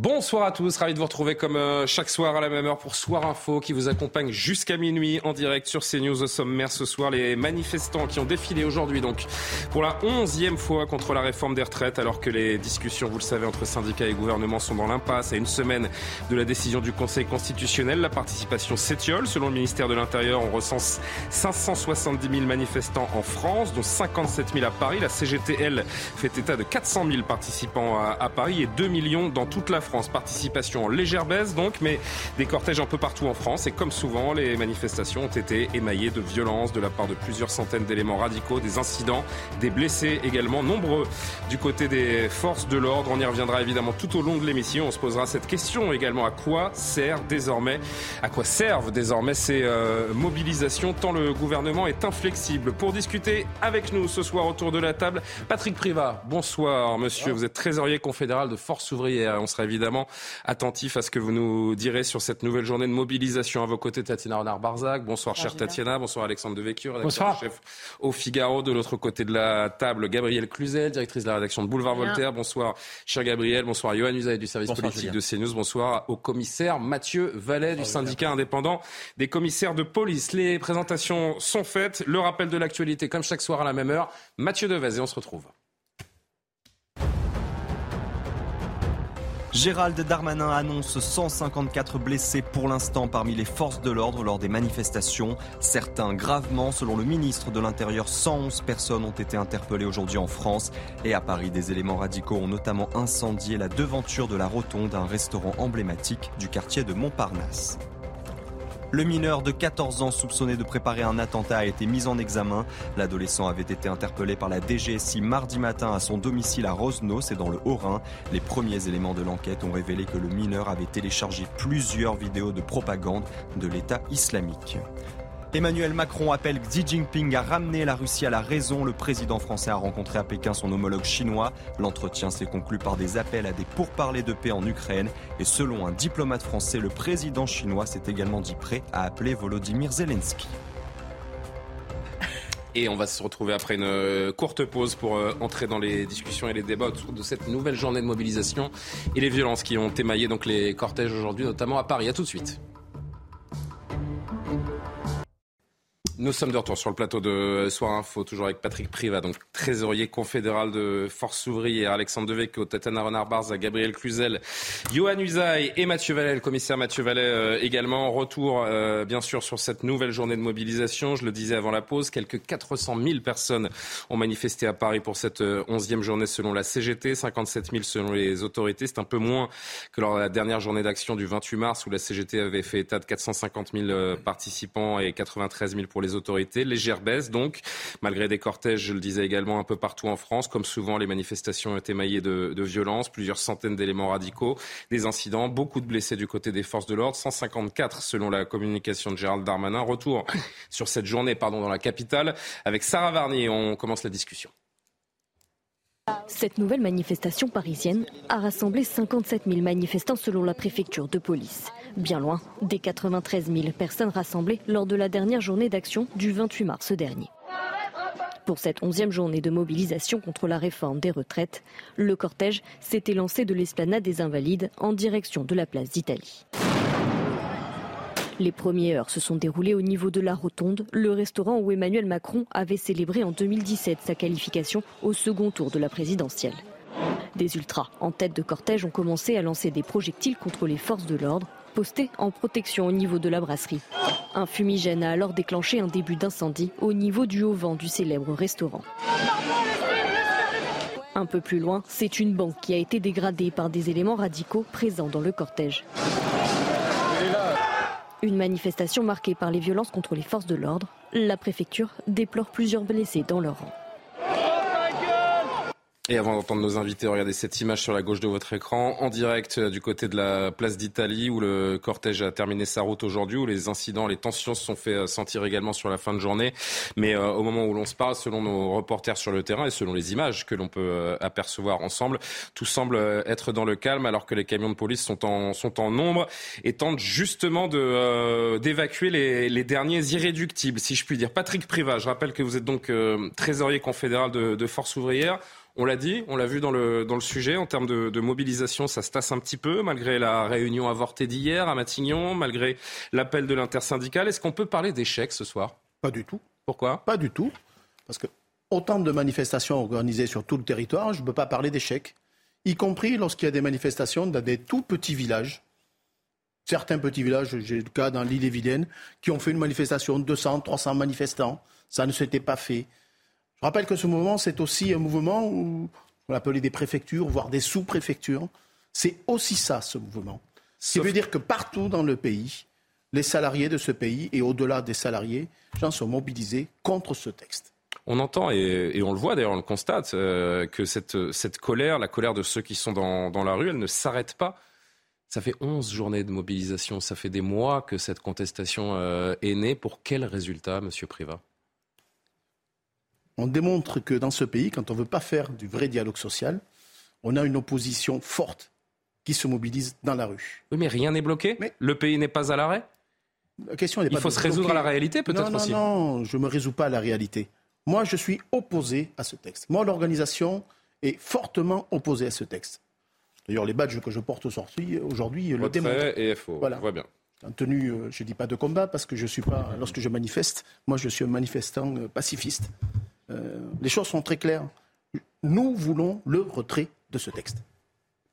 Bonsoir à tous, ravi de vous retrouver comme euh, chaque soir à la même heure pour Soir Info qui vous accompagne jusqu'à minuit en direct sur CNews au sommaire ce soir. Les manifestants qui ont défilé aujourd'hui donc pour la onzième fois contre la réforme des retraites alors que les discussions, vous le savez, entre syndicats et gouvernement sont dans l'impasse à une semaine de la décision du Conseil constitutionnel. La participation s'étiole. Selon le ministère de l'Intérieur, on recense 570 000 manifestants en France, dont 57 000 à Paris. La CGT, elle, fait état de 400 000 participants à, à Paris et 2 millions dans toute la France. Participation en légère baisse donc, mais des cortèges un peu partout en France. Et comme souvent, les manifestations ont été émaillées de violences de la part de plusieurs centaines d'éléments radicaux, des incidents, des blessés également nombreux. Du côté des forces de l'ordre, on y reviendra évidemment tout au long de l'émission. On se posera cette question également à quoi sert désormais, à quoi servent désormais ces euh, mobilisations tant le gouvernement est inflexible? Pour discuter avec nous ce soir autour de la table, Patrick Privat. Bonsoir, monsieur. Vous êtes trésorier confédéral de Force ouvrière. On sera évidemment attentif à ce que vous nous direz sur cette nouvelle journée de mobilisation. À vos côtés, Tatiana Renard-Barzac. Bonsoir, chère Tatiana. Bonsoir, Alexandre Devecchur, Bonsoir. chef au Figaro. De l'autre côté de la table, Gabrielle Cluzel, directrice de la rédaction de Boulevard Voltaire. Bonsoir, cher Gabriel. Bonsoir, Johan Usaï du service Bonsoir, politique Julien. de CNews. Bonsoir au commissaire Mathieu Vallet du syndicat indépendant des commissaires de police. Les présentations sont faites. Le rappel de l'actualité, comme chaque soir à la même heure. Mathieu Devez et on se retrouve. Gérald Darmanin annonce 154 blessés pour l'instant parmi les forces de l'ordre lors des manifestations. Certains gravement, selon le ministre de l'Intérieur, 111 personnes ont été interpellées aujourd'hui en France. Et à Paris, des éléments radicaux ont notamment incendié la devanture de la rotonde, un restaurant emblématique du quartier de Montparnasse. Le mineur de 14 ans soupçonné de préparer un attentat a été mis en examen. L'adolescent avait été interpellé par la DGSI mardi matin à son domicile à Rosno, c'est dans le Haut-Rhin. Les premiers éléments de l'enquête ont révélé que le mineur avait téléchargé plusieurs vidéos de propagande de l'État islamique. Emmanuel Macron appelle Xi Jinping à ramener la Russie à la raison. Le président français a rencontré à Pékin son homologue chinois. L'entretien s'est conclu par des appels à des pourparlers de paix en Ukraine. Et selon un diplomate français, le président chinois s'est également dit prêt à appeler Volodymyr Zelensky. Et on va se retrouver après une euh, courte pause pour euh, entrer dans les discussions et les débats autour de cette nouvelle journée de mobilisation et les violences qui ont émaillé donc les cortèges aujourd'hui, notamment à Paris. À tout de suite. Nous sommes de retour sur le plateau de Soir Info, toujours avec Patrick Privat, donc trésorier confédéral de Force ouvrière, Alexandre Devecchio, Tatiana Renard-Barza, Gabriel Cluzel, Johan Usaï et Mathieu Vallet, le commissaire Mathieu Vallet euh, également. Retour, euh, bien sûr, sur cette nouvelle journée de mobilisation. Je le disais avant la pause, quelques 400 000 personnes ont manifesté à Paris pour cette euh, onzième journée selon la CGT, 57 000 selon les autorités. C'est un peu moins que lors de la dernière journée d'action du 28 mars où la CGT avait fait état de 450 000 euh, participants et 93 000 pour les autorités. Légère baisse donc, malgré des cortèges, je le disais également, un peu partout en France. Comme souvent, les manifestations ont été maillées de, de violences, plusieurs centaines d'éléments radicaux, des incidents, beaucoup de blessés du côté des forces de l'ordre, 154 selon la communication de Gérald Darmanin. Retour sur cette journée pardon, dans la capitale avec Sarah Varnier. On commence la discussion. Cette nouvelle manifestation parisienne a rassemblé 57 000 manifestants selon la préfecture de police. Bien loin des 93 000 personnes rassemblées lors de la dernière journée d'action du 28 mars dernier. Pour cette onzième journée de mobilisation contre la réforme des retraites, le cortège s'était lancé de l'esplanade des Invalides en direction de la place d'Italie. Les premières heures se sont déroulées au niveau de la Rotonde, le restaurant où Emmanuel Macron avait célébré en 2017 sa qualification au second tour de la présidentielle. Des ultras en tête de cortège ont commencé à lancer des projectiles contre les forces de l'ordre, en protection au niveau de la brasserie. Un fumigène a alors déclenché un début d'incendie au niveau du haut-vent du célèbre restaurant. Un peu plus loin, c'est une banque qui a été dégradée par des éléments radicaux présents dans le cortège. Une manifestation marquée par les violences contre les forces de l'ordre. La préfecture déplore plusieurs blessés dans leur rang. Et avant d'entendre nos invités, regardez cette image sur la gauche de votre écran, en direct euh, du côté de la place d'Italie, où le cortège a terminé sa route aujourd'hui, où les incidents, les tensions se sont fait euh, sentir également sur la fin de journée. Mais euh, au moment où l'on se parle, selon nos reporters sur le terrain et selon les images que l'on peut apercevoir ensemble, tout semble être dans le calme, alors que les camions de police sont en, sont en nombre et tentent justement de, d'évacuer les, les, derniers irréductibles, si je puis dire. Patrick Privat, je rappelle que vous êtes donc trésorier confédéral de, de Force ouvrière. On l'a dit, on l'a vu dans le, dans le sujet, en termes de, mobilisation, ça se tasse un petit peu, malgré la réunion avortée d'hier à Matignon, malgré l'appel de l'intersyndicale. Est-ce qu'on peut parler d'échec ce soir? Pas du tout. Pourquoi? Pas du tout. Parce que autant de manifestations organisées sur tout le territoire, je ne peux pas parler d'échec. Y compris lorsqu'il y a des manifestations dans des tout petits villages. Certains petits villages, j'ai le cas dans l'île et qui ont fait une manifestation, 200, 300 manifestants. Ça ne s'était pas fait. Je rappelle que ce mouvement, c'est aussi un mouvement où on appelait des préfectures, voire des sous-préfectures. C'est aussi ça, ce mouvement. Ce qui veut dire que partout dans le pays, les salariés de ce pays et au-delà des salariés, gens sont mobilisés contre ce texte. On entend et, on le voit d'ailleurs, on le constate, euh, que cette, cette, colère, la colère de ceux qui sont dans, dans la rue, elle ne s'arrête pas. Ça fait 11 journées de mobilisation, ça fait des mois que cette contestation euh, est née. Pour quel résultat, Monsieur Privat on démontre que dans ce pays, quand on ne veut pas faire du vrai dialogue social, on a une opposition forte qui se mobilise dans la rue. Oui, mais rien n'est bloqué Le pays n'est pas à l'arrêt la question Il faut se résoudre à la réalité, peut-être aussi. Non, non, je ne me résous pas à la réalité. Moi, je suis opposé à ce texte. Moi, l'organisation est fortement opposée à ce texte. D'ailleurs, les badges que je porte aujourd'hui le démontrent. et FO, voilà. voit bien. En tenue, euh, je ne dis pas de combat, parce que je suis pas, lorsque je manifeste, moi je suis un manifestant euh, pacifiste. Euh, les choses sont très claires. Nous voulons le retrait de ce texte.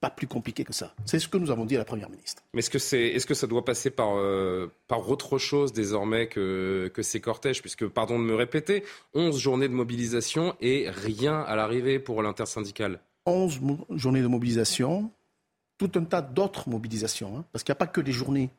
Pas plus compliqué que ça. C'est ce que nous avons dit à la Première ministre. Mais est-ce que, ça doit passer par, euh, par autre chose désormais que, que ces cortèges? Puisque, pardon de me répéter, 11 journées de mobilisation et rien à l'arrivée pour l'intersyndicale. 11 journées de mobilisation, tout un tas d'autres mobilisations. Hein, parce qu'il n'y a pas que des journées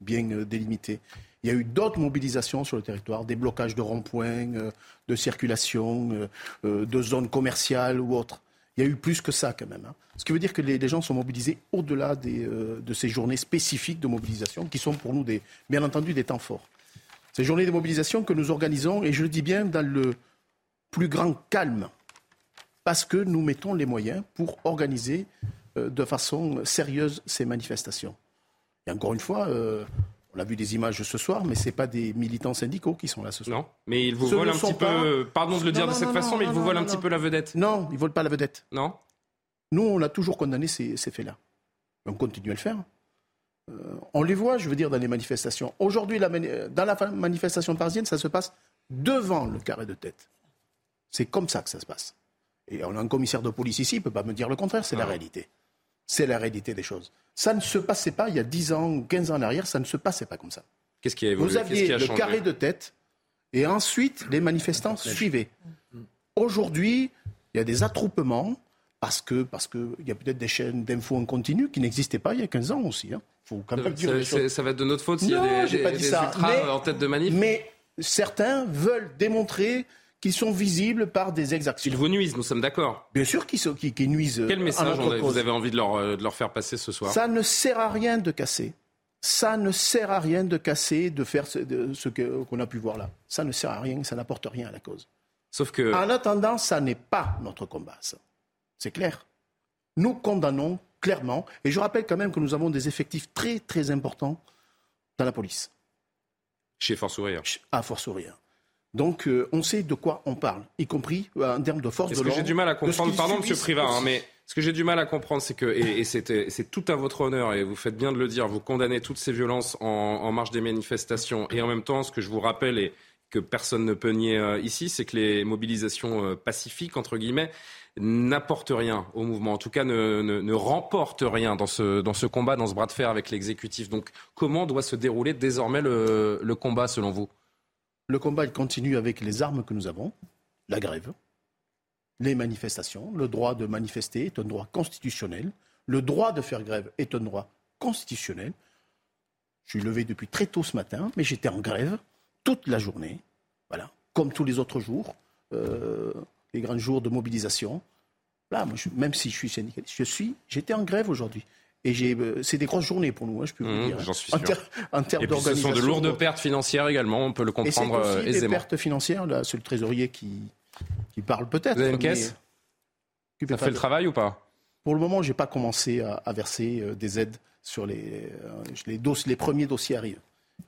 bien euh, délimitées. Il y a eu d'autres mobilisations sur le territoire, des blocages de ronds-points, euh, de circulation, euh, euh, de zones commerciales ou autres. Il y a eu plus que ça quand même. Hein. Ce qui veut dire que les, gens sont mobilisés au-delà de ces journées spécifiques de mobilisation, qui sont pour nous, bien entendu, des temps forts. Ces journées de mobilisation que nous organisons, et je le dis bien, dans le plus grand calme, parce que nous mettons les moyens pour organiser de façon sérieuse ces manifestations. Et encore une fois, on a vu des images ce soir, mais ce n'est pas des militants syndicaux qui sont là ce soir. Non, mais ils vous volent un petit peu, pardon de le dire de cette façon, mais ils vous volent un petit peu la vedette. Non, ils ne volent pas la vedette. Non Nous, on a toujours condamné ces, faits-là. On continue à le faire. Euh, on les voit, je veux dire, dans les manifestations. Aujourd'hui, dans la manifestation parisienne, ça se passe devant le carré de tête. C'est comme ça que ça se passe. Et on a un commissaire de police ici, il ne peut pas me dire le contraire, c'est la ah. réalité. C'est la réalité des choses. Ça ne se passait pas il y a 10 ans, 15 ans en arrière, ça ne se passait pas comme ça. Qu'est-ce qui a évolué? Vous aviez le carré de tête et ensuite les manifestants suivaient. Aujourd'hui, il y a des attroupements parce que parce que il y a peut-être des chaînes d'infos en continu qui n'existaient pas il y a 15 ans aussi. Hein. Faut quand même dire ça, ça, va être de notre faute s'il y a des, pas dit ça. en tête de manif. Mais certains veulent démontrer qui sont visibles par des exactions. Ils vous nuisent, nous sommes d'accord. Bien sûr qu'ils qui, nuisent. Quel message vous avez envie de leur, euh, de leur faire passer ce soir? Ça ne sert à rien de casser. Ça ne sert à rien de casser, de faire ce, ce qu'on a pu voir là. Ça ne sert à rien, ça n'apporte rien à la cause. Sauf que. En attendant, ça n'est pas notre combat, ça. C'est clair. Nous condamnons clairement, et je rappelle quand même que nous avons des effectifs très très importants dans la police. Chez Force Ouvrière. À Force Ouvrière. Donc euh, on sait de quoi on parle, y compris euh, en termes de force de l'ordre. Ce que j'ai du mal à comprendre, pardon Monsieur Privat, hein, mais ce que j'ai du mal à comprendre, c'est que, et, c'est tout à votre honneur, et vous faites bien de le dire, vous condamnez toutes ces violences en, marge des manifestations, et en même temps, ce que je vous rappelle, et que personne ne peut nier euh, ici, c'est que les mobilisations pacifiques, entre guillemets, n'apportent rien au mouvement, en tout cas ne, ne, remportent rien dans ce, dans ce combat, dans ce bras de fer avec l'exécutif. Donc comment doit se dérouler désormais le, le combat selon vous? Le combat continue avec les armes que nous avons, la grève, les manifestations. Le droit de manifester est un droit constitutionnel. Le droit de faire grève est un droit constitutionnel. Je suis levé depuis très tôt ce matin, mais j'étais en grève toute la journée, voilà, comme tous les autres jours, euh, les grands jours de mobilisation. Même si je suis syndicaliste, je suis, j'étais en grève aujourd'hui. Et euh, c'est des grosses journées pour nous, hein, je peux vous mmh, dire. J'en suis sûr. En, termes Et ce sont de lourdes pertes financières également, on peut le comprendre et aussi aisément. Des pertes financières, là, c'est le trésorier qui, qui parle peut-être. Vous avez une caisse? Ça fait le travail ou pas? Pour le moment, je n'ai pas commencé à, verser euh, des aides sur les, les, les premiers dossiers arrivent.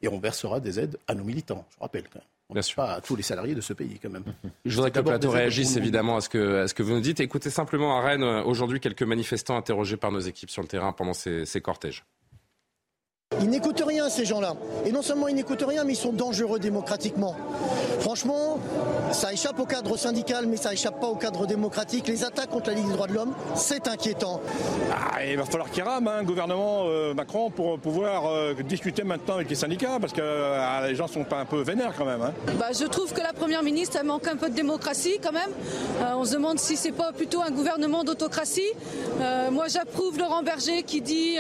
Et on versera des aides à nos militants, je rappelle quand même. Bien sûr. Pas à tous les salariés de ce pays, quand même. Je voudrais que le plateau réagisse évidemment à ce, que, à ce que vous nous dites. Écoutez simplement à Rennes, euh, aujourd'hui, quelques manifestants interrogés par nos équipes sur le terrain pendant ces, ces cortèges. Ils n'écoutent rien, ces gens-là. Et non seulement ils n'écoutent rien, mais ils sont dangereux démocratiquement. Franchement, ça échappe au cadre syndical, mais ça échappe pas au cadre démocratique. Les attaques contre la Ligue des droits de l'homme, c'est inquiétant. Ah, il va falloir qu'il rame, hein, gouvernement euh, Macron, pour pouvoir euh, discuter maintenant avec les syndicats, parce que euh, les gens sont pas un peu vénères quand même. Hein. Bah, je trouve que la Première ministre, elle manque un peu de démocratie quand même. on se demande si c'est pas plutôt un gouvernement d'autocratie. moi, j'approuve Laurent Berger qui dit,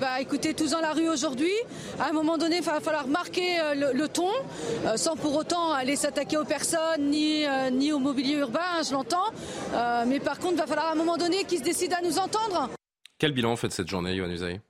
bah, écoutez, tous dans la rue aujourd'hui aujourd'hui. À un moment donné, il va falloir marquer euh, le, ton, euh, sans pour autant aller s'attaquer aux personnes ni, euh, au mobilier urbain, je l'entends. mais par contre, il va falloir à un moment donné qu'ils se décident à nous entendre. Quel bilan en fait cette journée, Yohann Usaï?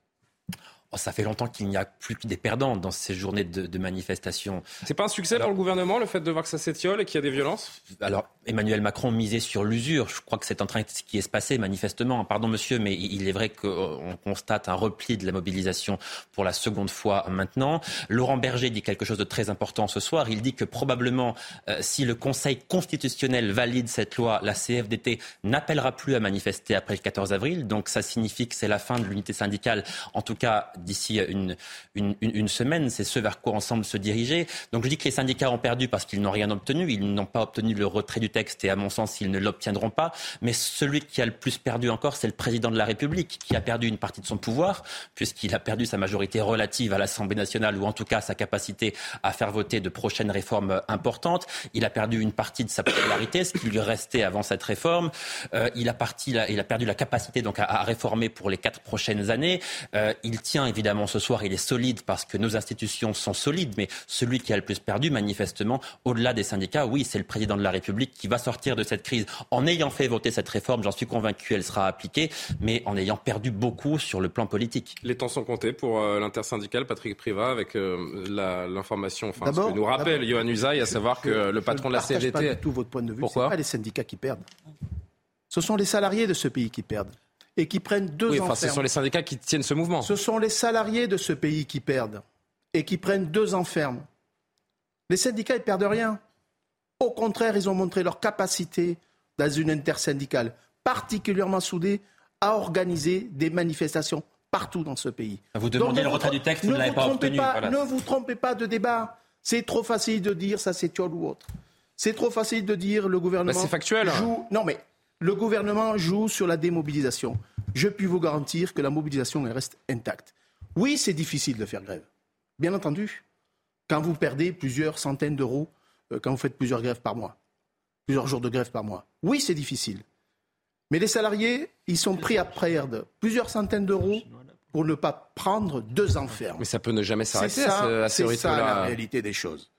Oh, ça fait longtemps qu'il n'y a plus que des perdants dans ces journées de, de manifestation. C'est pas un succès pour le gouvernement, le fait de voir que ça s'étiole et qu'il y a des violences? Alors, Emmanuel Macron misait sur l'usure. Je crois que c'est en train de ce qui est se passer manifestement. Pardon, monsieur, mais il est vrai qu'on constate un repli de la mobilisation pour la seconde fois maintenant. Laurent Berger dit quelque chose de très important ce soir. Il dit que probablement, euh, si le Conseil constitutionnel valide cette loi, la CFDT n'appellera plus à manifester après le 14 avril. Donc, ça signifie que c'est la fin de l'unité syndicale, en tout cas d'ici une, une, une, semaine. C'est ce vers quoi ensemble se diriger. Donc je dis que les syndicats ont perdu parce qu'ils n'ont rien obtenu. Ils n'ont pas obtenu le retrait du texte et à mon sens, ils ne l'obtiendront pas. Mais celui qui a le plus perdu encore, c'est le président de la République qui a perdu une partie de son pouvoir puisqu'il a perdu sa majorité relative à l'Assemblée nationale ou en tout cas sa capacité à faire voter de prochaines réformes importantes. Il a perdu une partie de sa popularité, ce qui lui restait avant cette réforme. Euh, il, a perdu la capacité donc à, réformer pour les quatre prochaines années. Euh, il tient évidemment ce soir, il est solide parce que nos institutions sont solides, mais celui qui a le plus perdu, manifestement, au-delà des syndicats, oui, c'est le président de la République qui va sortir de cette crise en ayant fait voter cette réforme. J'en suis convaincu, elle sera appliquée, mais en ayant perdu beaucoup sur le plan politique. Les temps sont comptés pour euh, l'intersyndical Patrick Privat avec euh, l'information, enfin, ce que nous rappelle Johan Usaï, à savoir que le patron de la CGT. Pas du tout votre point de vue. Pourquoi pas les syndicats qui perdent. Ce sont les salariés de ce pays qui perdent et qui prennent deux oui, enfin, Ce sont les syndicats qui tiennent ce mouvement. Ce sont les salariés de ce pays qui perdent et qui prennent deux ans ferme. Les syndicats, ils perdent rien. Au contraire, ils ont montré leur capacité dans une intersyndicale particulièrement soudée à organiser des manifestations partout dans ce pays. Vous demandez le retrait du texte, vous ne l'avez pas obtenu. Ne vous trompez pas de débat. C'est trop facile de dire ça c'est Thiol ou autre. C'est trop facile de dire le gouvernement. c'est factuel. Joue... Non mais le gouvernement joue sur la démobilisation. Je puis vous garantir que la mobilisation reste intacte. Oui, c'est difficile de faire grève. Bien entendu. Quand vous perdez plusieurs centaines d'euros, euh, quand vous faites plusieurs grèves par mois, plusieurs jours de grève par mois. Oui, c'est difficile. Mais les salariés, ils sont prêts à perdre plusieurs centaines d'euros pour ne pas prendre deux ans Mais ça peut ne jamais s'arrêter à ce, C'est ça la réalité des choses.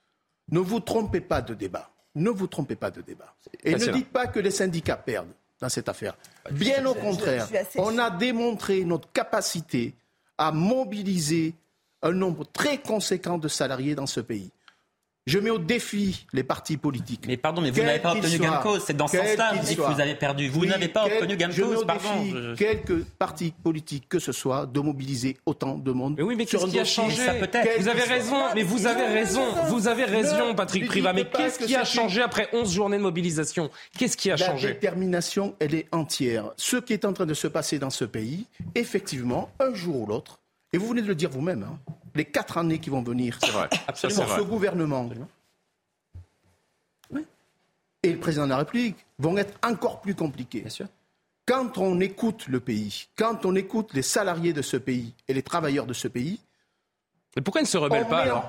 Ne vous trompez pas de débat. Ne vous trompez pas de débat. Et ne dites pas que les syndicats perdent dans cette affaire. Bien au contraire, on a démontré notre capacité à mobiliser un nombre très conséquent de salariés dans ce pays. Je mets au défi les partis politiques. Mais pardon, mais vous n'avez pas obtenu gain de cause. C'est dans ce sens-là que vous avez perdu. Vous n'avez pas obtenu gain de cause. Je pardon. Défie quelques partis politiques que ce soit de mobiliser autant de monde. Mais oui, mais qu'est-ce qui a changé Vous avez raison, mais vous avez raison. Vous avez raison, Patrick Privat. Mais qu'est-ce qui a changé après 11 journées de mobilisation? Qu'est-ce qui a changé? La détermination, elle est entière. Ce qui est en train de se passer dans ce pays, effectivement, un jour ou l'autre, et vous venez de le dire vous-même, hein, les quatre années qui vont venir vrai. pour ce gouvernement et le président de la République vont être encore plus compliquées. Quand on écoute le pays, quand on écoute les salariés de ce pays et les travailleurs de ce pays, mais pourquoi ils ne se rebellent pas alors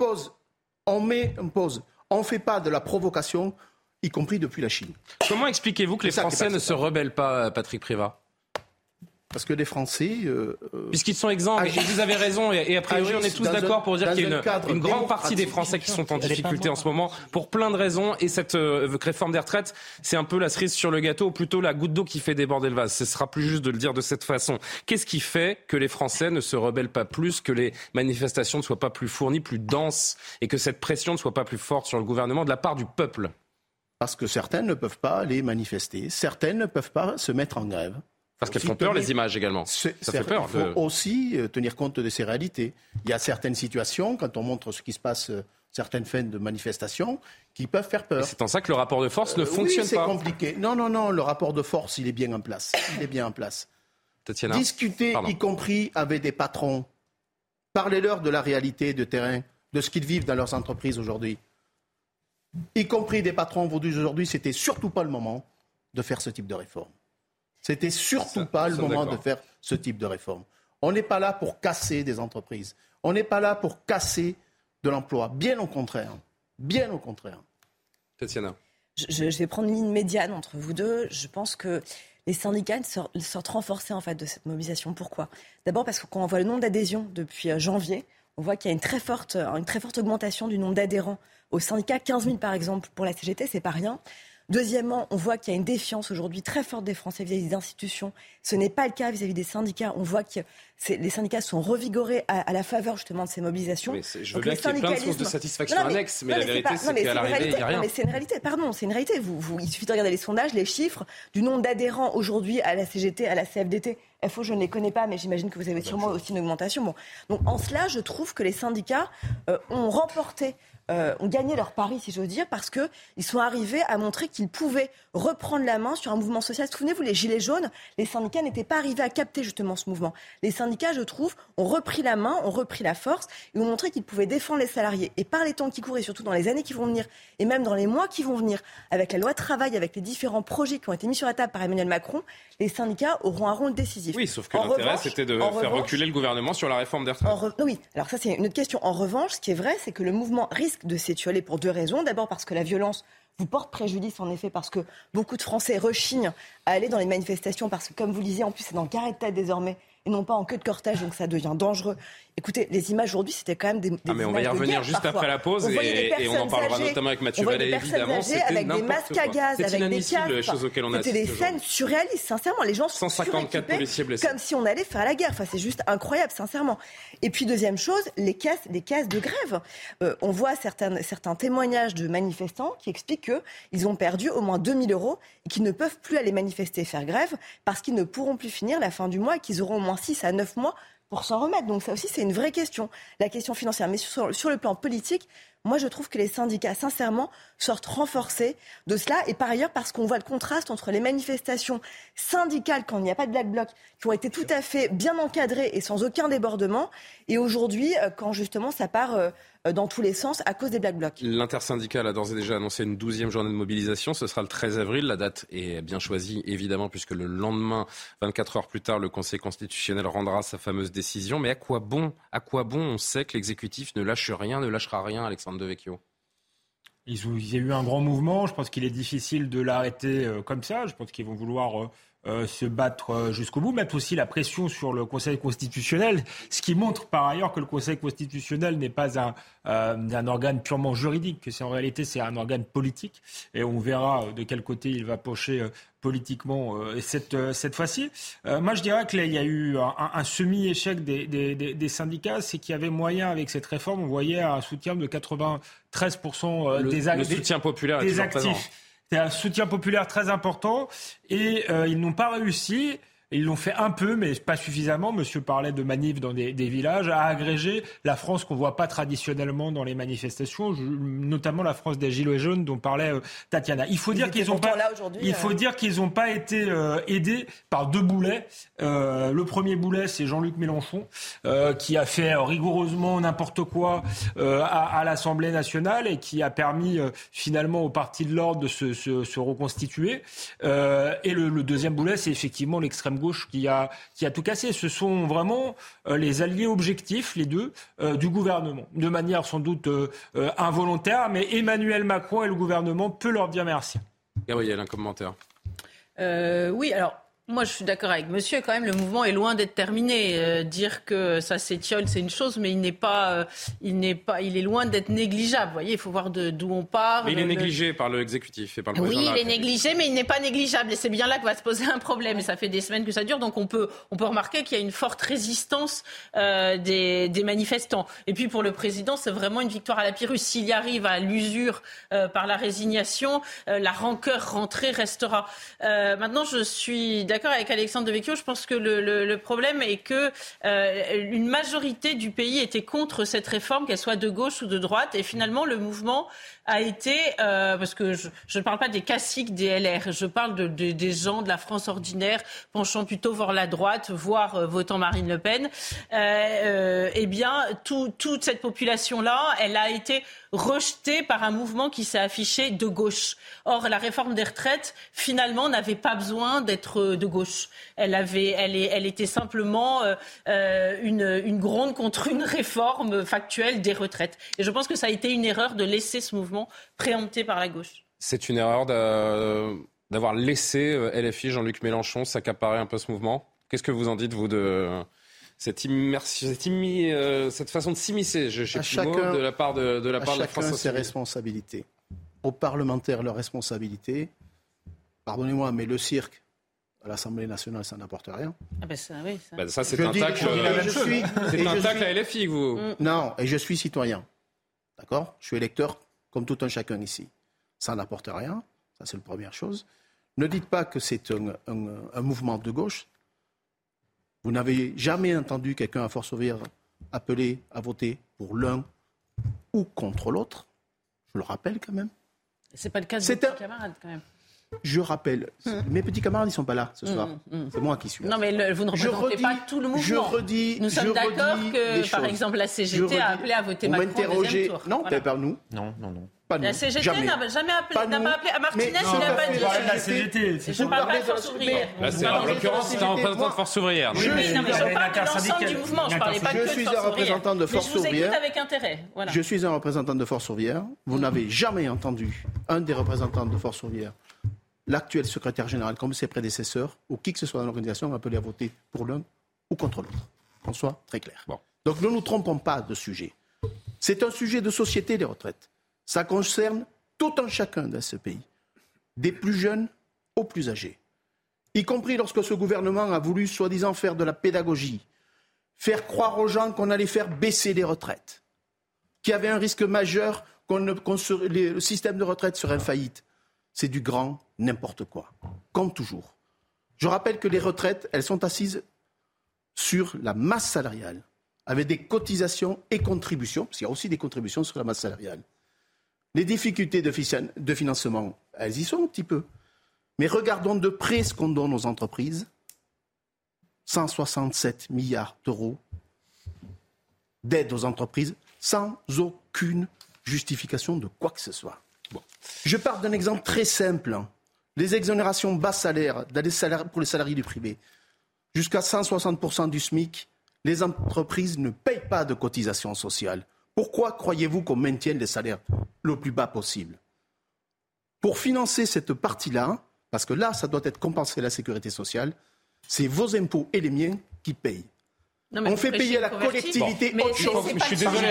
On met en pause. On ne fait pas de la provocation, y compris depuis la Chine. Comment expliquez-vous que les Français ne se rebellent pas, Patrick Privat Parce que les Français. Euh, euh, Puisqu'ils sont exempts, et vous avez raison, et, a priori, on est tous d'accord pour dire qu'il y a une, grande partie des Français qui sont en difficulté en ce moment, pour plein de raisons, et cette euh, réforme des retraites, c'est un peu la cerise sur le gâteau, ou plutôt la goutte d'eau qui fait déborder le vase. Ce sera plus juste de le dire de cette façon. Qu'est-ce qui fait que les Français ne se rebellent pas plus, que les manifestations ne soient pas plus fournies, plus denses, et que cette pression ne soit pas plus forte sur le gouvernement de la part du peuple? Parce que certaines ne peuvent pas aller manifester, certaines ne peuvent pas se mettre en grève. Parce qu'elles font peur, les images également. Ça fait peur. Il faut aussi euh, tenir compte de ces réalités. Il y a certaines situations, quand on montre ce qui se passe, euh, certaines fins de manifestation, qui peuvent faire peur. C'est en ça que le rapport de force ne euh, fonctionne oui, c'est compliqué. Non, non, non, le rapport de force, il est bien en place. Il est bien en place. Tatiana Discuter, y compris avec des patrons. Parlez-leur de la réalité de terrain, de ce qu'ils vivent dans leurs entreprises aujourd'hui. Y compris des patrons aujourd'hui, c'était surtout pas le moment de faire ce type de réforme. C'était surtout pas le moment de faire ce type de réforme. On n'est pas là pour casser des entreprises. On n'est pas là pour casser de l'emploi. Bien au contraire. Bien au contraire. Tatiana. Je, vais prendre une ligne médiane entre vous deux. Je pense que les syndicats sortent, renforcés en fait de cette mobilisation. Pourquoi? D'abord parce que quand on voit le nombre d'adhésions depuis euh, janvier, on voit qu'il y a une très forte, une très forte augmentation du nombre d'adhérents au syndicat. 15 000 par exemple pour la CGT, c'est pas rien. Deuxièmement, on voit qu'il y a une défiance aujourd'hui très forte des Français vis-à-vis des institutions. Ce n'est pas le cas vis-à-vis des syndicats. On voit que les syndicats sont revigorés à, la faveur justement de ces mobilisations. Mais je veux bien qu'il y ait plein de sources de satisfaction annexes, mais, la vérité, c'est qu'à l'arrivée, il n'y a rien. mais c'est une réalité, pardon, c'est une réalité. Vous, il suffit de regarder les sondages, les chiffres du nombre d'adhérents aujourd'hui à la CGT, à la CFDT. FO, je ne les connais pas, mais j'imagine que vous avez sûrement aussi une augmentation. Bon. Donc en cela, je trouve que les syndicats euh, ont remporté euh, ont gagné leur pari, si j'ose dire, parce qu'ils sont arrivés à montrer qu'ils pouvaient reprendre la main sur un mouvement social. Souvenez-vous, les Gilets jaunes, les syndicats n'étaient pas arrivés à capter justement ce mouvement. Les syndicats, je trouve, ont repris la main, ont repris la force et ont montré qu'ils pouvaient défendre les salariés. Et par les temps qui courent et surtout dans les années qui vont venir, et même dans les mois qui vont venir, avec la loi travail, avec les différents projets qui ont été mis sur la table par Emmanuel Macron, les syndicats auront un rôle décisif. Oui, sauf que l'intérêt, c'était de faire reculer le gouvernement sur la réforme des retraites. Oui, alors ça, c'est une autre question. En revanche, ce qui est vrai, c'est que le mouvement risque de s'étioler pour deux raisons. D'abord parce que la violence vous porte préjudice, en effet, parce que beaucoup de Français rechignent à aller dans les manifestations, parce que, comme vous le disiez, en plus, c'est dans le carré de tête désormais et non pas en queue de cortège, donc ça devient dangereux. Écoutez, les images aujourd'hui, c'était quand même des, des ah mais on va y revenir juste après la pause et, on en parlera notamment avec Mathieu Vallée, évidemment. avec des masques à gaz, avec des casques. C'était des scènes surréalistes, sincèrement. Les gens sont 154 policiers blessés. comme si on allait faire la guerre. Enfin, c'est juste incroyable, sincèrement. Et puis, deuxième chose, les caisses, les caisses de grève. Euh, on voit certains, certains témoignages de manifestants qui expliquent qu'ils ont perdu au moins 2000 euros et qu'ils ne peuvent plus aller manifester et faire grève parce qu'ils ne pourront plus finir la fin du mois et qu'ils auront au moins 6 à 9 mois pour s'en remettre. Donc ça aussi, c'est une vraie question, la question financière. Mais sur, le plan politique, moi, je trouve que les syndicats, sincèrement, sortent renforcés de cela. Et par ailleurs, parce qu'on voit le contraste entre les manifestations syndicales, quand il n'y a pas de black bloc, qui ont été tout à fait bien encadrées et sans aucun débordement, et aujourd'hui, euh, quand justement ça part euh, dans tous les sens à cause des Black Blocs. L'intersyndicale a d'ores et déjà annoncé une douzième journée de mobilisation. Ce sera le 13 avril. La date est bien choisie, évidemment, puisque le lendemain, 24 heures plus tard, le Conseil constitutionnel rendra sa fameuse décision. Mais à quoi bon À quoi bon On sait que l'exécutif ne lâche rien, ne lâchera rien, Alexandre Devecchio. Il y a eu un grand mouvement. Je pense qu'il est difficile de l'arrêter euh, comme ça. Je pense qu'ils vont vouloir euh, euh, se battre euh, jusqu'au bout, mettre aussi la pression sur le Conseil constitutionnel, ce qui montre par ailleurs que le Conseil constitutionnel n'est pas un, euh, un, organe purement juridique, que c'est en réalité c'est un organe politique, et on verra de quel côté il va pocher politiquement cette, cette fois-ci. moi, je dirais qu'il y a eu un, semi-échec des, des, des, syndicats, c'est qu'il y avait moyen avec cette réforme, on voyait un soutien de 93% des, le, le soutien populaire des actifs. C'est un soutien populaire très important et euh, ils n'ont pas réussi ils l'ont fait un peu, mais pas suffisamment. Monsieur parlait de manifs dans des, villages, à agréger la France qu'on voit pas traditionnellement dans les manifestations, notamment la France des gilets jaunes dont parlait euh, Tatiana. Il faut dire qu'ils ont pas, il faut euh. dire qu'ils n'ont pas été aidés par deux boulets. le premier boulet, c'est Jean-Luc Mélenchon, qui a fait rigoureusement n'importe quoi à, à l'Assemblée nationale et qui a permis finalement au parti de l'ordre de se, se, se reconstituer. et le, le deuxième boulet, c'est effectivement l'extrême gauche qui a, qui a tout cassé. Ce sont vraiment euh, les alliés objectifs, les deux, euh, du gouvernement. De manière sans doute euh, involontaire, mais Emmanuel Macron et le gouvernement peuvent leur dire merci. Gabriel, un commentaire. oui, alors moi, je suis d'accord avec monsieur. Quand même, le mouvement est loin d'être terminé. Euh, dire que ça s'étiole, c'est une chose, mais il n'est pas, euh, il n'est pas, il est loin d'être négligeable. Vous voyez, il faut voir d'où on part. Mais il est négligé par l'exécutif et par le Oui, il est négligé, mais il n'est pas négligeable. Et c'est bien là que va se poser un problème. Et ça fait des semaines que ça dure. Donc on peut, on peut remarquer qu'il y a une forte résistance euh, des, des, manifestants. Et puis pour le président, c'est vraiment une victoire à la Pyrrhus. S'il y arrive à l'usure par la résignation, la rancœur rentrée restera. maintenant, je suis d'accord avec Alexandre Devecchio. Je pense que le, problème est que euh, une majorité du pays était contre cette réforme, qu'elle soit de gauche ou de droite, et finalement le mouvement a été, euh, parce que je, ne parle pas des classiques des LR, je parle de, des gens de la France ordinaire penchant plutôt vers la droite, voire euh, votant Marine Le Pen. eh bien, toute cette population-là, elle a été rejetée par un mouvement qui s'est affiché de gauche. Or, la réforme des retraites, finalement, n'avait pas besoin d'être de gauche. Elle, avait, elle, elle était simplement euh, euh, une, une gronde contre une réforme factuelle des retraites. Et je pense que ça a été une erreur de laisser ce mouvement préempté par la gauche. C'est une erreur d'avoir laissé euh, LFI, Jean-Luc Mélenchon, s'accaparer un peu ce mouvement. Qu'est-ce que vous en dites, vous, de cette, immersion, cette, cette façon de s'immiscer, je sais plus de la part de, de la part de la France ses responsabilités. Aux parlementaires, leurs responsabilités. Pardonnez-moi, mais le cirque à l'Assemblée nationale, ça n'apporte rien. Ah ben ça, oui, ça. Ben ça c'est un tacle. C'est un tacle à LFI, vous. Mm. Non, et je suis citoyen. D'accord? Je suis électeur comme tout un chacun ici. Ça n'apporte rien. Ça, c'est la première chose. Ne dites pas que c'est un, un, mouvement de gauche. Vous n'avez jamais entendu quelqu'un à force ouvrière appeler à voter pour l'un ou contre l'autre. Je le rappelle quand même. C'est pas le cas de vos un... camarades quand même. Je rappelle, hum. mes petits camarades, ils sont pas là ce soir. Hum, hum. C'est moi qui suis là. Non, mais vous ne représentez pas tout le mouvement. Je redis, Nous sommes d'accord que, par exemple, la CGT a appelé à voter Macron au deuxième tour. Non, voilà. pas nous. Non, non, non. Pas nous. La CGT n'a jamais appelé, n'a pas appelé. À Martinez, il n'a pas dit. La CGT, je ne parle pas de Force ouvrière. En l'occurrence, c'est un représentant de Force ouvrière. Oui, mais je parle de l'ensemble du mouvement. Je ne parlais pas que de Force ouvrière. Je suis un représentant de Force ouvrière. Je vous écoute avec intérêt. Je suis un représentant de Force ouvrière. Vous n'avez jamais entendu un des représentants de Force ouvrière l'actuel secrétaire général, comme ses prédécesseurs, ou qui que ce soit dans l'organisation, appelé à voter pour l'un ou contre l'autre. Qu'on soit très clair. Donc ne nous trompons pas de sujet. C'est un sujet de société, les retraites. Ça concerne tout un chacun dans ce pays, des plus jeunes aux plus âgés. Y compris lorsque ce gouvernement a voulu, soi-disant, faire de la pédagogie, faire croire aux gens qu'on allait faire baisser les retraites, qu'il y avait un risque majeur que le système de retraite serait en faillite c'est du grand n'importe quoi, comme toujours. Je rappelle que les retraites, elles sont assises sur la masse salariale, avec des cotisations et contributions, parce qu'il y a aussi des contributions sur la masse salariale. Les difficultés de financement, elles y sont un petit peu. Mais regardons de près ce qu'on donne aux entreprises. 167 milliards d'euros d'aide aux entreprises sans aucune justification de quoi que ce soit. Je pars d'un exemple très simple. Les exonérations bas salaires pour les salariés du privé. Jusqu'à 160% du SMIC, les entreprises ne payent pas de cotisations sociales. Pourquoi croyez-vous qu'on maintienne les salaires le plus bas possible? Pour financer cette partie-là, parce que là, ça doit être compensé la sécurité sociale, c'est vos impôts et les miens qui payent on fait payer la collectivité autre chose. Je suis désolé.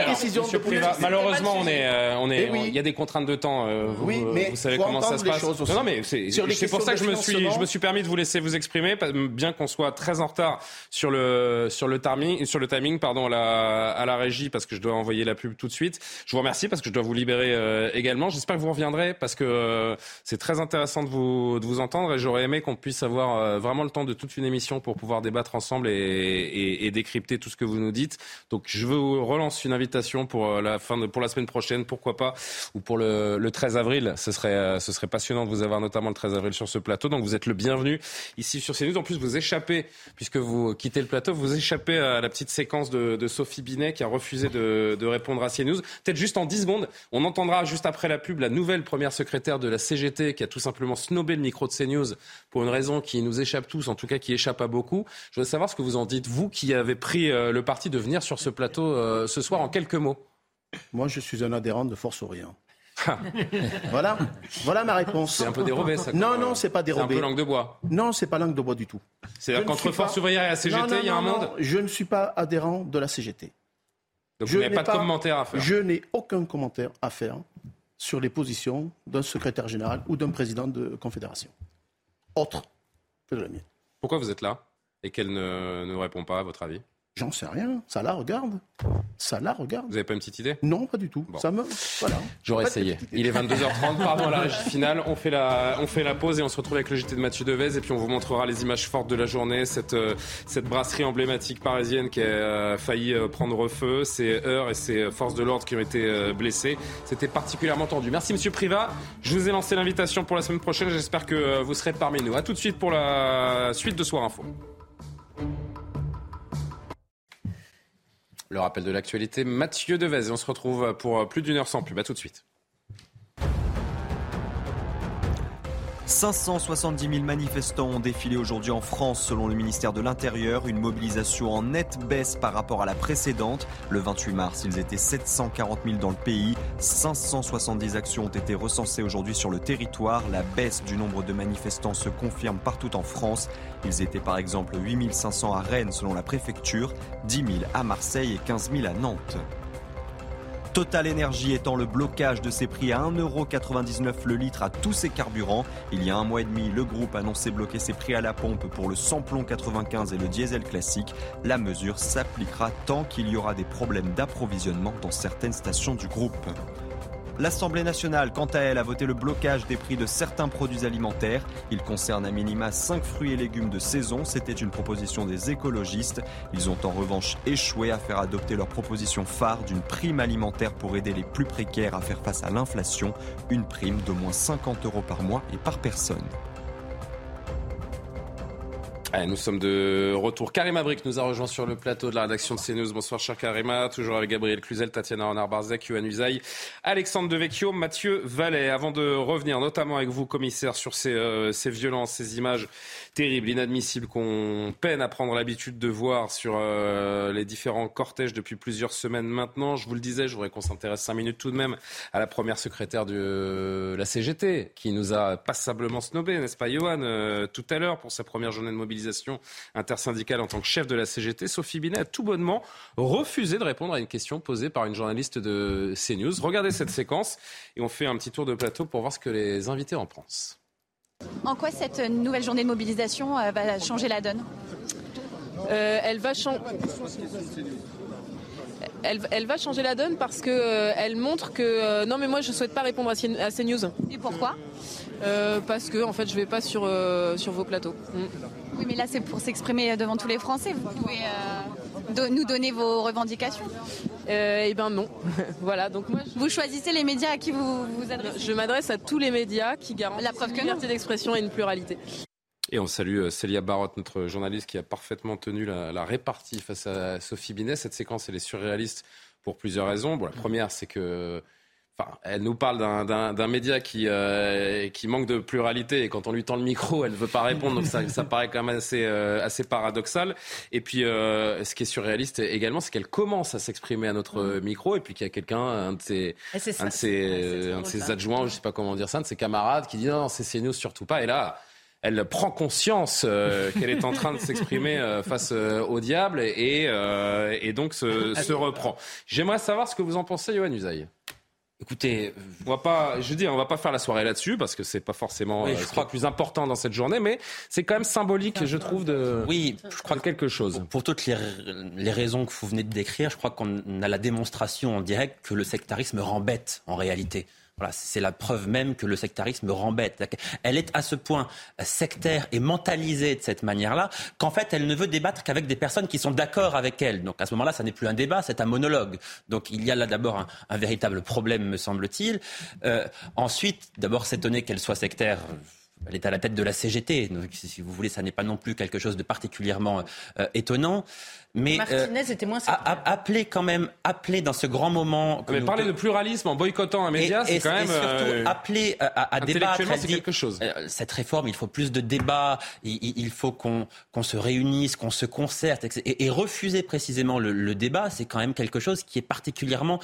Malheureusement, on est, euh, on est, eh il y a des contraintes de temps. Euh, vous, oui, mais vous savez comment ça se passe. Non, mais c'est pour ça que je me suis, je me suis permis de vous laisser vous exprimer, bien qu'on soit très en retard sur le sur le timing, sur le timing, pardon, à la, à la régie, parce que je dois envoyer la pub tout de suite. Je vous remercie parce que je dois vous libérer euh, également. J'espère que vous reviendrez parce que c'est très intéressant de vous de vous entendre et j'aurais aimé qu'on puisse avoir vraiment le temps de toute une émission pour pouvoir débattre ensemble et, et, et décrire tout ce que vous nous dites. Donc je vous relance une invitation pour euh, la fin de, pour la semaine prochaine, pourquoi pas, ou pour le, le 13 avril. Ce serait, euh, ce serait passionnant de vous avoir notamment le 13 avril sur ce plateau. Donc vous êtes le bienvenu ici sur CNews. En plus, vous échappez, puisque vous quittez le plateau, vous échappez à la petite séquence de, de Sophie Binet qui a refusé de, de répondre à CNews. Peut-être juste en 10 secondes, on entendra juste après la pub la nouvelle première secrétaire de la CGT qui a tout simplement snobé le micro de CNews pour une raison qui nous échappe tous, en tout cas qui échappe à beaucoup. Je voudrais savoir ce que vous en dites, vous qui avez pris euh, le parti de venir sur ce plateau euh, ce soir en quelques mots. Moi, je suis un adhérent de Force Orient. voilà, voilà ma réponse. C'est un peu dérobé, ça. Non, non, c'est pas dérobé. C'est un peu langue de bois. Non, c'est pas langue de bois du tout. C'est-à-dire qu'entre Force ouvrière et la CGT, il y a un monde Je ne suis pas adhérent de la CGT. Donc je n'avez pas de commentaire à faire Je n'ai aucun commentaire à faire sur les positions d'un secrétaire général ou d'un président de confédération. Autre que de la mienne. Pourquoi vous êtes là? Et qu'elle ne, ne répond pas, à votre avis? J'en sais rien. Ça la regarde. Ça la regarde. Vous n'avez pas une petite idée? Non, pas du tout. Ça me. Voilà. J'aurais essayé. Il est 22h30. Pardon, la régie finale. On fait, la, on fait la pause et on se retrouve avec le JT de Mathieu Devez. Et puis on vous montrera les images fortes de la journée. Cette, euh, cette brasserie emblématique parisienne qui a euh, failli euh, prendre feu. C'est Heure et ses forces de l'ordre qui ont été blessés. C'était particulièrement tendu. Merci, monsieur Privat. Je vous ai lancé l'invitation pour la semaine prochaine. J'espère que vous serez parmi nous. A tout de suite pour la suite de Soir Info. Le rappel de l'actualité, Mathieu Devez. on se retrouve pour plus d'une heure sans pub. À tout de suite. 570 000 manifestants ont défilé aujourd'hui en France selon le ministère de l'Intérieur, une mobilisation en nette baisse par rapport à la précédente. Le 28 mars, ils étaient 740 000 dans le pays. 570 actions ont été recensées aujourd'hui sur le territoire. La baisse du nombre de manifestants se confirme partout en France. Ils étaient par exemple 8 500 à Rennes selon la préfecture, 10 000 à Marseille et 15 000 à Nantes. Total Energy étant le blocage de ses prix à 1,99€ le litre à tous ses carburants. Il y a un mois et demi, le groupe annonçait bloquer ses prix à la pompe pour le samplon 95 et le diesel classique. La mesure s'appliquera tant qu'il y aura des problèmes d'approvisionnement dans certaines stations du groupe. L'Assemblée nationale, quant à elle, a voté le blocage des prix de certains produits alimentaires. Il concerne à minima 5 fruits et légumes de saison. C'était une proposition des écologistes. Ils ont en revanche échoué à faire adopter leur proposition phare d'une prime alimentaire pour aider les plus précaires à faire face à l'inflation. Une prime d'au moins 50 euros par mois et par personne nous sommes de retour. Karima Brick nous a rejoint sur le plateau de la rédaction de CNews. Bonsoir, cher Karima. Toujours avec Gabriel Cluzel, Tatiana Renard-Barzek, Yohann Usaï, Alexandre Devecchio, Mathieu Vallet. Avant de revenir, notamment avec vous, commissaire, sur ces, euh, ces violences, ces images terribles, inadmissibles qu'on peine à prendre l'habitude de voir sur euh, les différents cortèges depuis plusieurs semaines maintenant. Je vous le disais, je voudrais qu'on s'intéresse cinq minutes tout de même à la première secrétaire de la CGT, qui nous a passablement snobé, n'est-ce pas, Johan, euh, tout à l'heure pour sa première journée de mobilisation intersyndicale en tant que chef de la CGT, Sophie Binet a tout bonnement refusé de répondre à une question posée par une journaliste de CNews. Regardez cette séquence et on fait un petit tour de plateau pour voir ce que les invités en pensent. En quoi cette nouvelle journée de mobilisation euh, va changer la donne? Euh, elle, va changer. Elle, va changer la donne parce qu'elle euh, elle montre que non mais moi je ne souhaite pas répondre à, CNews. Et pourquoi? Parce que en fait je vais pas sur, sur vos plateaux. Mm. Oui, mais là, c'est pour s'exprimer devant tous les Français. Vous pouvez nous donner vos revendications Eh bien, non. voilà. Donc moi, vous choisissez les médias à qui vous vous adressez Je m'adresse à tous les médias qui garantissent la preuve une liberté d'expression et une pluralité. Et on salue euh, Célia Barotte, notre journaliste qui a parfaitement tenu la, répartie face à Sophie Binet. Cette séquence, elle est surréaliste pour plusieurs raisons. Bon, la première, c'est que elle nous parle d'un média qui, euh, qui manque de pluralité et quand on lui tend le micro, elle ne veut pas répondre. Donc ça, ça paraît quand même assez, euh, assez paradoxal. Et puis, euh, ce qui est surréaliste également, c'est qu'elle commence à s'exprimer à notre mm. micro et puis qu'il y a quelqu'un, un de ses, un de ses, un de ses adjoints, je sais pas comment dire ça, un de ses camarades qui dit non, c'est CNews surtout pas. Et là, elle prend conscience qu'elle est en train de s'exprimer face au diable et, et donc se, se reprend. J'aimerais savoir ce que vous en pensez, Johan Usaï. Écoutez, on va pas, je dis, on va pas faire la soirée là-dessus parce que c'est pas forcément je crois, plus important dans cette journée, mais c'est quand même symbolique, je trouve, de, oui, je crois quelque chose. Pour toutes les, les raisons que vous venez de décrire, je crois qu'on a la démonstration en direct que le sectarisme rembête en réalité c'est la preuve même que le sectarisme rembête. Elle est à ce point sectaire et mentalisée de cette manière-là qu'en fait, elle ne veut débattre qu'avec des personnes qui sont d'accord avec elle. Donc à ce moment-là, ça n'est plus un débat, c'est un monologue. Donc il y a là d'abord un, véritable problème, me semble-t-il. Euh, ensuite, d'abord s'étonner qu'elle soit sectaire elle est à la tête de la CGT. Donc, si vous voulez, ça n'est pas non plus quelque chose de particulièrement euh, étonnant. Mais Martinez euh, était moins appeler quand même, appeler dans ce grand moment. Mais parler de pluralisme en boycottant un média, c'est quand même. Et surtout euh, appeler à, à débattre. c'est quelque chose. cette réforme, il faut plus de débats. Il, faut qu'on qu'on se réunisse, qu'on se concerte, et, et, refuser précisément le, le débat, c'est quand même quelque chose qui est particulièrement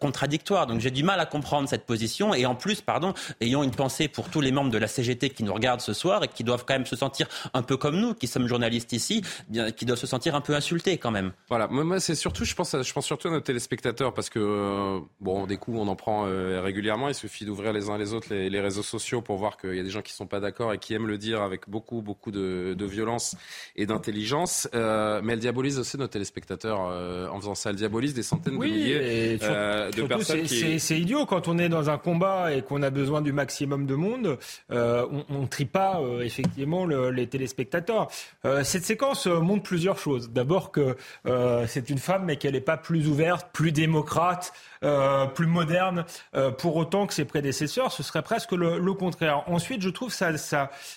contradictoire. Donc j'ai du mal à comprendre cette position. Et en plus, pardon, ayant une pensée pour tous les membres de la CGT qui nous regardent ce soir et qui doivent quand même se sentir un peu comme nous, qui sommes journalistes ici, bien, qui doivent se sentir un peu insultés quand même. Voilà, moi c'est surtout, je pense, je pense surtout à nos téléspectateurs parce que euh, bon, des coups on en prend euh, régulièrement. Il suffit d'ouvrir les uns les autres les, réseaux sociaux pour voir qu'il y a des gens qui sont pas d'accord et qui aiment le dire avec beaucoup beaucoup de, violence et d'intelligence. Euh, mais elle diabolise aussi nos téléspectateurs en faisant ça. Elle diabolise des centaines de milliers de personnes. C'est idiot quand on est dans un combat et qu'on a besoin du maximum de monde. on, on trie pas effectivement les téléspectateurs. cette séquence montre plusieurs choses. D'abord que c'est une femme, mais qu'elle n'est pas plus ouverte, plus démocrate, euh, plus moderne, euh, pour autant que ses prédécesseurs. Ce serait presque le, contraire. Ensuite, je trouve ça,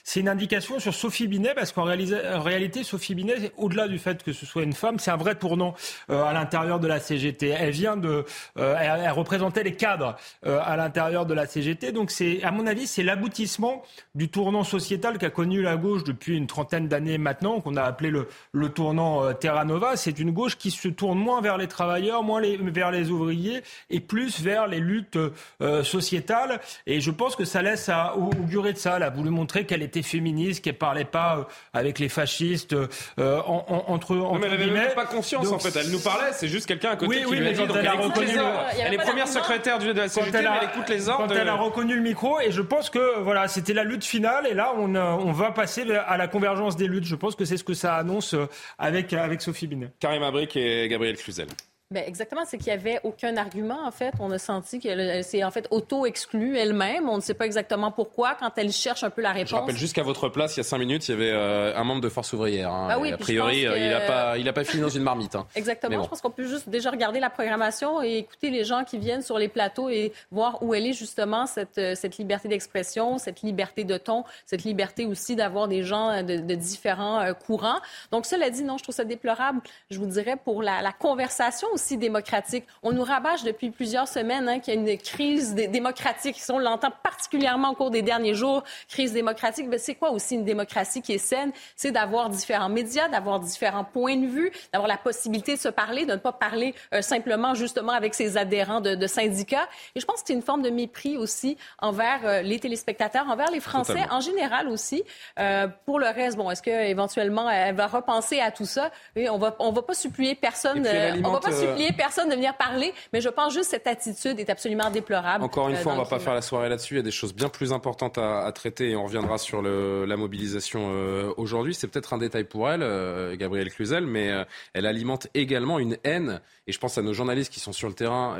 c'est une indication sur Sophie Binet, parce qu'en réalité, Sophie Binet, au-delà du fait que ce soit une femme, c'est un vrai tournant euh, à l'intérieur de la CGT. Elle vient de, elle, représentait les cadres à l'intérieur de la CGT. Donc, c'est, à mon avis, c'est l'aboutissement du tournant sociétal qu'a connu la gauche depuis une trentaine d'années maintenant, qu'on a appelé le, le tournant Terra Nova. C'est une gauche qui se tourne moins vers les travailleurs, moins les, vers les ouvriers et plus vers les luttes euh, sociétales. Et je pense que ça laisse à augurer de ça. Elle a voulu montrer qu'elle était féministe, qu'elle parlait pas euh, avec les fascistes euh, entre, non, mais elle n'avait pas conscience en fait. Elle nous parlait. C'est juste quelqu'un à côté qui lui a dit. elle, a reconnu elle est première secrétaire de la CGT, elle, elle écoute les ordres. Quand elle a reconnu le micro, et je pense que voilà, c'était la lutte finale. Et là, on, on va passer à la convergence des luttes. Je pense que c'est ce que ça annonce avec, avec Sophie Karim Abric et Gabriel Cluzel. Ben exactement, c'est qu'il n'y avait aucun argument, en fait. On a senti qu'elle s'est, en fait, auto-exclue elle-même. On ne sait pas exactement pourquoi, quand elle cherche un peu la réponse. Je rappelle juste qu'à votre place, il y a cinq minutes, il y avait euh, un membre de Force ouvrière. Hein. Ah oui, a priori, il n'a pas, il a pas fini dans une marmite. Hein. Exactement. Je pense qu'on peut juste déjà regarder la programmation et écouter les gens qui viennent sur les plateaux et voir où elle est justement cette, euh, cette liberté d'expression, cette liberté de ton, cette liberté aussi d'avoir des gens de, de, différents euh, courants. Donc, cela dit, non, je trouve ça déplorable, je vous dirais, pour la, la conversation aussi démocratique. On nous rabâche depuis plusieurs semaines hein, qu'il y a une crise démocratique. on l'entend particulièrement au cours des derniers jours, crise démocratique, ben, c'est quoi aussi une démocratie qui est saine? C'est d'avoir différents médias, d'avoir différents points de vue, d'avoir la possibilité de se parler, de ne pas parler euh, simplement justement avec ses adhérents de, syndicats. Et je pense que c'est une forme de mépris aussi envers euh, les téléspectateurs, envers les Français en général aussi. Euh, pour le reste, bon, est-ce qu'éventuellement elle va repenser à tout ça? Et on va, on va pas supplier personne, on va pas supplier personne de venir parler, mais je pense juste que cette attitude est absolument déplorable. Encore une euh, fois, on ne va pas faire la soirée là-dessus. Il y a des choses bien plus importantes à, traiter et on reviendra sur le, la mobilisation euh, aujourd'hui. C'est peut-être un détail pour elle, euh, Gabrielle Cluzel, mais elle alimente également une haine. Et je pense à nos journalistes qui sont sur le terrain,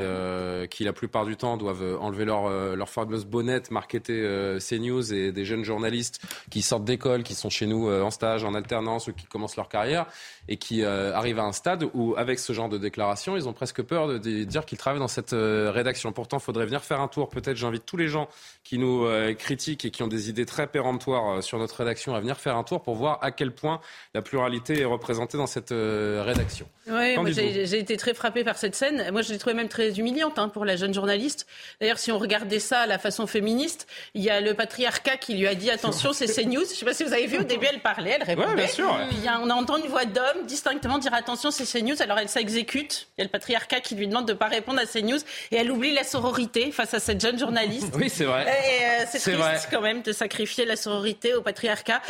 qui la plupart du temps doivent enlever leur, leur fameuse bonnette, marketer CNews et des jeunes journalistes qui sortent d'école, qui sont chez nous en stage, en alternance ou qui commencent leur carrière et qui arrivent à un stade où, avec ce genre de déclaration, ils ont presque peur de, dire qu'ils travaillent dans cette euh, rédaction. Pourtant, il faudrait venir faire un tour. Peut-être, j'invite tous les gens qui nous euh, critiquent et qui ont des idées très péremptoires euh, sur notre rédaction à venir faire un tour pour voir à quel point la pluralité est représentée dans cette rédaction. Oui, j'ai été très frappée par cette scène. Moi, je l'ai trouvée même très humiliante hein, pour la jeune journaliste. D'ailleurs, si on regardait ça à la façon féministe, il y a le patriarcat qui lui a dit attention, c'est CNews. Je ne sais pas si vous avez vu, au début, elle parlait, elle répondait. bien sûr. on entend une voix d'homme distinctement dire attention, c'est CNews. Alors, elle s'exécute. Il y a le patriarcat qui lui demande de ne pas répondre à CNews et elle oublie la sororité face à cette jeune journaliste. Oui, c'est vrai. Euh, c'est triste vrai. quand même de sacrifier la sororité au patriarcat.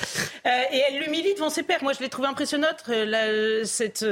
Euh, et elle l'humilie devant ses pères. Moi, je l'ai trouvé impressionnante, euh, cette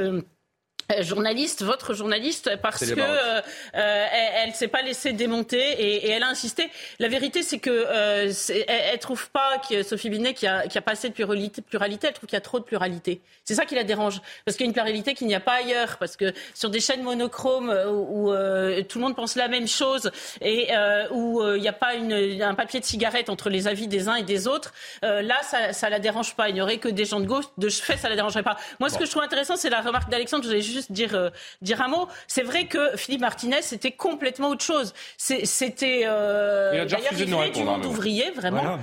euh, journaliste, votre journaliste, parce que euh, euh, elle, s'est pas laissée démonter et, et, elle a insisté. La vérité, c'est que euh, elle, elle, trouve pas que Sophie Binet qui a, qui a pas assez de pluralité, pluralité elle trouve qu'il y a trop de pluralité. C'est ça qui la dérange, parce qu'il y a une pluralité qu'il n'y a pas ailleurs, parce que sur des chaînes monochromes où, où tout le monde pense la même chose et où il n'y a pas une, un papier de cigarette entre les avis des uns et des autres, là, ça, ça la dérange pas. Il n'y aurait que des gens de gauche, de fait, ça la dérangerait pas. Moi, ce que je trouve intéressant, c'est la remarque d'Alexandre. Je juste dire, dire un mot. C'est vrai que Philippe Martinez, c'était complètement autre chose. C'était euh, il a déjà refusé de nous répondre. du monde ouvrier, vraiment.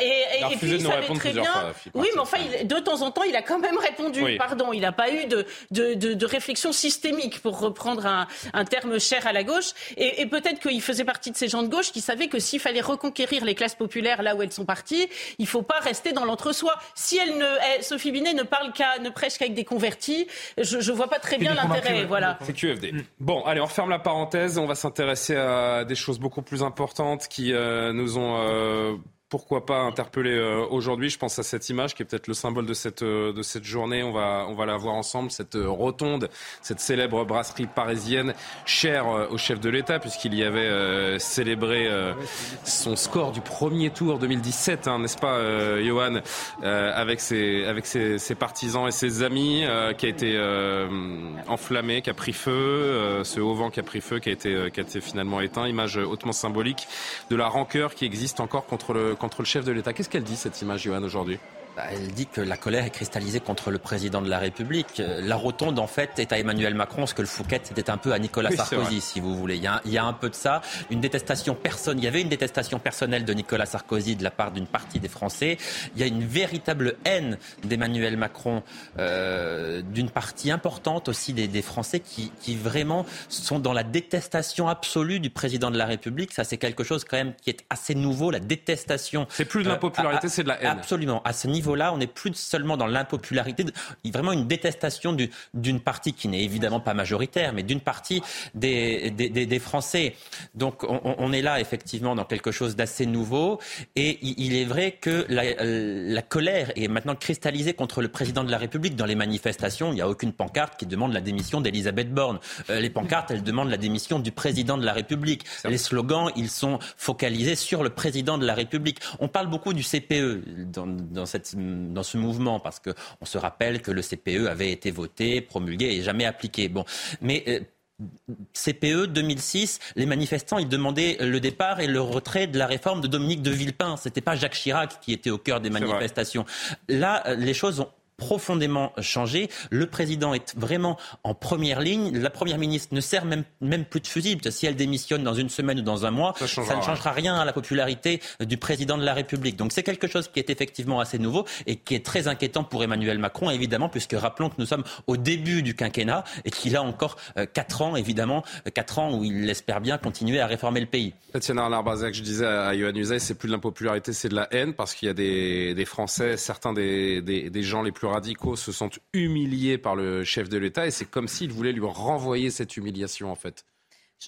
et, et, puis, il savait très bien. oui, mais enfin, de temps en temps, il a quand même répondu. Pardon, il n'a pas eu de, de, de, réflexion systémique, pour reprendre un, un terme cher à la gauche. Et, peut-être qu'il faisait partie de ces gens de gauche qui savaient que s'il fallait reconquérir les classes populaires là où elles sont parties, il ne faut pas rester dans l'entre-soi. Si elle ne, Sophie Binet ne parle qu'à, ne prêche qu'avec des convertis, je ne vois pas très bien l'intérêt. Voilà. C'est QFD. Bon, allez, on referme la parenthèse. On va s'intéresser à des choses beaucoup plus importantes qui euh, nous ont euh, pourquoi pas interpeller euh, aujourd'hui. Je pense à cette image qui est peut-être le symbole de cette, euh, de cette journée. On va, on va la voir ensemble, cette euh, rotonde, cette célèbre brasserie parisienne, chère au chef de l'État, puisqu'il y avait célébré son score du premier tour 2017, hein, n'est-ce pas, Johan, avec, ses, avec ses, ses, partisans et ses amis, qui a été enflammé, qui a pris feu, ce haut vent qui a pris feu, qui a été, qui a été finalement éteint. Image hautement symbolique de la rancœur qui existe encore contre le contre le chef de l'État. Qu'est-ce qu'elle dit, cette image, Johan, aujourd'hui? Elle dit que la colère est cristallisée contre le président de la République. Euh, la rotonde, en fait, est à Emmanuel Macron, ce que le Fouquet c'était un peu à Nicolas Sarkozy, si vous voulez. Il y, a, il y, a, un peu de ça. Une détestation personne. Il y avait une détestation personnelle de Nicolas Sarkozy de la part d'une partie des Français. Il y a une véritable haine d'Emmanuel Macron euh, d'une partie importante aussi des, des Français qui, qui, vraiment sont dans la détestation absolue du président de la République. Ça, c'est quelque chose quand même qui est assez nouveau, la détestation. C'est plus de l'impopularité, euh, c'est de la haine. Absolument. À ce niveau niveau-là, on n'est plus seulement dans l'impopularité, vraiment une détestation d'une partie qui n'est évidemment pas majoritaire, mais d'une partie des, des, Français. Donc on, est là effectivement dans quelque chose d'assez nouveau. Et il, est vrai que la, la, colère est maintenant cristallisée contre le président de la République. Dans les manifestations, il n'y a aucune pancarte qui demande la démission d'Elisabeth Borne. Euh, les pancartes, elles demandent la démission du président de la République. Les slogans, ils sont focalisés sur le président de la République. On parle beaucoup du CPE dans, dans cette dans ce mouvement, parce qu'on se rappelle que le CPE avait été voté, promulgué et jamais appliqué. Bon, mais euh, CPE 2006, les manifestants, ils demandaient le départ et le retrait de la réforme de Dominique de Villepin. C'était pas Jacques Chirac qui était au cœur des manifestations. Là, euh, les choses ont profondément changé. Le président est vraiment en première ligne. La première ministre ne sert même, même plus de fusible. Si elle démissionne dans une semaine ou dans un mois, ça, ne changera rien à la popularité du président de la République. Donc c'est quelque chose qui est effectivement assez nouveau et qui est très inquiétant pour Emmanuel Macron, évidemment, puisque rappelons que nous sommes au début du quinquennat et qu'il a encore euh, quatre ans, évidemment, quatre ans où il espère bien continuer à réformer le pays. Tatiana Arnard-Bazac, je disais à Yohann Usaï, c'est plus de l'impopularité, c'est de la haine, parce qu'il y a des, des Français, certains des, des, des gens les plus radicaux se sentent humiliés par le chef de l'État et c'est comme s'il voulait lui renvoyer cette humiliation en fait.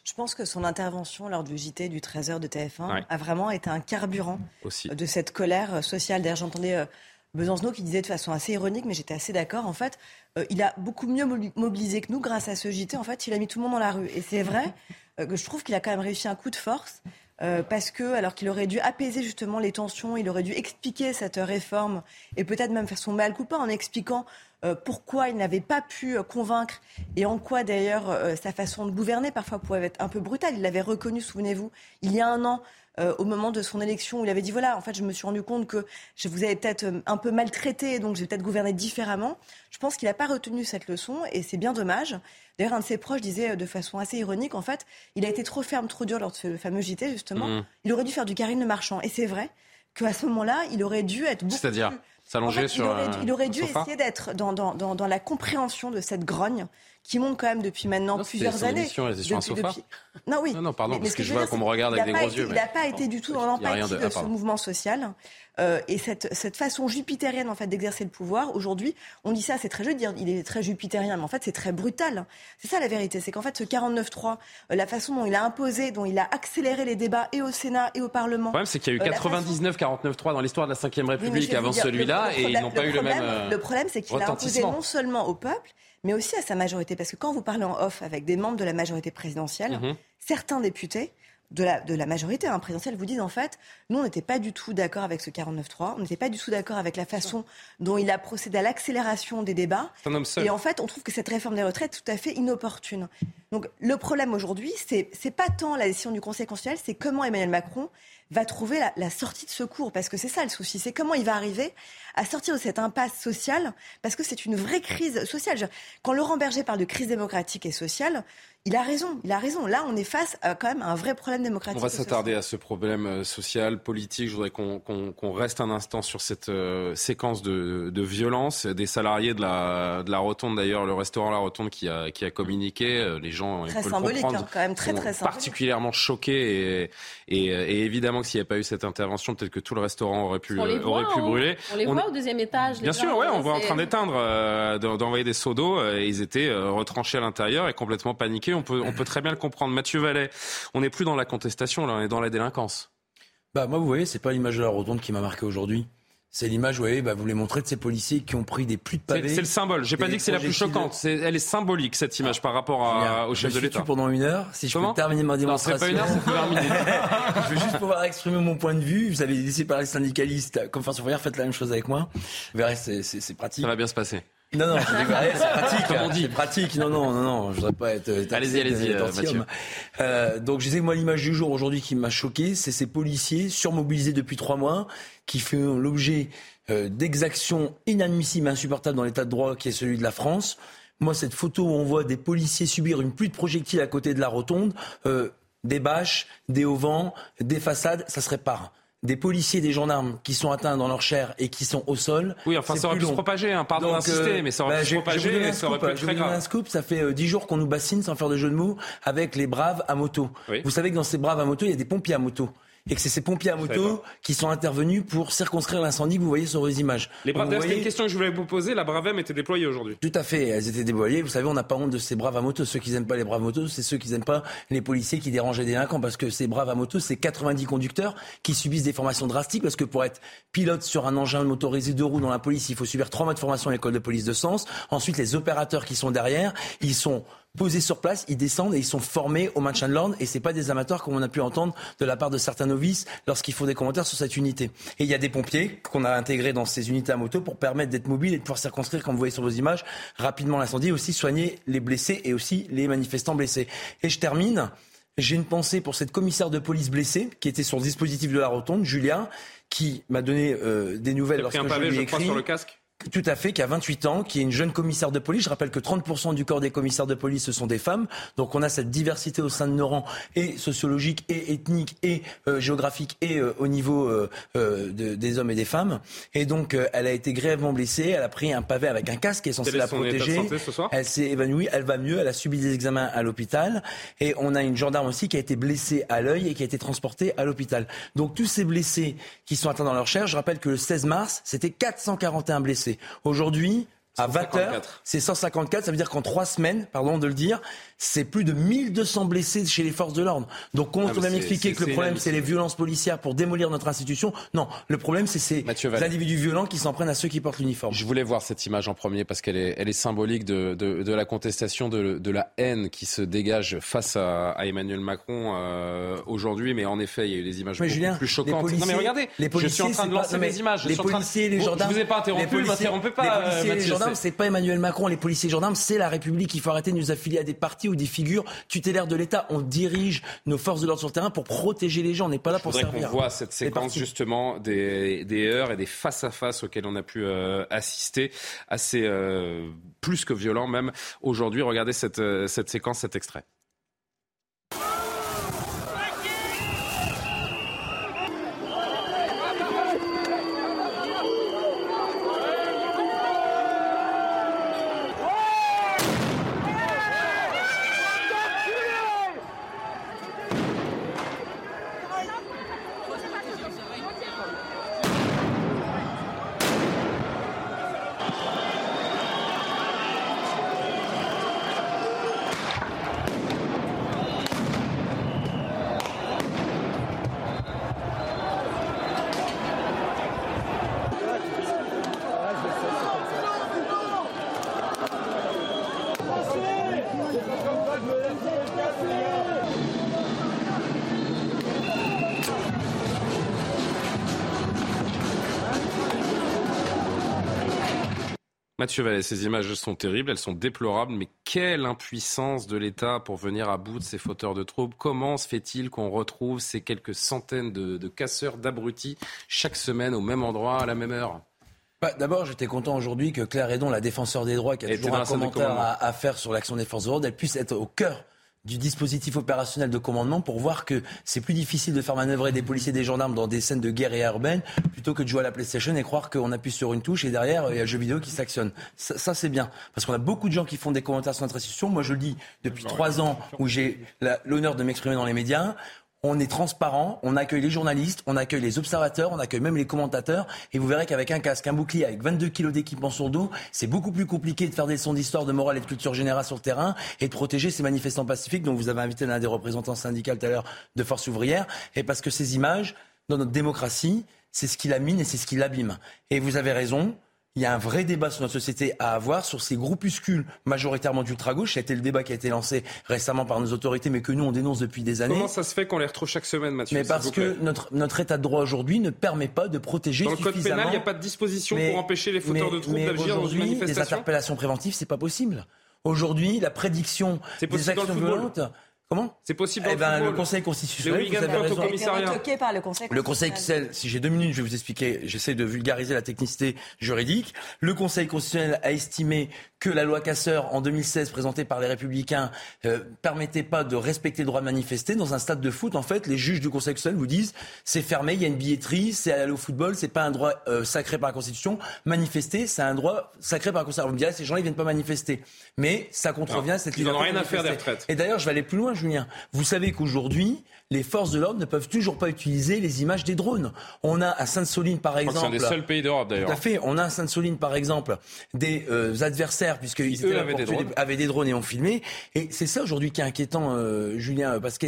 Je pense que son intervention lors du JT du 13h de TF1 a vraiment été un carburant de cette colère sociale. D'ailleurs, j'entendais euh, Besancenot qui disait de façon assez ironique, mais j'étais assez d'accord. En fait, euh, il a beaucoup mieux mobilisé que nous grâce à ce JT. En fait, il a mis tout le monde dans la rue. Et c'est vrai euh, que je trouve qu'il a quand même réussi un coup de force. Euh, parce que, alors qu'il aurait dû apaiser justement les tensions, il aurait dû expliquer cette réforme et peut-être même faire son mal coupant en expliquant euh, pourquoi il n'avait pas pu euh, convaincre et en quoi d'ailleurs sa façon de gouverner parfois pouvait être un peu brutale. Il l'avait reconnu, souvenez-vous, il y a un an. Au moment de son élection, où il avait dit voilà, en fait, je me suis rendu compte que je vous avais peut-être un peu maltraité, donc j'ai peut-être gouverné différemment. Je pense qu'il n'a pas retenu cette leçon et c'est bien dommage. D'ailleurs, un de ses proches disait euh, de façon assez ironique, en fait, il a été trop ferme, trop dur lors de ce fameux JT, justement. Mmh. Il aurait dû faire du Karine Le Marchand. Et c'est vrai qu'à ce moment-là, il aurait dû être beaucoup C'est-à-dire s'allonger sur Il aurait dû, essayer d'être dans, dans, dans, la compréhension de cette grogne qui monte quand même depuis maintenant plusieurs années. Émission, un sofa. Non, oui. Non, non, pardon, parce que, je vois qu'on me regarde avec des gros yeux. Il n'a pas été du tout dans l'empathie de, ce mouvement social. Euh, et cette, cette, façon jupitérienne en fait d'exercer le pouvoir, aujourd'hui, on dit ça, c'est très joli de dire il est très jupitérien, mais en fait c'est très brutal. C'est ça la vérité, c'est qu'en fait ce 49-3, euh, la façon dont il a imposé, dont il a accéléré les débats et au Sénat et au Parlement. Le problème c'est qu'il y a eu 99 49-3 dans l'histoire de la Ve République avant celui-là et ils n'ont pas eu le même. Euh, le problème c'est qu'il a imposé non seulement au peuple, mais aussi à sa majorité. Parce que quand vous parlez en off avec des membres de la majorité présidentielle, mhm. certains députés de la, de la majorité hein, présidentielle vous disent en fait, nous on n'était pas du tout d'accord avec ce 49-3, on n'était pas du tout d'accord avec la façon dont il a procédé à l'accélération des débats. Et en fait, on trouve que cette réforme des retraites est tout à fait inopportune. Donc le problème aujourd'hui, c'est c'est pas tant la décision du Conseil constitutionnel, c'est comment Emmanuel Macron va trouver la, sortie de secours. Parce que c'est ça le souci, c'est comment il va arriver à sortir de cette impasse sociale, parce que c'est une vraie crise sociale. Quand Laurent Berger parle de crise démocratique et sociale, il a raison, il a raison. Là, on est face à quand même un vrai problème démocratique. On va s'attarder à ce problème euh, social, politique. Je voudrais qu'on reste un instant sur cette euh, séquence de, de violence des salariés de la, de la Rotonde. D'ailleurs, le restaurant La Rotonde qui a, qui a communiqué. Euh, les gens, très symbolique, hein, quand même très très symbolique. Particulièrement choqués et, et, et évidemment que s'il n'y avait pas eu cette intervention, peut-être que tout le restaurant aurait pu, aurait pu brûler. On les voit au deuxième étage. Bien sûr, ouais, on voit en train d'éteindre, d'envoyer des seaux d'eau. et ils étaient retranchés à l'intérieur et complètement paniqués on peut, on peut très bien le comprendre. Mathieu Vallet, on n'est plus dans la contestation, là, on est dans la délinquance. Bah, moi, vous voyez, c'est pas l'image de la rotonde qui m'a marqué aujourd'hui. C'est l'image, vous voyez, bah, vous les montrez de ces policiers qui ont pris des pluies de pavés. C'est le symbole. J'ai pas dit que c'est la plus choquante. elle est symbolique cette image par rapport au chef de l'État. pendant une heure. Si je peux terminer ma démonstration. Non, pas une heure, c'est 20 minutes. je veux juste pouvoir exprimer mon point de vue. Vous avez laissé parler les syndicalistes. Comme François Fourier, faites la même chose avec moi. Vous verrez, c'est pratique. Ça va bien se passer. Non, non, c'est pratique. Comme on dit. Pratique. Non, non, non, non. Je voudrais pas être. Allez-y, allez-y, euh, Mathieu. Euh, donc, je disais, moi, l'image du jour aujourd'hui qui m'a choqué, c'est ces policiers surmobilisés depuis trois mois qui font l'objet euh, d'exactions inadmissibles, insupportables dans l'état de droit qui est celui de la France. Moi, cette photo où on voit des policiers subir une pluie de projectiles à côté de la rotonde, euh, des bâches, des auvents, des façades, ça serait pas des policiers, des gendarmes qui sont atteints dans leur chair et qui sont au sol. Oui, enfin, ça aurait pu se propager, hein. pardon d'insister, euh, mais ça aurait bah, pu se propager et ça aurait pu être très grave. un scoop, ça fait euh, dix jours qu'on nous bassine, sans faire de jeu de mots, avec les braves à moto. Vous savez que dans ces braves à moto, il y a des pompiers à moto et que c'est ces pompiers à moto qui sont intervenus pour circonscrire l'incendie que vous voyez sur vos images. Les braves, c'était une question que je voulais vous poser. La Bravem était déployée aujourd'hui. Tout à fait, elles étaient déployées. Vous savez, on n'a pas honte de ces braves à moto. Ceux qui n'aiment pas les braves à moto, c'est ceux qui n'aiment pas les policiers qui dérangent les délinquants. Parce que ces braves à moto, c'est 90 conducteurs qui subissent des formations drastiques. Parce que pour être pilote sur un engin motorisé de roues dans la police, il faut subir trois mois de formation à l'école de police de Sens. Ensuite, les opérateurs qui sont derrière, ils sont posés sur place, ils descendent et ils sont formés au maintien de l'ordre et c'est pas des amateurs comme on a pu entendre de la part de certains novices lorsqu'ils font des commentaires sur cette unité. Et il y a des pompiers qu'on a intégrés dans ces unités à moto pour permettre d'être mobiles et de pouvoir circonscrire, comme vous voyez sur vos images, rapidement l'incendie et aussi soigner les blessés et aussi les manifestants blessés. Et je termine. J'ai une pensée pour cette commissaire de police blessée qui était sur le dispositif de la rotonde, Julia, qui m'a donné euh, des nouvelles lorsque je lui ai écrit. sur le casque? Tout à fait, qui a 28 ans, qui est une jeune commissaire de police. Je rappelle que 30% du corps des commissaires de police, ce sont des femmes. Donc on a cette diversité au sein de nos rangs, et sociologique, et ethnique, et euh, géographique, et euh, au niveau euh, de, des hommes et des femmes. Et donc elle a été grièvement blessée. Elle a pris un pavé avec un casque qui est censé la protéger. elle s'est évanouie, elle va mieux. Elle a subi des examens à l'hôpital. Et on a une gendarme aussi qui a été blessée à l'œil et qui a été transportée à l'hôpital. Donc tous ces blessés qui sont atteints dans leur chair, je rappelle que le 16 mars, c'était 441 blessés. Aujourd'hui, à 20h, c'est 154. Ça veut dire qu'en trois semaines, pardon de le dire, c'est plus de 1200 blessés chez les forces de l'ordre. Donc on ah, peut même expliquer que le problème, c'est les violences policières pour démolir notre institution? Non, le problème, c'est ces individus violents qui s'en prennent à ceux qui portent l'uniforme. Je voulais voir cette image en premier parce qu'elle est, elle est symbolique de, de, de la contestation, de, de, la haine qui se dégage face à, à Emmanuel Macron euh, aujourd'hui. Mais en effet, il y a eu des images beaucoup plus choquantes. non mais regardez, les policiers, je suis en train de lancer des images. les policiers, les gendarmes. Je vous ai pas interrompu, les policiers, pas. Les policiers, les gendarmes, c'est pas Emmanuel Macron. Les policiers, les gendarmes, c'est la République. Il faut arrêter de nous affilier à des partis ou des figures tutélaires de l'État. On dirige nos forces de l'ordre sur le terrain pour protéger les gens. On n'est pas là pour servir. On voit cette séquence justement des, des heures et des face-à-face auxquels on a pu euh, assister, assez euh, plus que violent même. Aujourd'hui, regardez cette, euh, cette séquence, cet extrait. Mathieu Vallet, ces images sont terribles, elles sont déplorables, mais quelle impuissance de l'État pour venir à bout de ces fauteurs de troubles. Comment se fait-il qu'on retrouve ces quelques centaines de, casseurs, d'abrutis, chaque semaine au même endroit, à la même heure? Bah, D'abord, j'étais content aujourd'hui que Claire Hédon, la défenseur des droits, qui a toujours un commentaire à, à, faire sur l'action des forces de l'ordre, elle puisse être au cœur du dispositif opérationnel de commandement pour voir que c'est plus difficile de faire manœuvrer des policiers et des gendarmes dans des scènes de guerre et urbaine plutôt que de jouer à la PlayStation et croire qu'on appuie sur une touche et derrière il y a le jeu vidéo qui s'actionne. Ça, c'est bien parce qu'on a beaucoup de gens qui font des commentaires sur notre institution. Moi je le dis depuis trois ans où j'ai l'honneur de m'exprimer dans les médias on est transparent, on accueille les journalistes, on accueille les observateurs, on accueille même les commentateurs, et vous verrez qu'avec un casque, un bouclier, avec 22 kilos d'équipement sur dos, c'est beaucoup plus compliqué de faire des sons d'histoire, de morale et de culture générale sur le terrain, et de protéger ces manifestants pacifiques, dont vous avez invité l'un des représentants syndicaux tout à l'heure de Force ouvrière, et parce que ces images, dans notre démocratie, c'est ce qui la mine et c'est ce qui l'abîme. Et vous avez raison, il y a un vrai débat sur notre société à avoir sur ces groupuscules majoritairement d'ultra-gauche. C'était le débat qui a été lancé récemment par nos autorités, mais que nous, on dénonce depuis des années. Comment ça se fait qu'on les retrouve chaque semaine, Mathieu Mais parce que notre, notre état de droit aujourd'hui ne permet pas de protéger Dans le code pénal, il n'y a pas de disposition pour empêcher les fauteurs de troubles d'agir dans une manifestation les interpellations préventives, c'est pas possible. Aujourd'hui, la prédiction des actions violentes... Comment C'est possible. Eh ben, le Conseil constitutionnel. vous avez raison. Au par le Conseil Le Conseil constitutionnel, si j'ai deux minutes, je vais vous expliquer. J'essaie de vulgariser la technicité juridique. Le Conseil constitutionnel a estimé que la loi Casseur en 2016 présentée par les Républicains euh, permettait pas de respecter le droit de manifester dans un stade de foot. En fait, les juges du Conseil constitutionnel vous disent c'est fermé, il y a une billetterie, c'est aller au football, c'est pas un droit euh, sacré par la Constitution. Manifester, c'est un droit sacré par la Constitution. Vous me direz, ces gens-là, ils viennent pas manifester, mais ça contrevient à cette liberté. Ils n'ont rien à faire des retraites. Et d'ailleurs, je vais aller plus loin, Julien. Vous savez qu'aujourd'hui, les forces de l'ordre ne peuvent toujours pas utiliser les images des drones. On a à Sainte-Soline, par exemple. C'est un des seuls pays d'Europe, d'ailleurs. Tout à fait. On a à Sainte-Soline, par exemple, des euh, adversaires, puisqu'ils avaient des, drones. avaient des drones et ont filmé. Et c'est ça aujourd'hui qui est inquiétant, euh, Julien, parce que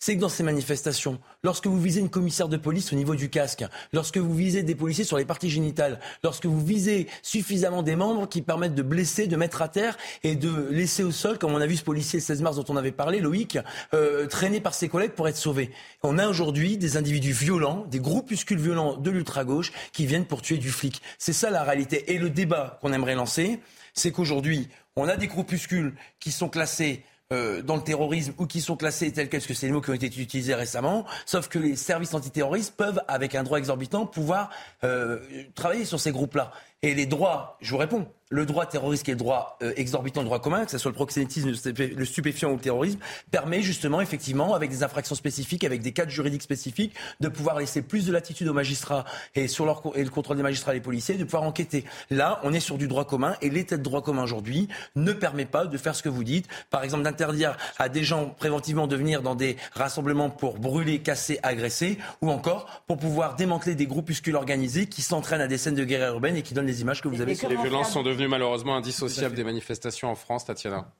c'est que dans ces manifestations, lorsque vous visez une commissaire de police au niveau du casque, lorsque vous visez des policiers sur les parties génitales, lorsque vous visez suffisamment des membres qui permettent de blesser, de mettre à terre et de laisser au sol, comme on a vu ce policier le 16 mars dont on avait parlé, Loïc, euh, traîné par ses collègues pour être sauvé. On a aujourd'hui des individus violents, des groupuscules violents de l'ultra-gauche qui viennent pour tuer du flic. C'est ça la réalité. Et le débat qu'on aimerait lancer, c'est qu'aujourd'hui, on a des groupuscules qui sont classés euh, dans le terrorisme ou qui sont classés tels quels, que c'est les mots qui ont été utilisés récemment, sauf que les services antiterroristes peuvent, avec un droit exorbitant, pouvoir euh, travailler sur ces groupes-là. Et les droits, je vous réponds, le droit terroriste qui est le droit euh, exorbitant, le droit commun, que ce soit le proxénétisme, le stupéfiant ou le terrorisme, permet justement, effectivement, avec des infractions spécifiques, avec des cadres juridiques spécifiques, de pouvoir laisser plus de latitude aux magistrats et sur leur et le contrôle des magistrats et des policiers, de pouvoir enquêter. Là, on est sur du droit commun et l'état de droit commun aujourd'hui ne permet pas de faire ce que vous dites. Par exemple, d'interdire à des gens préventivement de venir dans des rassemblements pour brûler, casser, agresser, ou encore pour pouvoir démanteler des groupuscules organisés qui s'entraînent à des scènes de guerre urbaine et qui donnent les images que vous avez. Les violences sont devenues malheureusement indissociables des manifestations en France, Tatiana.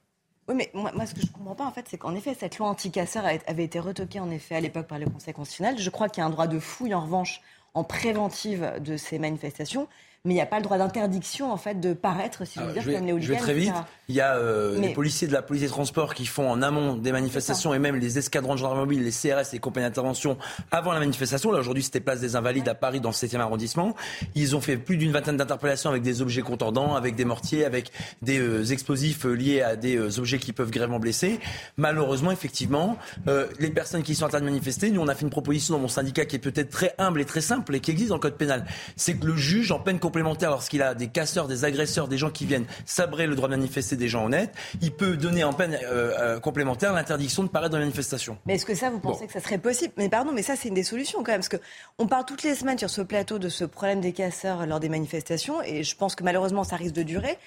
Oui, mais moi, ce que je ne comprends pas, en fait, c'est qu'en effet, cette loi anti-casseur avait été retoquée, en effet, à l'époque par le Conseil constitutionnel. Je crois qu'il y a un droit de fouille, en revanche, en préventive de ces manifestations mais il n'y a pas le droit d'interdiction en fait de paraître, si je veux dire, comme les Je vais très vite. Il y a euh, les policiers de la police des transports qui font en amont des manifestations et même les escadrons de gendarmerie, les CRS, les compagnies d'intervention avant la manifestation. Là aujourd'hui, c'était place des Invalides à Paris dans le 7e arrondissement. Ils ont fait plus d'une vingtaine d'interpellations avec des objets contendants, avec des mortiers, avec des euh, explosifs euh, liés à des objets qui peuvent gravement blesser. Malheureusement, effectivement, les personnes qui sont en train de manifester, nous on a fait une proposition dans mon syndicat qui est peut-être très humble et très simple et qui existe dans le code pénal. C'est que le juge en peine complémentaire lorsqu'il a des casseurs, des agresseurs, des gens qui viennent sabrer le droit de manifester des gens honnêtes, il peut donner en peine euh, euh, complémentaire l'interdiction de paraître dans la manifestation. Mais est-ce que ça, vous pensez que ça serait possible? Mais pardon, mais ça, c'est une des solutions quand même. Parce qu'on parle toutes les semaines sur ce plateau de ce problème des casseurs lors des manifestations. Et je pense que malheureusement, ça risque de durer.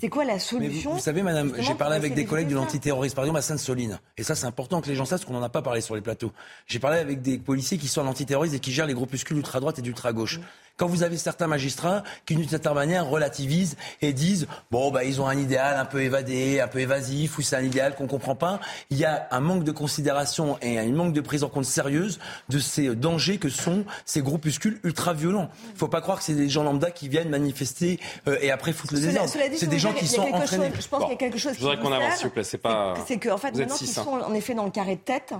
C'est quoi la solution vous, savez, madame, j'ai parlé avec des collègues de l'antiterrorisme, par exemple à Sainte-Soline. Et ça, c'est important que les gens sachent, qu'on n'en a pas parlé sur les plateaux. J'ai parlé avec des policiers qui sont en antiterrorisme et qui gèrent les groupuscules ultra-droite et d'ultra-gauche. Mmh. Quand vous avez certains magistrats qui, d'une certaine manière, relativisent et disent bon, bah, ils ont un idéal un peu évadé, un peu évasif, ou c'est un idéal qu'on comprend pas, il y a un manque de considération et un manque de prise en compte sérieuse de ces dangers que sont ces groupuscules ultra-violents. Il ne faut pas croire que c'est des gens lambda qui viennent manifester euh, et après foutre le désordre. C'est des gens qui sont entraînés. je pense qu'il y a quelque chose je voudrais qu'on avance, s'il vous plaît. C'est pas. C'est qu'en fait, maintenant qu'ils sont en effet dans le carré de tête,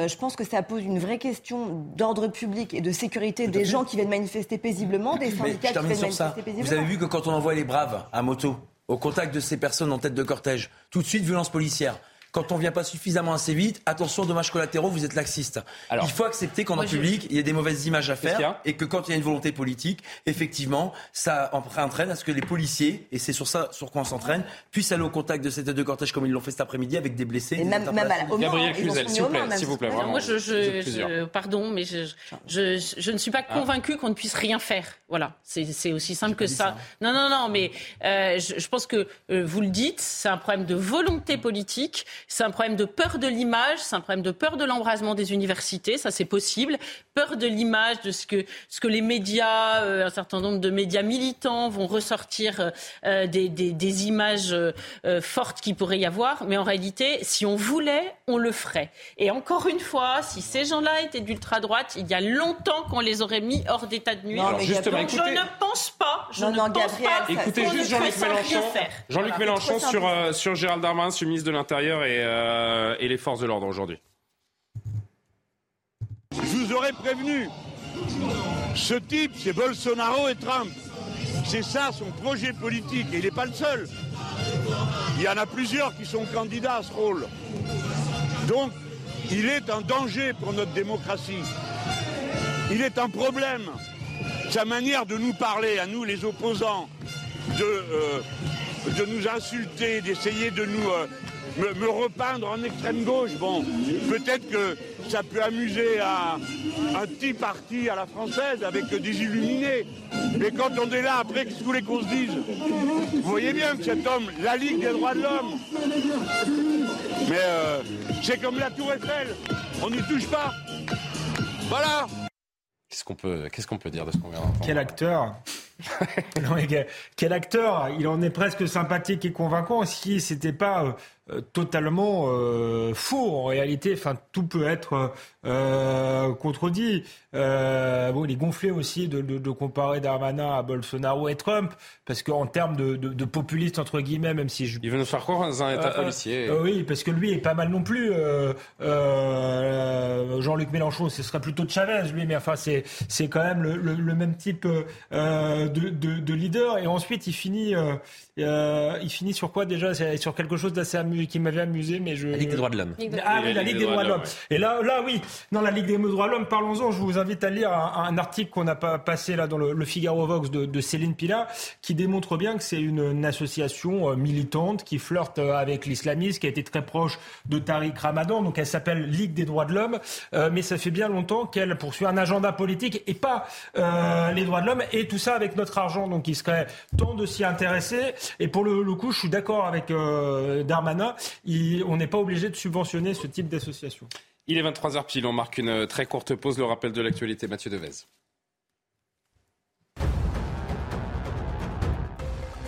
Euh, je pense que ça pose une vraie question d'ordre public et de sécurité des gens qui viennent manifester paisiblement, des syndicats qui viennent manifester paisiblement. Vous avez vu que quand on envoie les braves à moto au contact de ces personnes en tête de cortège, tout de suite violence policière quand on vient pas suffisamment assez vite, attention, dommages collatéraux, vous êtes laxiste. il faut accepter qu'en public, il y a des mauvaises images à faire et que quand il y a une volonté politique, effectivement, ça entraîne à ce que les policiers, et c'est sur ça sur quoi on s'entraîne, puissent aller au contact de cette tête de cortège comme ils l'ont fait cet après-midi avec des blessés. Et même, même à Gabriel Cluzel, s'il vous plaît, s'il vous plaît. moi, je, pardon, mais je, je, ne suis pas ah. convaincu qu'on ne puisse rien faire. Voilà, c'est aussi simple que ça. Non, non, non, mais euh, je, pense que euh, vous le dites, c'est un problème de volonté politique. C'est un problème de peur de l'image, c'est un problème de peur de l'embrasement des universités, ça c'est possible. Peur de l'image, de ce que, ce que les médias, euh, un certain nombre de médias militants vont ressortir euh, euh, des, des, des, images fortes qui pourrait y avoir. Mais en réalité, si on voulait, on le ferait. Et encore une fois, si ces gens-là étaient d'ultra-droite, il y a longtemps qu'on les aurait mis hors d'état de nuit. Alors, justement, Donc, je ne pense pas, je ne pense pas écoutez juste Jean-Luc Mélenchon, Jean-Luc Mélenchon sur, sur Gérald Darmanin, sur le ministre de l'Intérieur et euh, et les forces de l'ordre aujourd'hui Je vous aurais prévenu. Ce type, c'est Bolsonaro et Trump. C'est ça son projet politique et il n'est pas le seul. Il y en a plusieurs qui sont candidats à ce rôle. Donc, il est un danger pour notre démocratie. Il est un problème. Sa manière de nous parler, à nous les opposants, de, euh, de nous insulter, d'essayer de nous euh, me, repeindre en extrême gauche. Bon, peut-être que ça peut amuser un, un petit parti à la française avec des illuminés. Mais quand on est là, après, qu'est-ce que vous voulez qu'on se dise? Vous voyez bien que cet homme, la Ligue des droits de l'homme, mais euh, c'est comme la Tour Eiffel, on n'y touche pas. Voilà. Qu'est-ce qu'on peut, qu'est-ce qu'on peut dire de ce qu'on vient d'entendre? Quel acteur? Quel acteur? Il en est presque sympathique et convaincant. Si c'était pas euh, totalement euh, faux en réalité. Enfin, tout peut être euh, contredit. bon, il est gonflé aussi de, de, de, comparer Darmanin à Bolsonaro et Trump, parce qu'en termes de, de, populiste entre guillemets, même si je... il veut nous faire croire dans un état policier. oui, parce que lui est pas mal non plus. Jean-Luc Mélenchon, ce serait plutôt Chavez, lui, mais enfin c'est c'est quand même le, le, même type de, de, leader. Et ensuite, il finit il finit sur quoi déjà? Sur quelque chose d'assez amusant qui m'avait amusé, mais je. La Ligue des droits de l'homme. Ah oui, la Ligue des droits de l'homme. Et là, là, oui. Non, la Ligue des droits de l'homme, parlons-en. Je vous invite à lire un, article qu'on a pas passé là dans le, Figaro Vox de, Céline Pila, qui démontre bien que c'est une, association euh, militante qui flirte euh, avec l'islamisme, qui a été très proche de Tariq Ramadan. Donc elle s'appelle Ligue des droits de l'homme, euh, mais ça fait bien longtemps qu'elle poursuit un agenda politique et pas les droits de l'homme. Et tout ça avec notre argent. Donc il serait temps de s'y intéresser. Et pour le, le coup, je suis d'accord avec Darmanin on n'est pas obligé de subventionner ce type d'association. Il est 23h pile, on marque une très courte pause, le rappel de l'actualité, Mathieu Devez.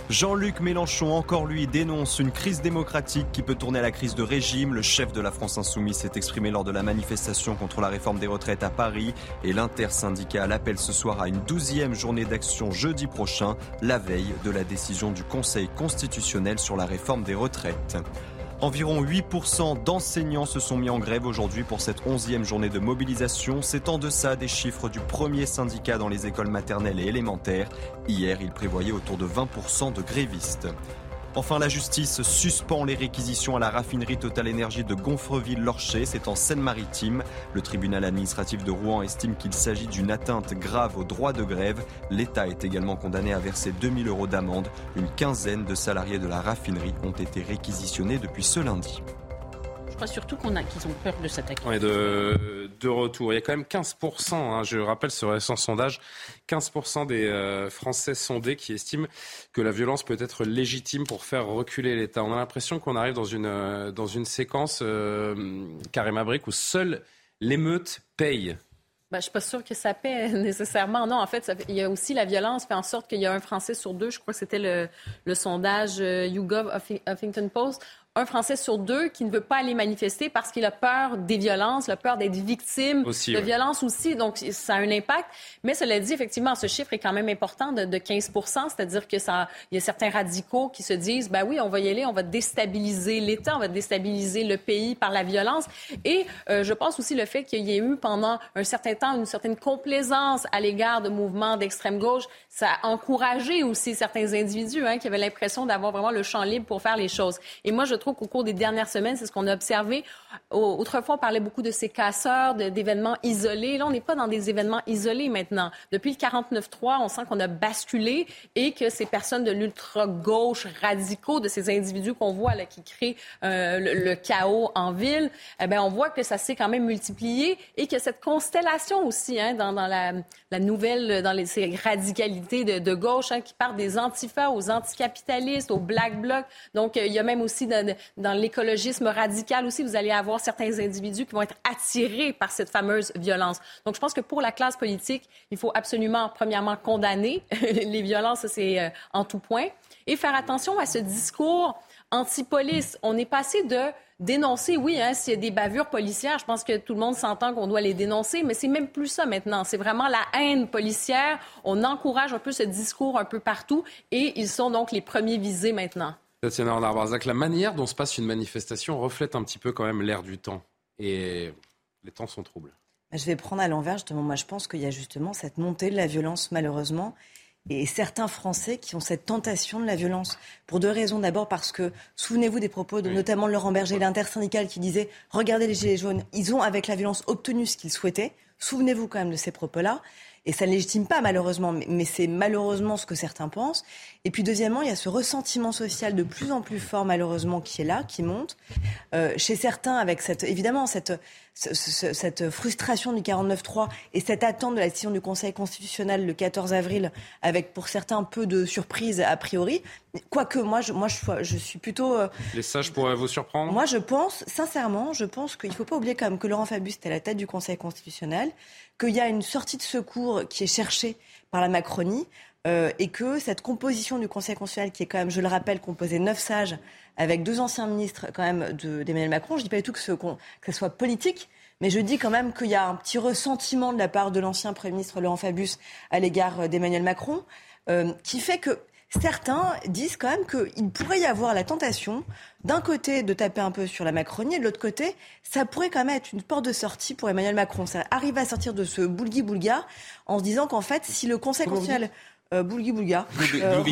Jean-Luc Mélenchon, encore lui, dénonce une crise démocratique qui peut tourner à la crise de régime. Le chef de la France Insoumise s'est exprimé lors de la manifestation contre la réforme des retraites à Paris et l'intersyndical appelle ce soir à une douzième journée d'action jeudi prochain, la veille de la décision du Conseil constitutionnel sur la réforme des retraites. Environ 8% d'enseignants se sont mis en grève aujourd'hui pour cette onzième journée de mobilisation. C'est en deçà des chiffres du premier syndicat dans les écoles maternelles et élémentaires. Hier, il prévoyait autour de 20% de grévistes. Enfin, la justice suspend les réquisitions à la raffinerie Total Énergie de Gonfreville-Lorcher. C'est en Seine-Maritime. Le tribunal administratif de Rouen estime qu'il s'agit d'une atteinte grave au droit de grève. L'État est également condamné à verser 2000 euros d'amende. Une quinzaine de salariés de la raffinerie ont été réquisitionnés depuis ce lundi. Je crois surtout qu'on a, qu'ils ont peur de s'attaquer. Ouais, de, de retour. Il y a quand même 15%, hein, je rappelle ce récent sondage, 15% des euh, Français sondés qui estiment que la violence peut être légitime pour faire reculer l'État. On a l'impression qu'on arrive dans une, euh, dans une séquence, euh, Abrik, où seule l'émeute paye. Ben, je ne suis pas sûre que ça paie nécessairement. Non, en fait, il y a aussi la violence fait en sorte qu'il y a un Français sur deux, je crois que c'était le, le sondage YouGov Huffington Post, un Français sur deux qui ne veut pas aller manifester parce qu'il a peur des violences, la peur d'être victime de violences aussi. Donc, ça a un impact. Mais cela dit, effectivement, ce chiffre est quand même important de, de 15 c'est-à-dire que ça, il y a certains radicaux qui se disent, ben oui, on va y aller, on va déstabiliser l'État, on va déstabiliser le pays par la violence. Et euh, je pense aussi le fait qu'il y ait eu pendant un certain temps une certaine complaisance à l'égard de mouvements d'extrême gauche, ça a encouragé aussi certains individus hein, qui avaient l'impression d'avoir vraiment le champ libre pour faire les choses. Et moi, je trouve qu'au cours des dernières semaines, c'est ce qu'on a observé. Autrefois, on parlait beaucoup de ces casseurs, d'événements isolés. Là, on n'est pas dans des événements isolés maintenant. Depuis le 49-3, on sent qu'on a basculé et que ces personnes de l'ultra-gauche radicaux, de ces individus qu'on voit là, qui créent euh, le, chaos en ville, eh on voit que ça s'est quand même multiplié et que cette constellation aussi hein, dans, la, nouvelle, dans ces radicalités de, de gauche hein, qui partent des antifas aux anticapitalistes, aux black blocs. Donc, euh, il y a même aussi dans, dans l'écologisme radical aussi, vous allez avoir certains individus qui vont être attirés par cette fameuse violence. Donc, je pense que pour la classe politique, il faut absolument, premièrement, condamner les violences, c'est euh, en tout point, et faire attention à ce discours anti-police. On est passé de dénoncer, oui, hein, s'il y a des bavures policières, je pense que tout le monde s'entend qu'on doit les dénoncer, mais c'est même plus ça maintenant. C'est vraiment la haine policière. On encourage un peu ce discours un peu partout et ils sont donc les premiers visés maintenant. Tatiana la manière dont se passe une manifestation reflète un petit peu quand même l'air du temps. Et les temps sont troubles. Je vais prendre à l'envers, justement. Moi, je pense qu'il y a justement cette montée de la violence, malheureusement, et certains Français qui ont cette tentation de la violence. Pour deux raisons. D'abord parce que, souvenez-vous des propos de notamment Laurent Berger, l'intersyndical, qui disait Regardez les Gilets jaunes, ils ont avec la violence obtenu ce qu'ils souhaitaient. Souvenez-vous quand même de ces propos-là. Et ça ne légitime pas, malheureusement, mais c'est malheureusement ce que certains pensent. Et puis, deuxièmement, il y a ce ressentiment social de plus en plus fort, malheureusement, qui est là, qui monte. Euh, chez certains, avec cette, évidemment, cette, cette frustration du 49-3 et cette attente de la décision du Conseil constitutionnel le 14 avril, avec pour certains peu de surprise a priori. Quoique, moi, je, moi, je, je suis plutôt. Euh, Les sages pourraient vous surprendre Moi, je pense, sincèrement, je pense qu'il ne faut pas oublier quand même que Laurent Fabius est à la tête du Conseil constitutionnel, qu'il y a une sortie de secours qui est cherchée par la Macronie. Euh, et que cette composition du Conseil constitutionnel, qui est quand même, je le rappelle, composée de neuf sages, avec deux anciens ministres quand même d'Emmanuel Macron, je ne dis pas du tout que ce, que ce soit politique, mais je dis quand même qu'il y a un petit ressentiment de la part de l'ancien Premier ministre Laurent Fabius à l'égard d'Emmanuel Macron, euh, qui fait que certains disent quand même qu'il pourrait y avoir la tentation, d'un côté, de taper un peu sur la Macronie, et de l'autre côté, ça pourrait quand même être une porte de sortie pour Emmanuel Macron. Ça arrive à sortir de ce boulgui-boulga en se disant qu'en fait, si le Conseil constitutionnel... Euh, Boulgui Boulga. Euh,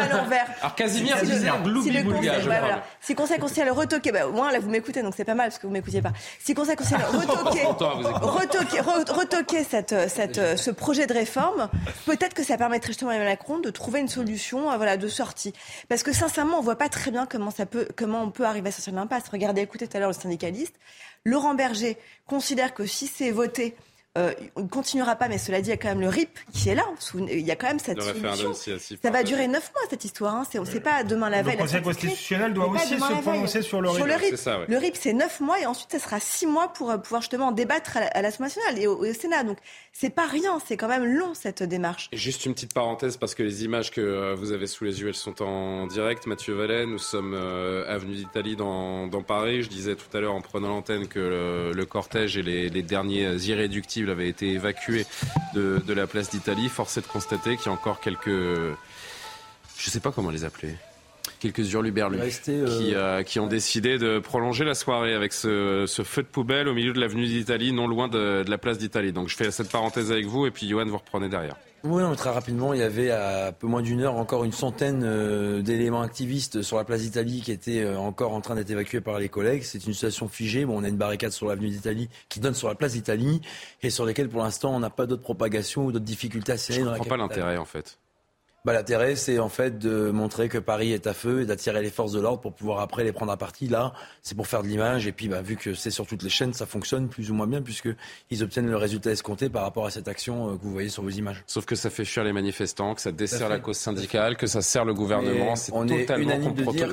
à l'envers. Alors Casimir si disait Gloubi Boulga. Voilà. Si Conseil constitutionnel retoqué, bah, au moins là vous m'écoutez donc c'est pas mal parce que vous m'écoutiez pas. Si Conseil constitutionnel retoqué, retoqué, retoqué cette, cette, ce projet de réforme, peut-être que ça permettrait justement à Emmanuel Macron de trouver une solution, euh, voilà, de sortie. Parce que sincèrement, on voit pas très bien comment ça peut, comment on peut arriver à sortir de l'impasse. Regardez, écoutez tout à l'heure le syndicaliste. Laurent Berger considère que si c'est voté euh, on ne continuera pas, mais cela dit, il y a quand même le RIP qui est là. Il y a quand même cette solution. Ça va durer neuf mois, cette histoire. Hein. C'est, sait pas demain la veille. Le Conseil constitutionnel doit aussi se prononcer sur le RIP. Le RIP, c'est neuf mois et ensuite, ça sera six mois pour euh, pouvoir justement débattre à l'Assemblée nationale et au, Sénat. Donc, c'est pas rien. C'est quand même long, cette démarche. juste une petite parenthèse, parce que les images que euh, vous avez sous les yeux, elles sont en direct. Mathieu Vallet, nous sommes avenue d'Italie dans, Paris. Je disais tout à l'heure en prenant l'antenne que le, cortège et les, les derniers irréductifs avait été évacué de, la place d'Italie. Force est de constater qu'il y a encore quelques. Je ne sais pas comment les appeler quelques hurluberlus euh, qui, euh, qui, ont décidé de prolonger la soirée avec ce, feu de poubelle au milieu de l'avenue d'Italie, non loin de, de la place d'Italie. Donc je fais cette parenthèse avec vous et puis Johan, vous reprenez derrière. Oui, très rapidement, il y avait à peu moins d'une heure encore une centaine euh, d'éléments activistes sur la place d'Italie qui étaient euh, encore en train d'être évacués par les collègues. C'est une situation figée. Bon, on a une barricade sur l'avenue d'Italie qui donne sur la place d'Italie et sur lesquelles pour l'instant on n'a pas d'autres propagations ou d'autres difficultés à Je ne comprends pas l'intérêt en fait bah, L'intérêt, c'est en fait de montrer que Paris est à feu et d'attirer les forces de l'ordre pour pouvoir après les prendre à partie. Là, c'est pour faire de l'image. Et puis, bah, vu que c'est sur toutes les chaînes, ça fonctionne plus ou moins bien puisqu'ils obtiennent le résultat escompté par rapport à cette action euh, que vous voyez sur vos images. Sauf que ça fait fuir les manifestants, que ça dessert la cause syndicale, que ça sert le gouvernement. C'est totalement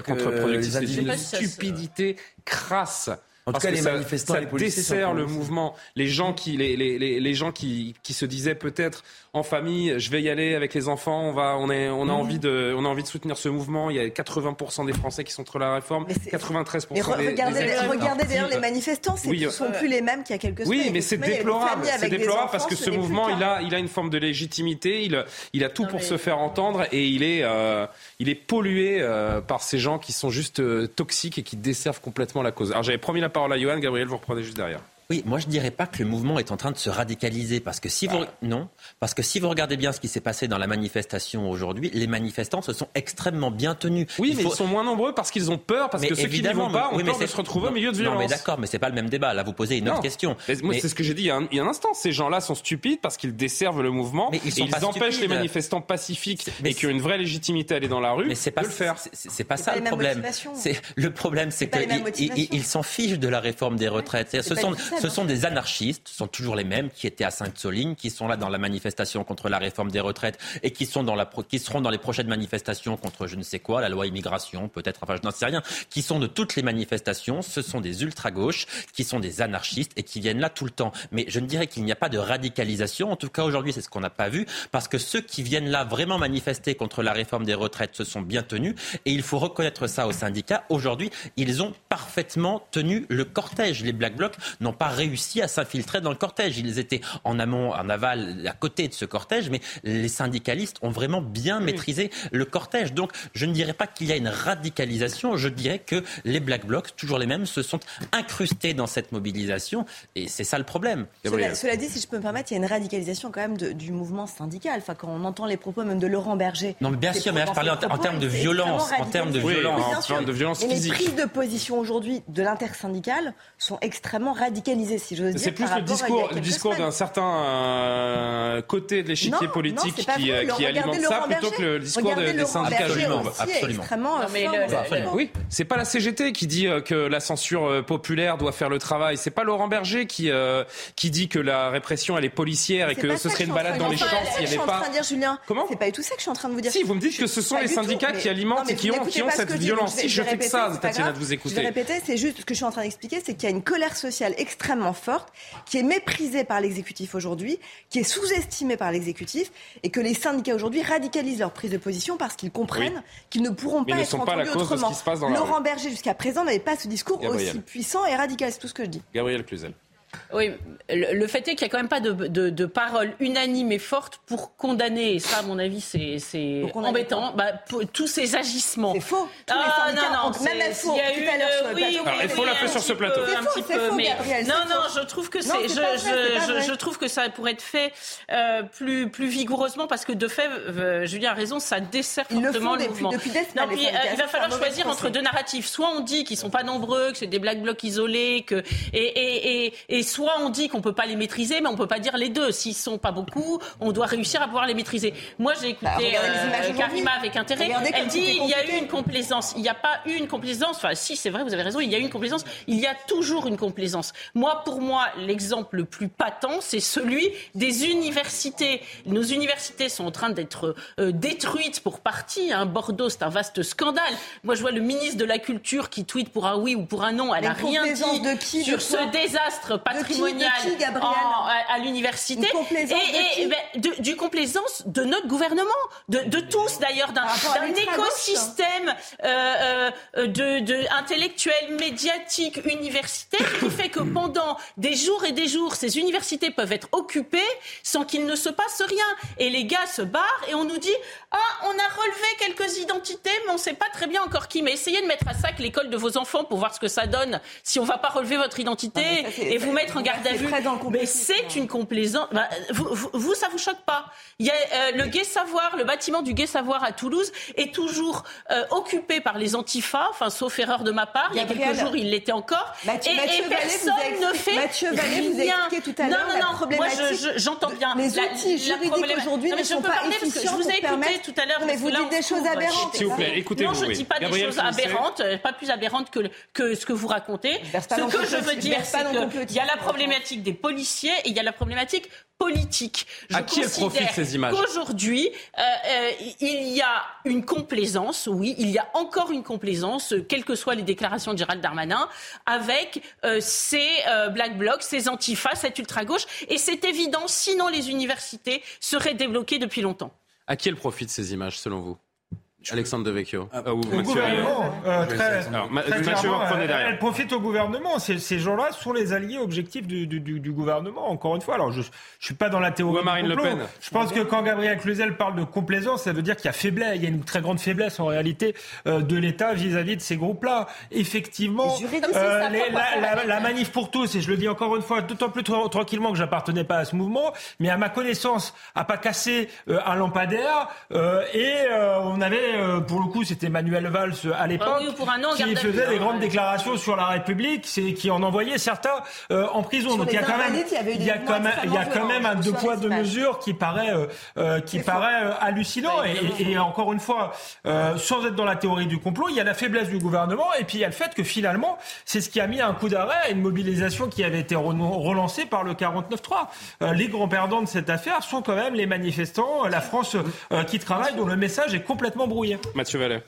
contre-productif. C'est une stupidité crasse En tout cas, les manifestants, ça, ça dessert le mouvement. Les gens qui, les, les, les gens qui, qui se disaient peut-être en famille, je vais y aller avec les enfants, on va, on est, on a mmh. envie de, on a envie de soutenir ce mouvement. Il y a 80% des Français qui sont contre la réforme, 93% des, regardez, regardez d'ailleurs les manifestants, ce ne sont plus les mêmes qu'il y a quelques semaines. Oui, mais c'est déplorable, c'est déplorable parce que ce mouvement, il a, il a une forme de légitimité, il, il a tout pour se faire entendre et il est, euh, il est pollué euh, par ces gens qui sont juste euh, toxiques et qui desservent complètement la cause. Alors j'avais promis la parole à Johan, Gabriel, vous reprenez juste derrière. Oui, moi je dirais pas que le mouvement est en train de se radicaliser parce que si vous non, parce que si vous regardez bien ce qui s'est passé dans la manifestation aujourd'hui, les manifestants se sont extrêmement bien tenus. Oui, mais ils sont moins nombreux parce qu'ils ont peur parce que ceux qui n'y vont pas ont peur de se retrouver au milieu de violence. Non, mais d'accord, mais c'est pas le même débat. Là, vous posez une autre question. moi, c'est ce que j'ai dit il y, a un, instant. Ces gens-là sont stupides parce qu'ils desservent le mouvement mais ils, et ils empêchent les manifestants pacifiques et qui ont une vraie légitimité à aller dans la rue mais c'est pas, de le faire. C'est pas ça le problème. Le problème, c'est qu'ils s'en fichent de la réforme des retraites. Ce sont ce sont des anarchistes, sont toujours les mêmes, qui étaient à Sainte-Soline, qui sont là dans la manifestation contre la réforme des retraites et qui, sont dans la, qui seront dans les prochaines manifestations contre je ne sais quoi, la loi immigration, peut-être, enfin je n'en sais rien, qui sont de toutes les manifestations. Ce sont des ultra-gauches, qui sont des anarchistes et qui viennent là tout le temps. Mais je ne dirais qu'il n'y a pas de radicalisation. En tout cas, aujourd'hui, c'est ce qu'on n'a pas vu, parce que ceux qui viennent là vraiment manifester contre la réforme des retraites se sont bien tenus. Et il faut reconnaître ça aux syndicats. Aujourd'hui, ils ont parfaitement tenu le cortège. Les Black Blocs n'ont pas réussi à s'infiltrer dans le cortège. Ils étaient en amont, en aval, à côté de ce cortège, mais les syndicalistes ont vraiment bien maîtrisé le cortège. Donc, je ne dirais pas qu'il y a une radicalisation, je dirais que les Black Blocs, toujours les mêmes, se sont incrustés dans cette mobilisation, et c'est ça le problème. Cela, dit, si je peux me permettre, il y a une radicalisation quand même du mouvement syndical. Enfin, quand on entend les propos même de Laurent Berger. Non, mais bien sûr, mais là, je parlais en, termes de violence, en termes de violence, de violence physique. Les prises de position aujourd'hui de l'intersyndicale sont extrêmement si c'est plus le discours, le discours d'un certain euh, côté de l'échiquier politique qui, euh, qui alimente ça plutôt que le discours des syndicats. Absolument. absolument. Euh, oui, c'est pas la CGT qui dit que la censure populaire doit faire le travail. C'est pas Laurent Berger qui qui dit que la répression elle est policière et que ce serait une balade dans les champs s'il n'y avait pas. Comment C'est pas du tout ça que je suis en train de vous dire. Si vous me dites que ce sont les syndicats qui alimentent et qui ont qui ont cette violence. Si je fais que ça, Tatiana, de vous écouter. Je vais répéter, c'est juste ce que je suis en train d'expliquer, c'est qu'il y a une colère sociale extrêmement forte qui est méprisé par l'exécutif aujourd'hui, qui est sous-estimé par l'exécutif, et que les syndicats aujourd'hui radicalisent leur prise de position parce qu'ils comprennent qu'ils ne pourront pas être entendus autrement. Laurent Berger, jusqu'à présent, n'avait pas ce discours aussi puissant et radical. C'est tout ce que je dis. Gabriel Cluzel. Oui, le, fait est qu'il n'y a quand même pas de, de, de parole unanime et forte pour condamner, et ça, à mon avis, c'est embêtant, bah, tous ces agissements. C'est faux. ah, non, non, même FO, il y a eu, oui, oui, il faut la sur ce plateau. Un petit peu, mais non, non, je trouve que c'est, je, je, je, trouve que ça pourrait être fait euh, plus, plus vigoureusement parce que de fait, euh, Julien a raison, ça dessert fortement le, mouvement. Euh, il va falloir choisir entre deux narratifs. Soit on dit qu'ils sont pas nombreux, que c'est des black blocs isolés, que et soit on dit qu'on peut pas les maîtriser, mais on peut pas dire les deux. S'ils sont pas beaucoup, on doit réussir à pouvoir les maîtriser. Moi, j'ai écouté bah, euh, Karima avec intérêt. Elle dit il y a eu une complaisance. Il n'y a pas eu une complaisance. Enfin, si, c'est vrai, vous avez raison. Il y a eu une complaisance. Il y a toujours une complaisance. Moi, pour moi, l'exemple le plus patent, c'est celui des universités. Nos universités sont en train d'être euh, détruites pour partie. Hein. Bordeaux, c'est un vaste scandale. Moi, je vois le ministre de la Culture qui tweet pour un oui ou pour un non. Elle n'a rien dit de qui, sur ce désastre patrimonial à, l'université et, et, ben, du complaisance de notre gouvernement, de, de tous d'ailleurs, d'un écosystème euh, euh, de, de intellectuel, médiatique, universitaire qui fait que pendant des jours et des jours, ces universités peuvent être occupées sans qu'il ne se passe rien. Et les gars se barrent et on nous dit ah on a relevé quelques identités mais on ne sait pas très bien encore qui. Mais essayez de mettre à sac l'école de vos enfants pour voir ce que ça donne si on va pas relever votre identité ah, et vous mettre en garde mais c'est une complaisance. Bah, vous, vous, ça vous choque pas Il y a euh, le Gai Savoir, le bâtiment du Gai Savoir à Toulouse est toujours euh, occupé par les antifas, enfin sauf erreur de ma part. Il y a quelques jours, il l'était encore. Mathieu, et, personne ne fait Mathieu Vallée vous a tout à l'heure non, non, non, Moi, j'entends bien. Les outils juridiques aujourd'hui ne sont pas efficients Je vous ai écouté tout à l'heure. Mais vous dites des choses aberrantes. S'il vous plaît, écoutez-vous. Non, je ne dis pas des choses aberrantes, pas plus aberrantes que ce que vous racontez. Ce que je veux dire, c'est qu'il y a la problématique des policiers et il y a la problématique politique. Je à qui profite ces images Aujourd'hui, euh, euh, il y a une complaisance, oui, il y a encore une complaisance, quelles que soient les déclarations de Gérald Darmanin, avec euh, ces black blocs, ces antifas, cette ultra-gauche. Et c'est évident, sinon les universités seraient débloquées depuis longtemps. À qui elles profitent ces images, selon vous? Alexandre Devecchio. Ah, au gouvernement. Euh, très, Elle profite au gouvernement. Ces, ces gens-là sont les alliés objectifs du, du, du, gouvernement, encore une fois. Alors, je ne suis pas dans la théorie. Marine Le Pen. Je pense que quand Gabriel Cluzel parle de complaisance, ça veut dire qu'il y a faiblesse, il y a une très grande faiblesse en réalité euh, de l'État vis-à-vis de ces groupes-là. Effectivement, euh, la, la, manif pour tous, et je le dis encore une fois, d'autant plus tranquillement que j'appartenais pas à ce mouvement, mais à ma connaissance, a pas cassé euh, un lampadaire et on avait euh, pour le coup, c'était Manuel Valls euh, à l'époque, qui faisait des grandes déclarations sur la République, c'est qui en envoyait certains euh, en prison. Donc il y a quand même, il y a quand même, il y a quand même un deux poids deux mesures qui paraît, qui paraît hallucinant. Et, et, encore une fois, sans être dans la théorie du complot, il y a la faiblesse du gouvernement et puis il y a le fait que finalement, c'est ce qui a mis un coup d'arrêt à une mobilisation qui avait été relancée par le 49-3. les grands perdants de cette affaire sont quand même les manifestants, la France qui travaille, dont le message est complètement Mathieu Vallet.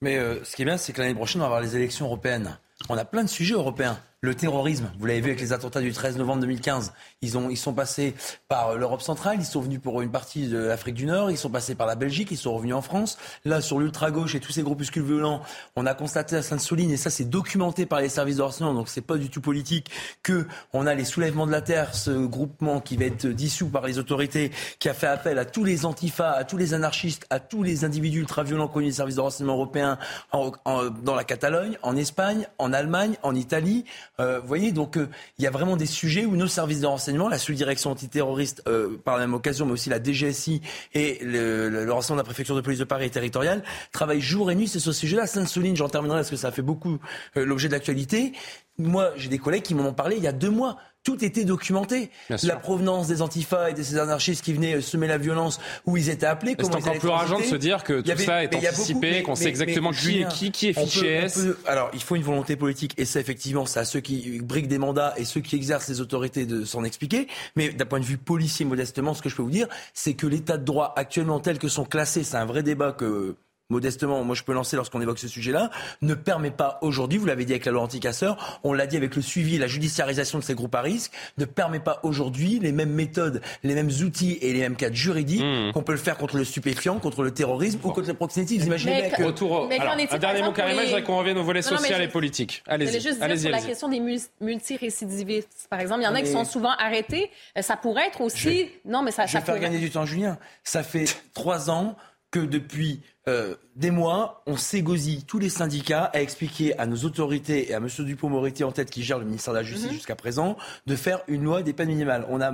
Mais euh, ce qui est bien, c'est que l'année prochaine, on va avoir les élections européennes. On a plein de sujets européens. Le terrorisme, vous l'avez vu avec les attentats du 13 novembre 2015. Ils, ont, ils sont passés par l'Europe centrale, ils sont venus pour une partie de l'Afrique du Nord, ils sont passés par la Belgique, ils sont revenus en France. Là, sur l'ultra-gauche et tous ces groupuscules violents, on a constaté à Sainte-Soline, et ça c'est documenté par les services de renseignement, donc c'est pas du tout politique, que on a les soulèvements de la terre, ce groupement qui va être dissous par les autorités, qui a fait appel à tous les antifas, à tous les anarchistes, à tous les individus ultra-violents connus des services de renseignement européens dans la Catalogne, en Espagne, en Allemagne, en Italie. Euh, vous voyez, donc euh, il y a vraiment des sujets où nos services de renseignement, la sous-direction antiterroriste euh, par la même occasion, mais aussi la DGSI et le, renseignement de la préfecture de police de Paris et territoriale, travaillent jour et nuit sur ce sujet-là. Sainte-Soline, j'en terminerai parce que ça fait beaucoup l'objet de l'actualité. Moi, j'ai des collègues qui m'en ont parlé il y a deux mois tout était documenté. La provenance des antifas et de ces anarchistes qui venaient semer la violence où ils étaient appelés. C'est encore plus rageant de se dire que tout ça est anticipé, qu'on sait exactement qui est qui, qui est fiché S. alors, il faut une volonté politique et ça, effectivement, c'est à ceux qui briquent des mandats et ceux qui exercent les autorités de s'en expliquer. Mais d'un point de vue policier, modestement, ce que je peux vous dire, c'est que l'état de droit actuellement tel que sont classés, c'est un vrai débat que modestement, moi je peux lancer lorsqu'on évoque ce sujet-là, ne permet pas aujourd'hui, vous l'avez dit avec la loi anticasseur, on l'a dit avec le suivi, la judiciarisation de ces groupes à risque, ne permet pas aujourd'hui les mêmes méthodes, les mêmes outils et les mêmes cadres juridiques mmh. qu'on peut le faire contre le stupéfiant, contre le terrorisme ou contre le proxénétisme. Vous imaginez bien que... Retour Alors, un dernier mot, Karim, je voudrais qu'on revienne au volet social et politique. Allez-y. juste dire sur la question des multirécidivistes, par exemple. Il y en a qui sont souvent arrêtés. Euh, ça pourrait être aussi... Non, mais ça... Je vais faire gagner du temps, Julien. Ça fait trois ans que depuis euh, des mois, on s'égosille tous les syndicats à expliquer à nos autorités et à M. Dupont-Moretti en tête qui gère le ministère de la Justice mhm. jusqu'à présent de faire une loi des peines minimales. On a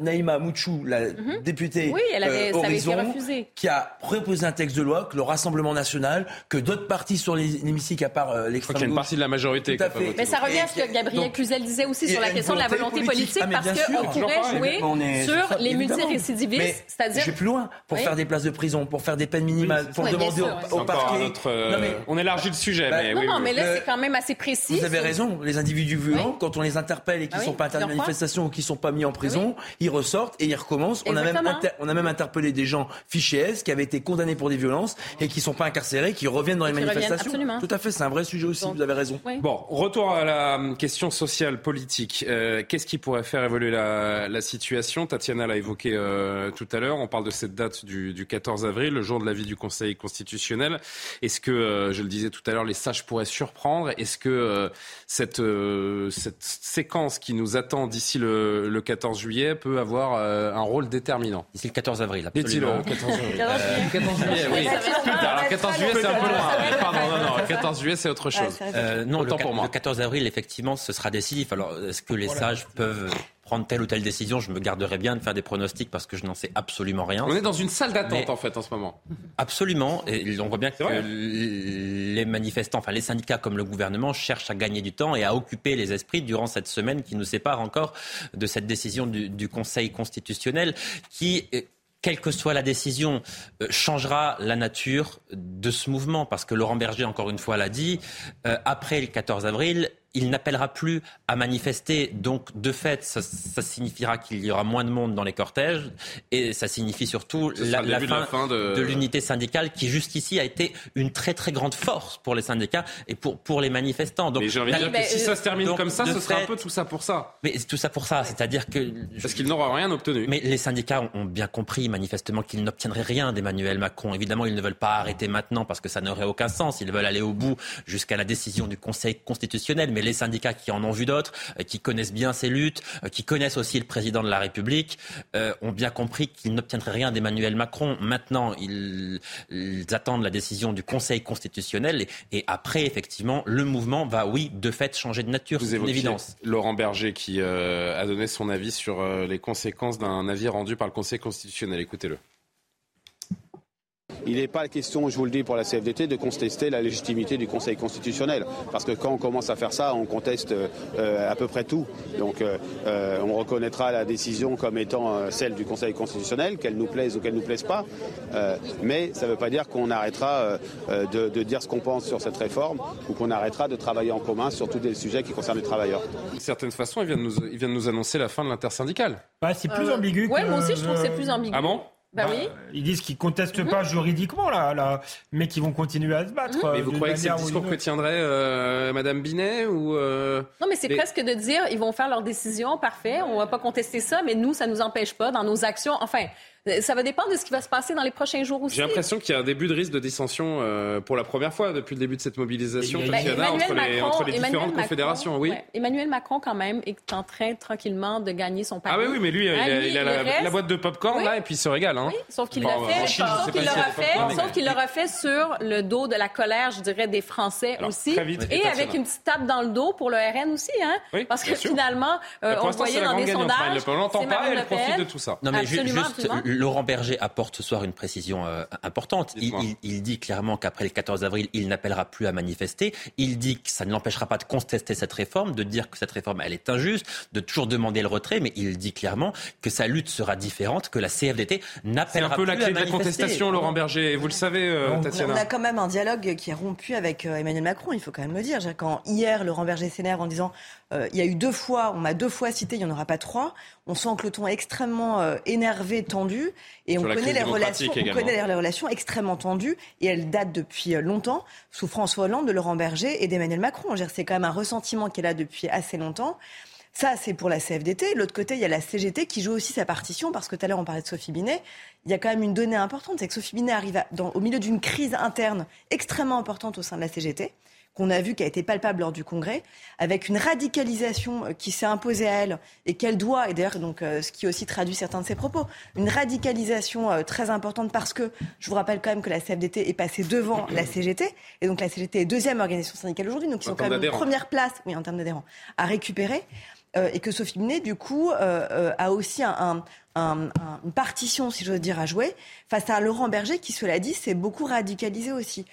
Naïma Mouchou, la mhm. députée oui, elle avait, euh, Horizon, qui a proposé un texte de loi que le Rassemblement national, que d'autres partis sur l'hémicycle à part euh, l'extrême gauche. une partie de la majorité. Mais ça revient à ce que Gabriel Cluzel disait aussi sur la question de la volonté politique, ah, parce qu'on pourrait jouer sur les multirécidivistes, c'est-à-dire... Je vais plus loin. Pour faire des places de prison, pour faire des peines minimales, pour demander au, parquet. Euh, on élargit le sujet. Bah, mais non, oui, non, mais là, c'est quand même assez précis. Vous avez raison. Les individus violents, quand on les interpelle et qui ne ah sont pas interdits de manifestation ou qui ne sont pas mis en prison, ils ressortent et ils recommencent. On a, même on a même interpellé des gens fichés S qui avaient été condamnés pour des violences et qui ne sont pas incarcérés, qui reviennent dans les manifestations. Tout à fait, c'est un vrai sujet aussi. Vous avez raison. Bon, retour à la question sociale, politique. Euh, qu'est-ce qui pourrait faire évoluer la, situation? Tatiana l'a évoqué euh, tout à l'heure. On parle de cette date du, du 14 avril, le jour de l'avis du Conseil constitutionnel est-ce que, euh, je le disais tout à l'heure, les sages pourraient surprendre? Est-ce que euh, cette, euh, cette séquence qui nous attend d'ici le, 14 juillet peut avoir un rôle déterminant? D'ici le 14 avril, absolument. Le 14 juillet. 14 juillet, oui. Alors, 14 juillet, c'est un peu loin. Pardon, non, non. 14 juillet, c'est autre chose. non, le, pour moi. le 14 avril, effectivement, ce sera décisif. Alors, est-ce que les sages peuvent prendre telle ou telle décision, je me garderai bien de faire des pronostics parce que je n'en sais absolument rien. On est dans une salle d'attente en fait en ce moment. Absolument, et on voit bien que les manifestants, enfin les syndicats comme le gouvernement cherchent à gagner du temps et à occuper les esprits durant cette semaine qui nous sépare encore de cette décision du, du Conseil constitutionnel qui quelle que soit la décision, euh, changera la nature de ce mouvement. Parce que Laurent Berger, encore une fois, l'a dit, euh, après le 14 avril, il n'appellera plus à manifester. Donc, de fait, ça, signifiera qu'il y aura moins de monde dans les cortèges. Et ça signifie surtout la, fin, de, l'unité syndicale qui, jusqu'ici, a été une très, très grande force pour les syndicats et pour, pour les manifestants. Donc, mais j'ai envie de dire que si ça se termine comme ça, ce sera un peu tout ça pour ça. Mais tout ça pour ça. C'est-à-dire que. Parce qu'ils n'auront rien obtenu. Mais les syndicats ont bien compris, manifestement, qu'ils n'obtiendraient rien d'Emmanuel Macron. Évidemment, ils ne veulent pas arrêter maintenant parce que ça n'aurait aucun sens. Ils veulent aller au bout jusqu'à la décision du Conseil constitutionnel. Mais les syndicats qui en ont vu d'autres, euh, qui connaissent bien ces luttes, euh, qui connaissent aussi le président de la République, euh, ont bien compris qu'ils n'obtiendraient rien d'Emmanuel Macron. Maintenant, ils, attendent la décision du Conseil constitutionnel et, après, effectivement, le mouvement va, oui, de fait, changer de nature. C'est une évidence. Laurent Berger qui a donné son avis sur les conséquences d'un avis rendu par le Conseil constitutionnel. Écoutez-le. Il n'est pas question, je vous le dis pour la CFDT, de contester la légitimité du Conseil constitutionnel. Parce que quand on commence à faire ça, on conteste euh, à peu près tout. Donc euh, euh, on reconnaîtra la décision comme étant celle du Conseil constitutionnel, qu'elle nous plaise ou qu'elle ne nous plaise pas. mais ça ne veut pas dire qu'on arrêtera de, dire ce qu'on pense sur cette réforme ou qu'on arrêtera de travailler en commun sur tous les sujets qui concernent les travailleurs. D'une certaine façon, il vient de nous, il vient de nous annoncer la fin de l'intersyndicale. Bah, c'est plus ambigu. Oui, moi aussi je trouve que c'est plus ambigu. Ah bon? Bah oui. Ils disent qu'ils contestent mhm. pas juridiquement là, là, mais qu'ils vont continuer à se battre. Mais vous croyez que c'est le discours que tiendrait euh, Madame Binet ou euh, Non, mais c'est presque de dire ils vont faire leur décision, parfait, on va pas contester ça, mais nous ça nous empêche pas dans nos actions. Enfin, ça va dépendre de ce qui va se passer dans les prochains jours aussi. J'ai l'impression qu'il y a un début de risque de dissension euh, pour la première fois depuis le début de cette mobilisation entre, les, entre, les, différentes confédérations. Oui. Emmanuel Macron, quand même, est en train tranquillement de gagner son pari. Ah oui, oui mais lui, il, a, la, boîte de popcorn là et puis il se régale. Hein. Oui, sauf qu'il l'a fait, sauf qu'il l'aura fait, sur le dos de la colère, je dirais, des Français aussi. et avec une petite tape dans le dos pour le RN aussi. Hein, parce que finalement, euh, on voyait dans des sondages. On l'entend pas, elle profite de tout ça. Non, mais juste Laurent Berger apporte ce soir une précision euh, importante. Il, dit clairement qu'après le 14 avril, il n'appellera plus à manifester. Il dit que ça ne l'empêchera pas de contester cette réforme, de dire que cette réforme, elle est injuste, de toujours demander le retrait, mais il dit clairement que sa lutte sera différente, que la CFDT n'appellera plus à manifester. C'est un peu la clé de la contestation, Laurent Berger. Vous le savez, euh, Tatiana. On a quand même un dialogue qui est rompu avec euh, Emmanuel Macron, il faut quand même le dire. Quand hier, Laurent Berger s'énerve en disant il y a eu deux fois, on m'a deux fois cité, il n'y en aura pas trois, on sent que le ton est extrêmement énervé, tendu. Et on connaît, les relations, on connaît les relations extrêmement tendues et elles datent depuis euh, longtemps sous François Hollande, de Laurent Berger et d'Emmanuel Macron. C'est quand même un ressentiment est là depuis assez longtemps. Ça, c'est pour la CFDT. L'autre côté, il y a la CGT qui joue aussi sa partition, parce que tout à l'heure, on parlait de Sophie Binet. Il y a quand même une donnée importante, c'est que Sophie Binet arrive au milieu d'une crise interne extrêmement importante au sein de la CGT qu'on a vu qui a été palpable lors du congrès, avec une radicalisation euh, qui s'est imposée à elle et qu'elle doit, et d'ailleurs donc euh, ce qui aussi traduit certains de ses propos, une radicalisation euh, très importante parce que je vous rappelle quand même que la CFDT est passée devant la CGT et donc la CGT est deuxième organisation syndicale aujourd'hui, donc ils ont quand même une première place, oui en termes d'adhérents, à récupérer. et que Sophie Binet, du coup, a aussi un, une partition, si j'ose dire, à jouer face à Laurent Berger, qui, cela dit, s'est beaucoup radicalisé aussi.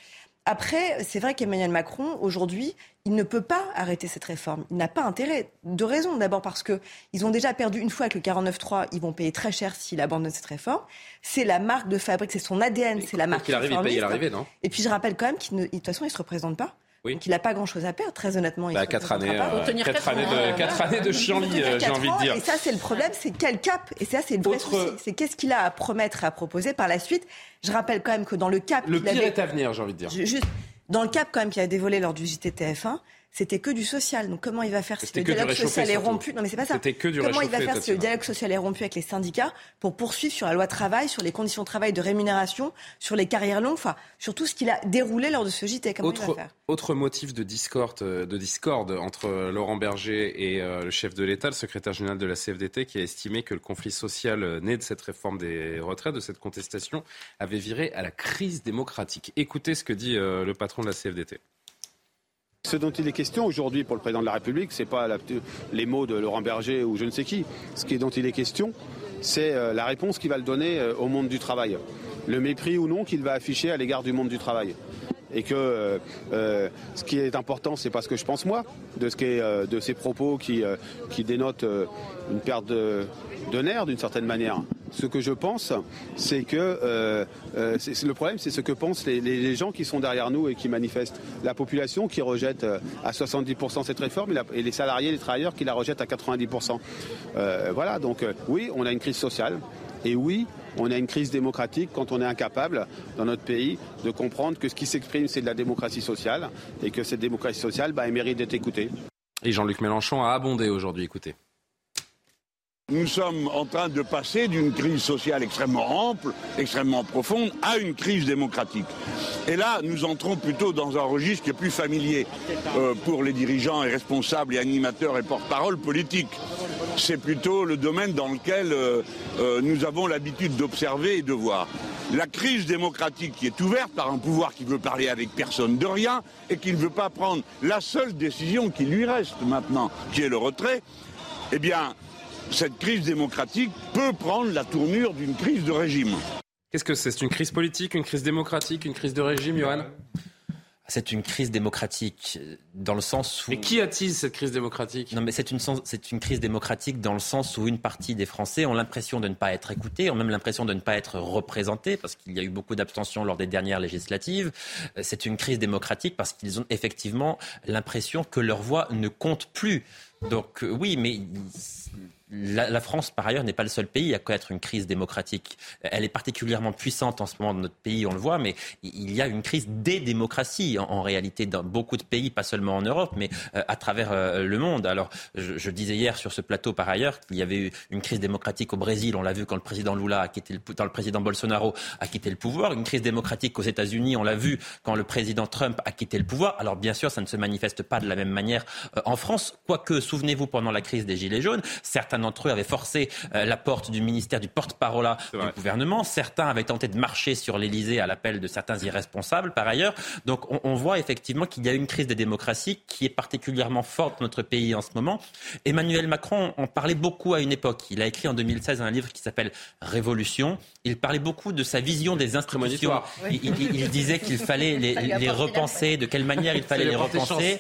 Après, c'est vrai qu'Emmanuel Macron, aujourd'hui, il ne peut pas arrêter cette réforme. Il n'a pas intérêt. De raison. D'abord parce qu'ils ont déjà perdu une fois avec le 49.3. Ils vont payer très cher s'il abandonne cette réforme. C'est la marque de fabrique, c'est son ADN, c'est la marque. Qu'il arrive, il paye l'arrivée, non? Et puis je rappelle quand même qu'il de toute façon, il ne se représente pas. Oui. Donc il n'a pas grand-chose à perdre, très honnêtement. Il bah, quatre, années, euh, quatre, années, de, quatre années de chienlit, euh, j'ai envie de dire. Et ça, c'est le problème, c'est quel cap Et ça, c'est le vrai souci. C'est qu'est-ce qu'il a à promettre, à proposer par la suite. Je rappelle quand même que dans le cap... Le pire est à venir, j'ai envie de dire. Juste, dans le cap quand même qu'il a dévolé lors du JTTF1, c'était que du social. Donc comment il va faire si le dialogue social est rompu? Non mais c'est pas ça. comment il va faire si le dialogue social est rompu avec les syndicats pour poursuivre sur la loi travail, sur les conditions de travail, de rémunération, sur les carrières longues, enfin sur tout ce qu'il a déroulé lors de ce JT. Comment autre, il va faire? autre motif de discorde, de discorde entre Laurent Berger et euh, le chef de l'État, le secrétaire général de la CFDT, qui a estimé que le conflit social euh, né de cette réforme des retraites, de cette contestation, avait viré à la crise démocratique. Écoutez ce que dit euh, le patron de la CFDT. Ce dont il est question aujourd'hui pour le président de la République, ce n'est pas les mots de Laurent Berger ou je ne sais qui. Ce dont il est question, c'est euh, la réponse qu'il va donner euh, au monde du travail. Le mépris ou non qu'il va afficher à l'égard du monde du travail. Et que ce qui est important, c'est pas ce que je pense moi, de ce qui est, de ces propos qui, qui dénotent une perte de, nerfs d'une certaine manière. Ce que je pense, c'est que euh, euh, le problème, c'est ce que pensent les, gens qui sont derrière nous et qui manifestent. La population qui rejette euh, à 70% cette réforme et, les salariés, les travailleurs qui la rejettent à 90%. voilà, donc oui, on a une crise sociale et oui, on a une crise démocratique quand on est incapable, dans notre pays, de comprendre que ce qui s'exprime, c'est de la démocratie sociale et que cette démocratie sociale, bah, elle mérite d'être écoutée. Et Jean-Luc Mélenchon a abondé aujourd'hui, écoutez. Nous sommes en train de passer d'une crise sociale extrêmement ample, extrêmement profonde, à une crise démocratique. Et là, nous entrons plutôt dans un registre qui est plus familier euh, pour les dirigeants et responsables et animateurs et porte-parole politiques. C'est plutôt le domaine dans lequel euh, euh, nous avons l'habitude d'observer et de voir. La crise démocratique qui est ouverte par un pouvoir qui veut parler avec personne de rien et qui ne veut pas prendre la seule décision qui lui reste maintenant, qui est le retrait, eh bien, cette crise démocratique peut prendre la tournure d'une crise de régime. Qu'est-ce que c'est? C'est une crise politique, une crise démocratique, une crise de régime, Johan? C'est une crise démocratique dans le sens où. Mais qui attise cette crise démocratique? Non, mais c'est une, c'est une crise démocratique dans le sens où une partie des Français ont l'impression de ne pas être écoutés, ont même l'impression de ne pas être représentés, parce qu'il y a eu beaucoup d'abstention lors des dernières législatives. C'est une crise démocratique parce qu'ils ont effectivement l'impression que leur voix ne compte plus. Donc euh, oui, mais la, France, par ailleurs, n'est pas le seul pays à connaître une crise démocratique. Elle est particulièrement puissante en ce moment dans notre pays, on le voit, mais il y a une crise des démocraties en, réalité dans beaucoup de pays, pas seulement en Europe, mais euh, à travers euh, le monde. Alors, je, disais hier sur ce plateau, par ailleurs, qu'il y avait eu une crise démocratique au Brésil. On l'a vu quand le président Lula a quitté le, quand le président Bolsonaro a quitté le pouvoir. Une crise démocratique aux États-Unis, on l'a vu quand le président Trump a quitté le pouvoir. Alors, bien sûr, ça ne se manifeste pas de la même manière euh, en France, quoique, souvenez-vous, pendant la crise des Gilets jaunes, d'entre eux avaient forcé euh, la porte du ministère du porte-parole du gouvernement. Certains avaient tenté de marcher sur l'Elysée à l'appel de certains irresponsables, par ailleurs. Donc on, voit effectivement qu'il y a une crise des démocraties qui est particulièrement forte dans notre pays en ce moment. Emmanuel Macron en parlait beaucoup à une époque. Il a écrit en 2016 un livre qui s'appelle Révolution. Il parlait beaucoup de sa vision des institutions. Il, disait qu'il fallait les, repenser, de quelle manière il fallait les repenser.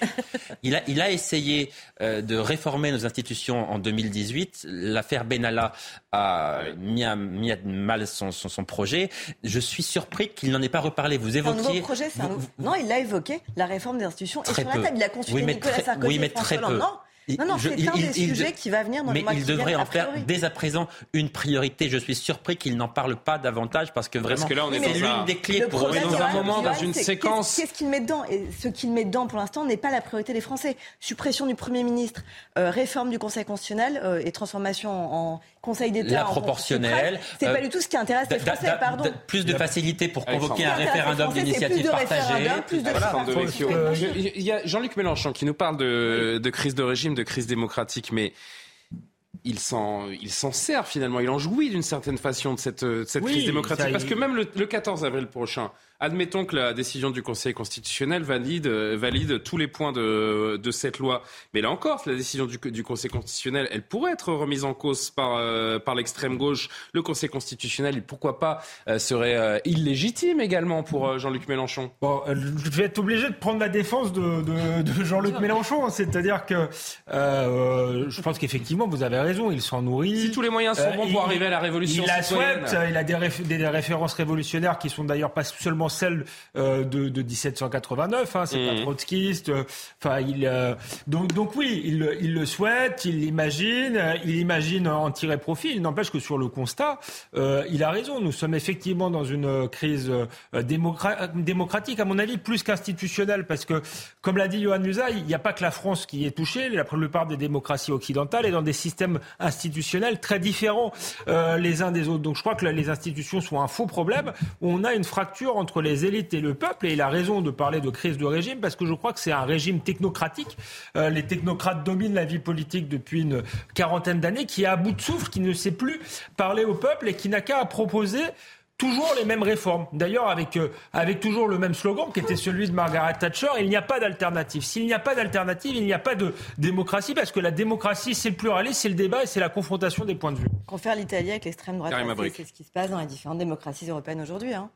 Il a, il a essayé euh, de réformer nos institutions en 2018 l'affaire Benalla a mis à, mal son, projet. Je suis surpris qu'il n'en ait pas reparlé. Vous évoquiez. Un nouveau projet, c'est un nouveau... Non, il l'a évoqué, la réforme des institutions. et sur la table, il a consulté Nicolas Sarkozy oui, mais très peu. Non, non, non, c'est un des sujets qui va venir dans mais le mois il devrait en faire dès à présent une priorité. Je suis surpris qu'il n'en parle pas davantage parce que vraiment, parce que là, on est dans l'une des clés pour dans un moment, dans une séquence. Qu'est-ce qu'il met dedans Et ce qu'il met dedans pour l'instant n'est pas la priorité des Français. Suppression du Premier ministre, euh, réforme du Conseil constitutionnel euh, et transformation en Conseil d'État. La proportionnelle. C'est pas euh, du tout ce qui intéresse les Français, pardon. Plus de facilité pour convoquer un référendum d'initiative partagée. Il y a Jean-Luc Mélenchon qui nous parle de crise de régime, de crise démocratique mais il s'en, il s'en sert finalement, il en jouit d'une certaine façon de cette, cette crise démocratique. Parce que même le, le 14 avril prochain, Admettons que la décision du Conseil constitutionnel valide, euh, valide tous les points de, de cette loi. Mais là encore, la décision du, du, Conseil constitutionnel, elle pourrait être remise en cause par, euh, par l'extrême gauche. Le Conseil constitutionnel, pourquoi pas, euh, serait illégitime également pour Jean-Luc Mélenchon. Bon, je vais être obligé de prendre la défense de, de, de Jean-Luc Mélenchon. C'est-à-dire que je pense qu'effectivement, vous avez raison, il s'en nourrit. Si tous les moyens sont bons pour arriver à la révolution il la souhaite, il a des, des références révolutionnaires qui sont d'ailleurs pas seulement celle euh, de, de, 1789. Hein, c'est pas mmh. trotskiste. Euh, enfin, il euh, donc donc oui, il, il le souhaite, il l'imagine, il imagine en tirer profit. Il n'empêche que sur le constat, il a raison. Nous sommes effectivement dans une crise démocratique, à mon avis, plus qu'institutionnelle, parce que comme l'a dit Johan Musa, il n'y a pas que la France qui est touchée. La plupart des démocraties occidentales est dans des systèmes institutionnels très différents les uns des autres. Donc je crois que les institutions sont un faux problème où on a une fracture entre les élites et le peuple. Et il a raison de parler de crise de régime parce que je crois que c'est un régime technocratique. Euh, les technocrates dominent la vie politique depuis une quarantaine d'années, qui est à bout de souffle, qui ne sait plus parler au peuple et qui n'a qu'à proposer toujours les mêmes réformes. D'ailleurs, avec, euh, avec toujours le même slogan qui était celui de Margaret Thatcher, il n'y a pas d'alternative. S'il n'y a pas d'alternative, il n'y a pas de démocratie, parce que la démocratie, c'est le pluralisme, c'est le débat et c'est la confrontation des points de vue. Confère l'Italie avec l'extrême droite. C'est ce qui se passe dans les différentes démocraties européennes aujourd'hui. Hein.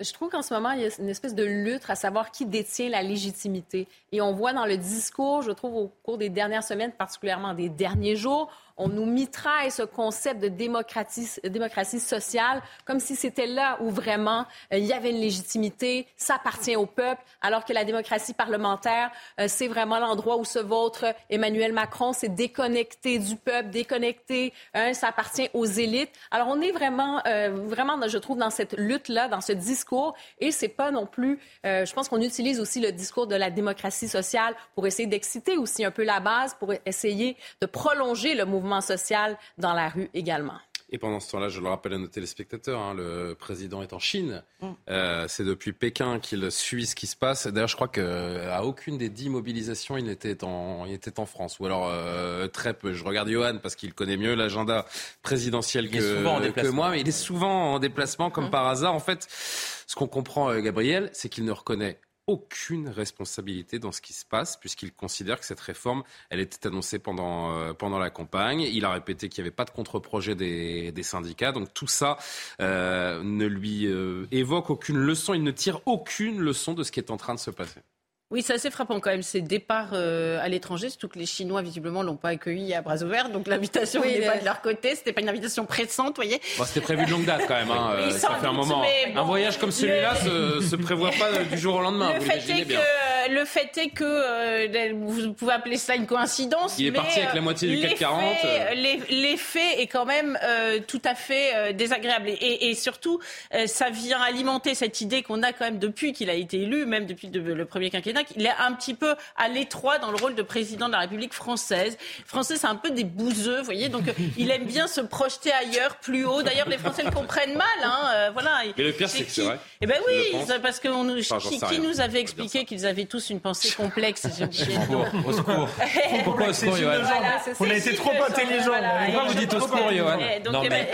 Je trouve qu'en ce moment, il y a une espèce de lutte à savoir qui détient la légitimité. Et on voit dans le discours, je trouve, au cours des dernières semaines, particulièrement des derniers jours, on nous mitraille ce concept de démocratie, démocratie sociale comme si c'était là où vraiment euh, il y avait une légitimité, ça appartient au peuple, alors que la démocratie parlementaire, euh, c'est vraiment l'endroit où se vautre Emmanuel Macron, c'est déconnecté du peuple, déconnecté, hein, ça appartient aux élites. Alors on est vraiment, euh, vraiment, je trouve, dans cette lutte-là, dans ce discours, et c'est pas non plus, je pense qu'on utilise aussi le discours de la démocratie sociale pour essayer d'exciter aussi un peu la base, pour essayer de prolonger le mouvement social dans la rue également. Et pendant ce temps-là, je le rappelle à nos téléspectateurs, hein, le président est en Chine. Mm. Euh, c'est depuis Pékin qu'il suit ce qui se passe. D'ailleurs, je crois qu'à aucune des dix mobilisations, il était en, il était en France. Ou alors euh, très peu. Je regarde Johan parce qu'il connaît mieux l'agenda présidentiel que, que, moi, mais il est souvent en déplacement comme mm. par hasard. En fait, ce qu'on comprend, euh, Gabriel, c'est qu'il ne reconnaît aucune responsabilité dans ce qui se passe, puisqu'il considère que cette réforme, elle était annoncée pendant, euh, pendant la campagne. Il a répété qu'il n'y avait pas de contre-projet des, des, syndicats. Donc tout ça euh, ne lui euh, évoque aucune leçon. Il ne tire aucune leçon de ce qui est en train de se passer. Oui, c'est assez frappant quand même, ces départs euh, à l'étranger, surtout que les Chinois, visiblement, l'ont pas accueilli à bras ouverts, donc l'invitation n'est pas de leur côté, c'était pas une invitation pressante, vous voyez. Bon, c'était prévu de longue date quand même, hein, euh, ça fait un moment. un voyage comme celui-là se, se prévoit pas du jour au lendemain, le vous fait est bien. Que, le fait est que, euh, vous pouvez appeler ça une coïncidence, Il est parti avec la moitié du CAC 40. L'effet est quand même tout à fait désagréable, et, et surtout, ça vient alimenter cette idée qu'on a quand même depuis qu'il a été élu, même depuis le premier quinquennat, il est un petit peu à l'étroit dans le rôle de président de la République française. Français, c'est un peu des bouseux, vous voyez, donc il aime bien se projeter ailleurs, plus haut. D'ailleurs, les Français le comprennent mal, hein, euh, voilà. Mais le pire, c'est que c'est vrai. Eh ben oui, parce que on, qui, nous avait expliqué qu'ils avaient tous une pensée complexe Au secours, au secours. Pourquoi au secours, Johan On a été trop intelligent. Pourquoi vous dites au secours, Johan Non, mais...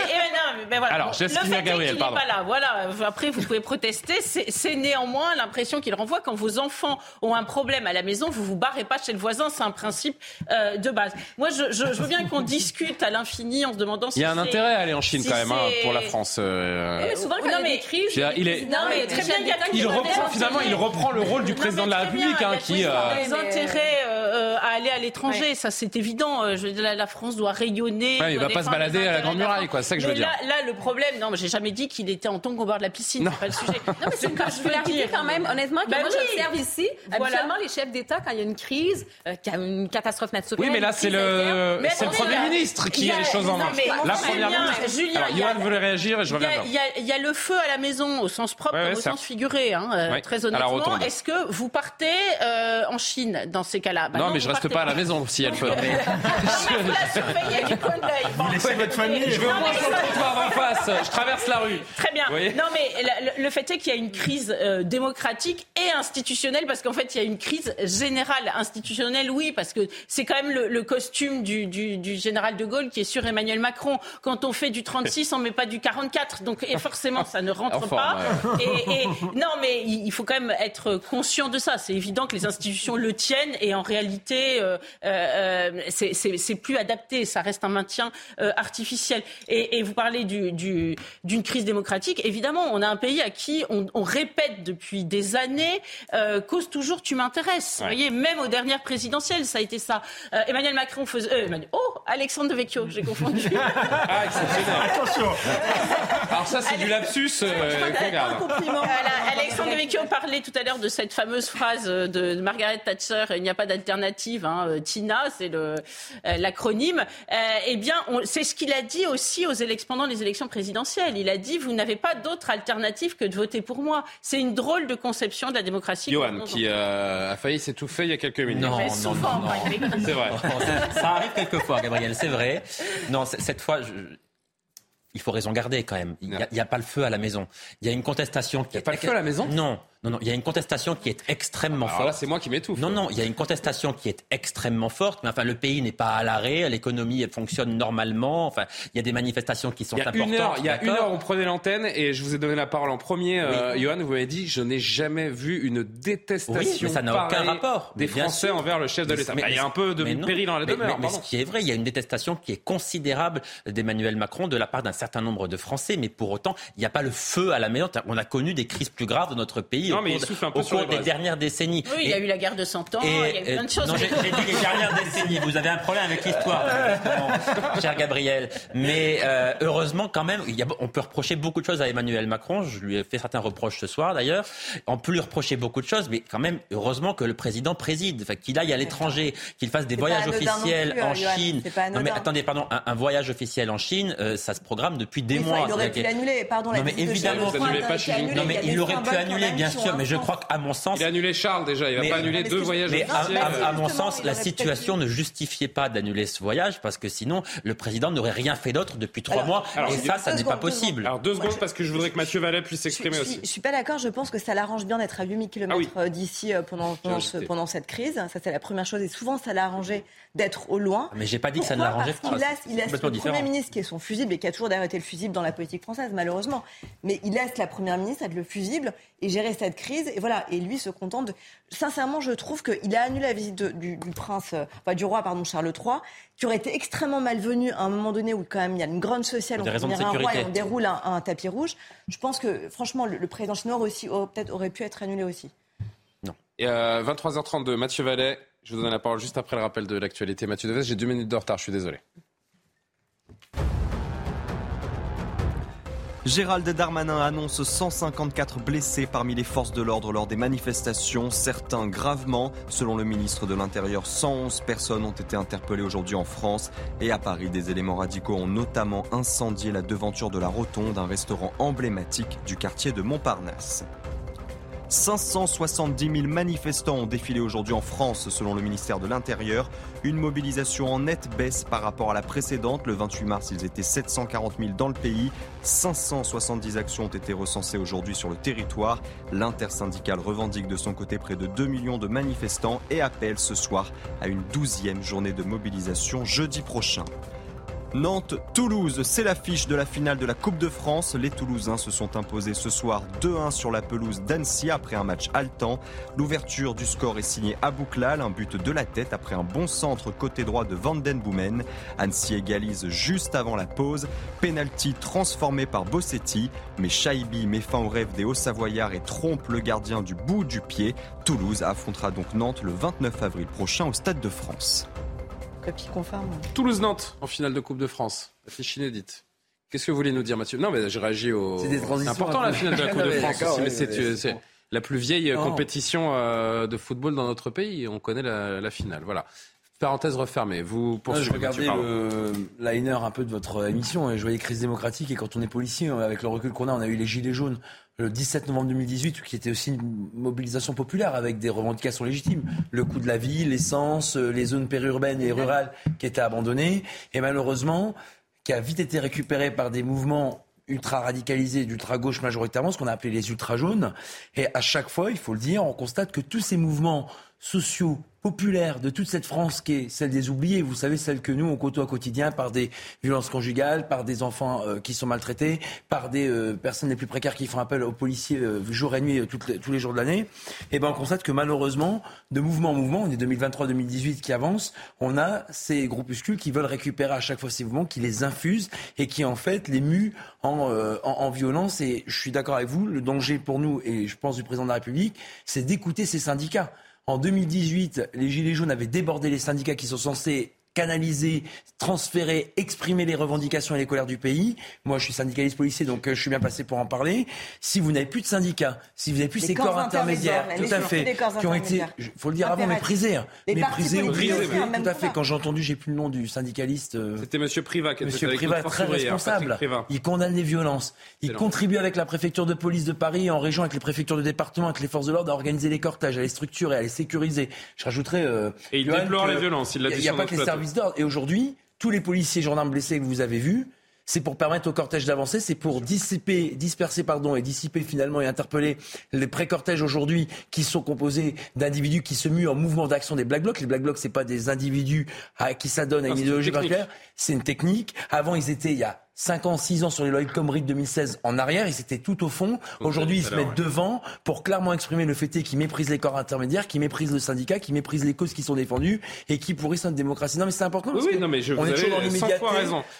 voilà. Alors, j'explique Gabriel, pardon. Pas là, voilà. Après, vous pouvez protester. C'est néanmoins l'impression qu'il renvoie quand vos enfants ont un problème à la maison, vous vous barrez pas chez le voisin. C'est un principe euh, de base. Moi, je, je, veux bien qu'on discute à l'infini en se demandant si Il y a un intérêt à aller en Chine quand même hein, pour la France. Euh... souvent, quand il crises, il est... Non, mais très bien, il, reprend finalement, il reprend le rôle du président de la République, hein, qui a des intérêts euh, à aller à l'étranger. Ça, c'est évident. Euh, la, France doit rayonner. il va pas se balader à la Grande Muraille, quoi. C'est ça que je veux dire. Là, le problème, non, mais j'ai jamais dit qu'il était en tant au bord de la piscine. C'est pas le sujet. Non, mais c'est que je veux dire quand même, honnêtement, que bah moi j'observe ici. Habituellement, les chefs d'État, quand il y a une crise, euh, qu'il y a une catastrophe naturelle. Oui, mais là, c'est le, c'est le Premier ministre qui a, les choses en main. La Première ministre. Julien, Johan voulait réagir et je reviens Il y a le feu à la maison au sens propre comme au sens figuré, hein, euh, très honnêtement. Est-ce que vous partez euh, en Chine dans ces cas-là? Bah Non, mais je reste pas à la maison si elle fait. Vous laissez votre famille. Je veux au moins sur le trottoir en face. Je traverse la rue. Très bien. Non, mais le fait est qu'il y a une crise démocratique et institutionnelle parce qu'en fait, il y a une crise général, institutionnel, oui, parce que c'est quand même le, costume du, général de Gaulle qui est sur Emmanuel Macron. Quand on fait du 36, on met pas du 44. Donc et forcément, ça ne rentre pas. Et, non, mais il faut quand même être conscient de ça. C'est évident que les institutions le tiennent et en réalité, euh, euh, c'est plus adapté. Ça reste un maintien euh, artificiel. Et, vous parlez d'une du, crise démocratique. Évidemment, on a un pays à qui on, on répète depuis des années cause toujours tu m'intéresses. Vous voyez, même aux dernières présidentielles, ça a été ça. Euh, Emmanuel Macron faisait. Euh, oh, Alexandre de Vecchio, j'ai confondu. ah, exceptionnel. Attention. Alors ça, c'est du lapsus. Euh, Alexandre de Vecchio parlait tout à l'heure de cette fameuse phrase de Margaret Thatcher il n'y a pas d'alternative. Hein, Tina, c'est l'acronyme. eh bien, c'est ce qu'il a dit aussi aux élections pendant les élections présidentielles. Il a dit vous n'avez pas d'autre alternative que de voter pour moi. C'est une drôle de conception de la démocratie. Johan, qui a failli s'étouffer il y a quelques minutes. Non, non, non, non. C'est vrai. Ça arrive quelquefois, Gabriel, c'est vrai. Non, cette fois, je, il faut raison garder quand même. Il n'y a, a, pas le feu à la maison. Il y a une contestation. Il n'y a pas le feu à la maison? Non. Non, non, il y a une contestation qui est extrêmement forte. Là, c'est moi qui m'étouffe. Non, non, il y a une contestation qui est extrêmement forte. Mais enfin, le pays n'est pas à l'arrêt, l'économie fonctionne normalement. Enfin, il y a des manifestations qui sont importantes. Une heure, il y a une heure, on prenait l'antenne et je vous ai donné la parole en premier. Euh, Johan, vous m'avez dit, je n'ai jamais vu une détestation. Oui, mais ça n'a aucun rapport. Des Français envers le chef de l'État. Il y a un peu de péril dans la demeure. Mais, ce qui est vrai, il y a une détestation qui est considérable d'Emmanuel Macron de la part d'un certain nombre de Français. Mais pour autant, il n'y a pas le feu à la maison. On a connu des crises plus graves de notre pays non, au mais cours, un peu au cours des dernières décennies. Oui, il y a eu la guerre de 100 ans, il y a eu plein de choses. Non, j'ai dit les dernières décennies. Vous avez un problème avec l'histoire, cher Gabriel. Mais euh, heureusement, quand même, il y a, on peut reprocher beaucoup de choses à Emmanuel Macron. Je lui ai fait certains reproches ce soir, d'ailleurs. On peut lui reprocher beaucoup de choses, mais quand même, heureusement que le président préside, enfin, qu'il aille à l'étranger, qu'il fasse des voyages officiels en euh, Chine. Non, mais attendez, pardon, un, voyage officiel en Chine, euh, ça se programme depuis des mois. Il aurait pu l'annuler, pardon. Non, mais évidemment, non, mais il aurait pu annuler, bien sûr, mais je crois qu'à mon sens. Il a annulé Charles déjà, il va pas annuler deux voyages mais à, mon sens, la situation ne justifiait pas d'annuler ce voyage parce que sinon, le président n'aurait rien fait d'autre depuis trois mois. et ça, ça n'est pas possible. Alors deux secondes parce que je voudrais que Mathieu Vallet puisse s'exprimer aussi. Je suis pas d'accord. Je pense que ça l'arrange bien d'être à 8000 km ah euh, d'ici euh, pendant, pendant, cette crise. Ça, c'est la première chose. Et souvent, ça l'a arrangé d'être au loin. Mais j'ai pas dit que ça ne l'arrangeait pas. Il laisse, le Premier ministre qui est son fusible et qui a toujours arrêté le fusible dans la politique française, malheureusement. Mais il laisse la Première ministre être le fusible et gérer cette crise. Et voilà. Et lui se contente de. Sincèrement, je trouve qu'il a annulé la visite du, prince, euh, enfin, du roi, pardon, Charles III, qui aurait été extrêmement malvenu à un moment donné où quand même il y a une grande sociale, on un roi et on déroule un, tapis rouge. Je pense que franchement, le, président chinois aussi peut-être aurait pu être annulé aussi. Non. Et 23h32, euh, Mathieu Vallet. Je vous donne la parole juste après le rappel de l'actualité. Mathieu Deves, j'ai deux minutes de retard, je suis désolé. Gérald Darmanin annonce 154 blessés parmi les forces de l'ordre lors des manifestations, certains gravement. Selon le ministre de l'Intérieur, 111 personnes ont été interpellées aujourd'hui en France et à Paris. Des éléments radicaux ont notamment incendié la devanture de la rotonde, un restaurant emblématique du quartier de Montparnasse. 570 000 manifestants ont défilé aujourd'hui en France, selon le ministère de l'Intérieur. Une mobilisation en nette baisse par rapport à la précédente. Le 28 mars, ils étaient 740 000 dans le pays. 570 actions ont été recensées aujourd'hui sur le territoire. L'intersyndicale revendique de son côté près de 2 millions de manifestants et appelle ce soir à une douzième journée de mobilisation jeudi prochain. Nantes-Toulouse, c'est l'affiche de la finale de la Coupe de France. Les Toulousains se sont imposés ce soir 2-1 sur la pelouse d'Annecy après un match haletant. L'ouverture du score est signée à Bouclal, un but de la tête après un bon centre côté droit de Van Den Boomen. Annecy égalise juste avant la pause. Penalty transformé par Bossetti, mais Shaibi met fin au rêve des Hauts-Savoyards et trompe le gardien du bout du pied. Toulouse affrontera donc Nantes le 29 avril prochain au Stade de France. Toulouse-Nantes en finale de Coupe de France. Affiche inédite. Qu'est-ce que vous voulez nous dire, Mathieu? Non, mais j'ai réagi au. C'est important la finale de la Coupe de France mais c'est la plus vieille compétition euh, de football dans notre pays. On connaît la, finale. Voilà. Parenthèse refermée. Vous poursuivez. je regardais le liner un peu de votre émission et je voyais crise démocratique et quand on est policier, avec le recul qu'on a, on a eu les gilets jaunes le 17 novembre 2018, qui était aussi une mobilisation populaire avec des revendications légitimes. Le coût de la vie, l'essence, euh, les zones périurbaines et rurales qui étaient abandonnées. Et malheureusement, qui a vite été récupéré par des mouvements ultra radicalisés d'ultra-gauche majoritairement, ce qu'on a appelé les ultra-jaunes. Et à chaque fois, il faut le dire, on constate que tous ces mouvements sociaux populaire de toute cette France qui est celle des oubliés, vous savez, celle que nous, on côtoie au quotidien par des violences conjugales, par des enfants euh, qui sont maltraités, par des euh, personnes les plus précaires qui font appel aux policiers euh, jour et nuit tous les jours de l'année, et eh ben on constate que malheureusement, de mouvement en mouvement, on est 2023-2018 qui avance, on a ces groupuscules qui veulent récupérer à chaque fois ces mouvements, qui les infusent et qui en fait les muent en, en violence. Et je suis d'accord avec vous, le danger pour nous, et je pense du président de la République, c'est d'écouter ces syndicats. En 2018, les Gilets jaunes avaient débordé les syndicats qui sont censés canaliser, transférer, exprimer les revendications et les colères du pays. Moi, je suis syndicaliste policier, donc euh, je suis bien passé pour en parler. Si vous n'avez plus de syndicats, si vous n'avez plus ces corps intermédiaires, tout à fait, qui ont été, il faut le dire avant, méprisés, hein. méprisés, oubliés, tout à fait. Quand j'ai entendu, j'ai plus le nom du syndicaliste. Euh, C'était Monsieur Privat, qui Monsieur Privat, très responsable. Il condamne les violences. Il contribue avec la préfecture de police de Paris, en région, avec les préfectures de département, avec les forces de l'ordre, à organiser les cortèges, à les structurer, à les sécuriser. Je rajouterais. Euh, et il déplore les violences. Il n'y a, pas que les services d'ordre. Et aujourd'hui, tous les policiers et gendarmes blessés que vous avez vus, c'est pour permettre au cortège d'avancer, c'est pour dissiper, disperser pardon, et dissiper finalement et interpeller les pré-cortèges aujourd'hui qui sont composés d'individus qui se muent en mouvement d'action des Black Blocs. Les Black Blocs, c'est pas des individus à, qui s'adonnent à une idéologie particulière, c'est une technique. Avant, ils étaient, il y a 5 ans, 6 ans sur les Lloyd de 2016 en arrière, ils étaient tout au fond. Aujourd'hui, ils se mettent devant pour clairement exprimer le fait qu'ils méprisent les corps intermédiaires, qu'ils méprisent le syndicat, qu'ils méprisent les causes qui sont défendues et qui pourrissent notre démocratie. Non, mais c'est important. oui, non, mais je on est toujours dans l'immédiateté.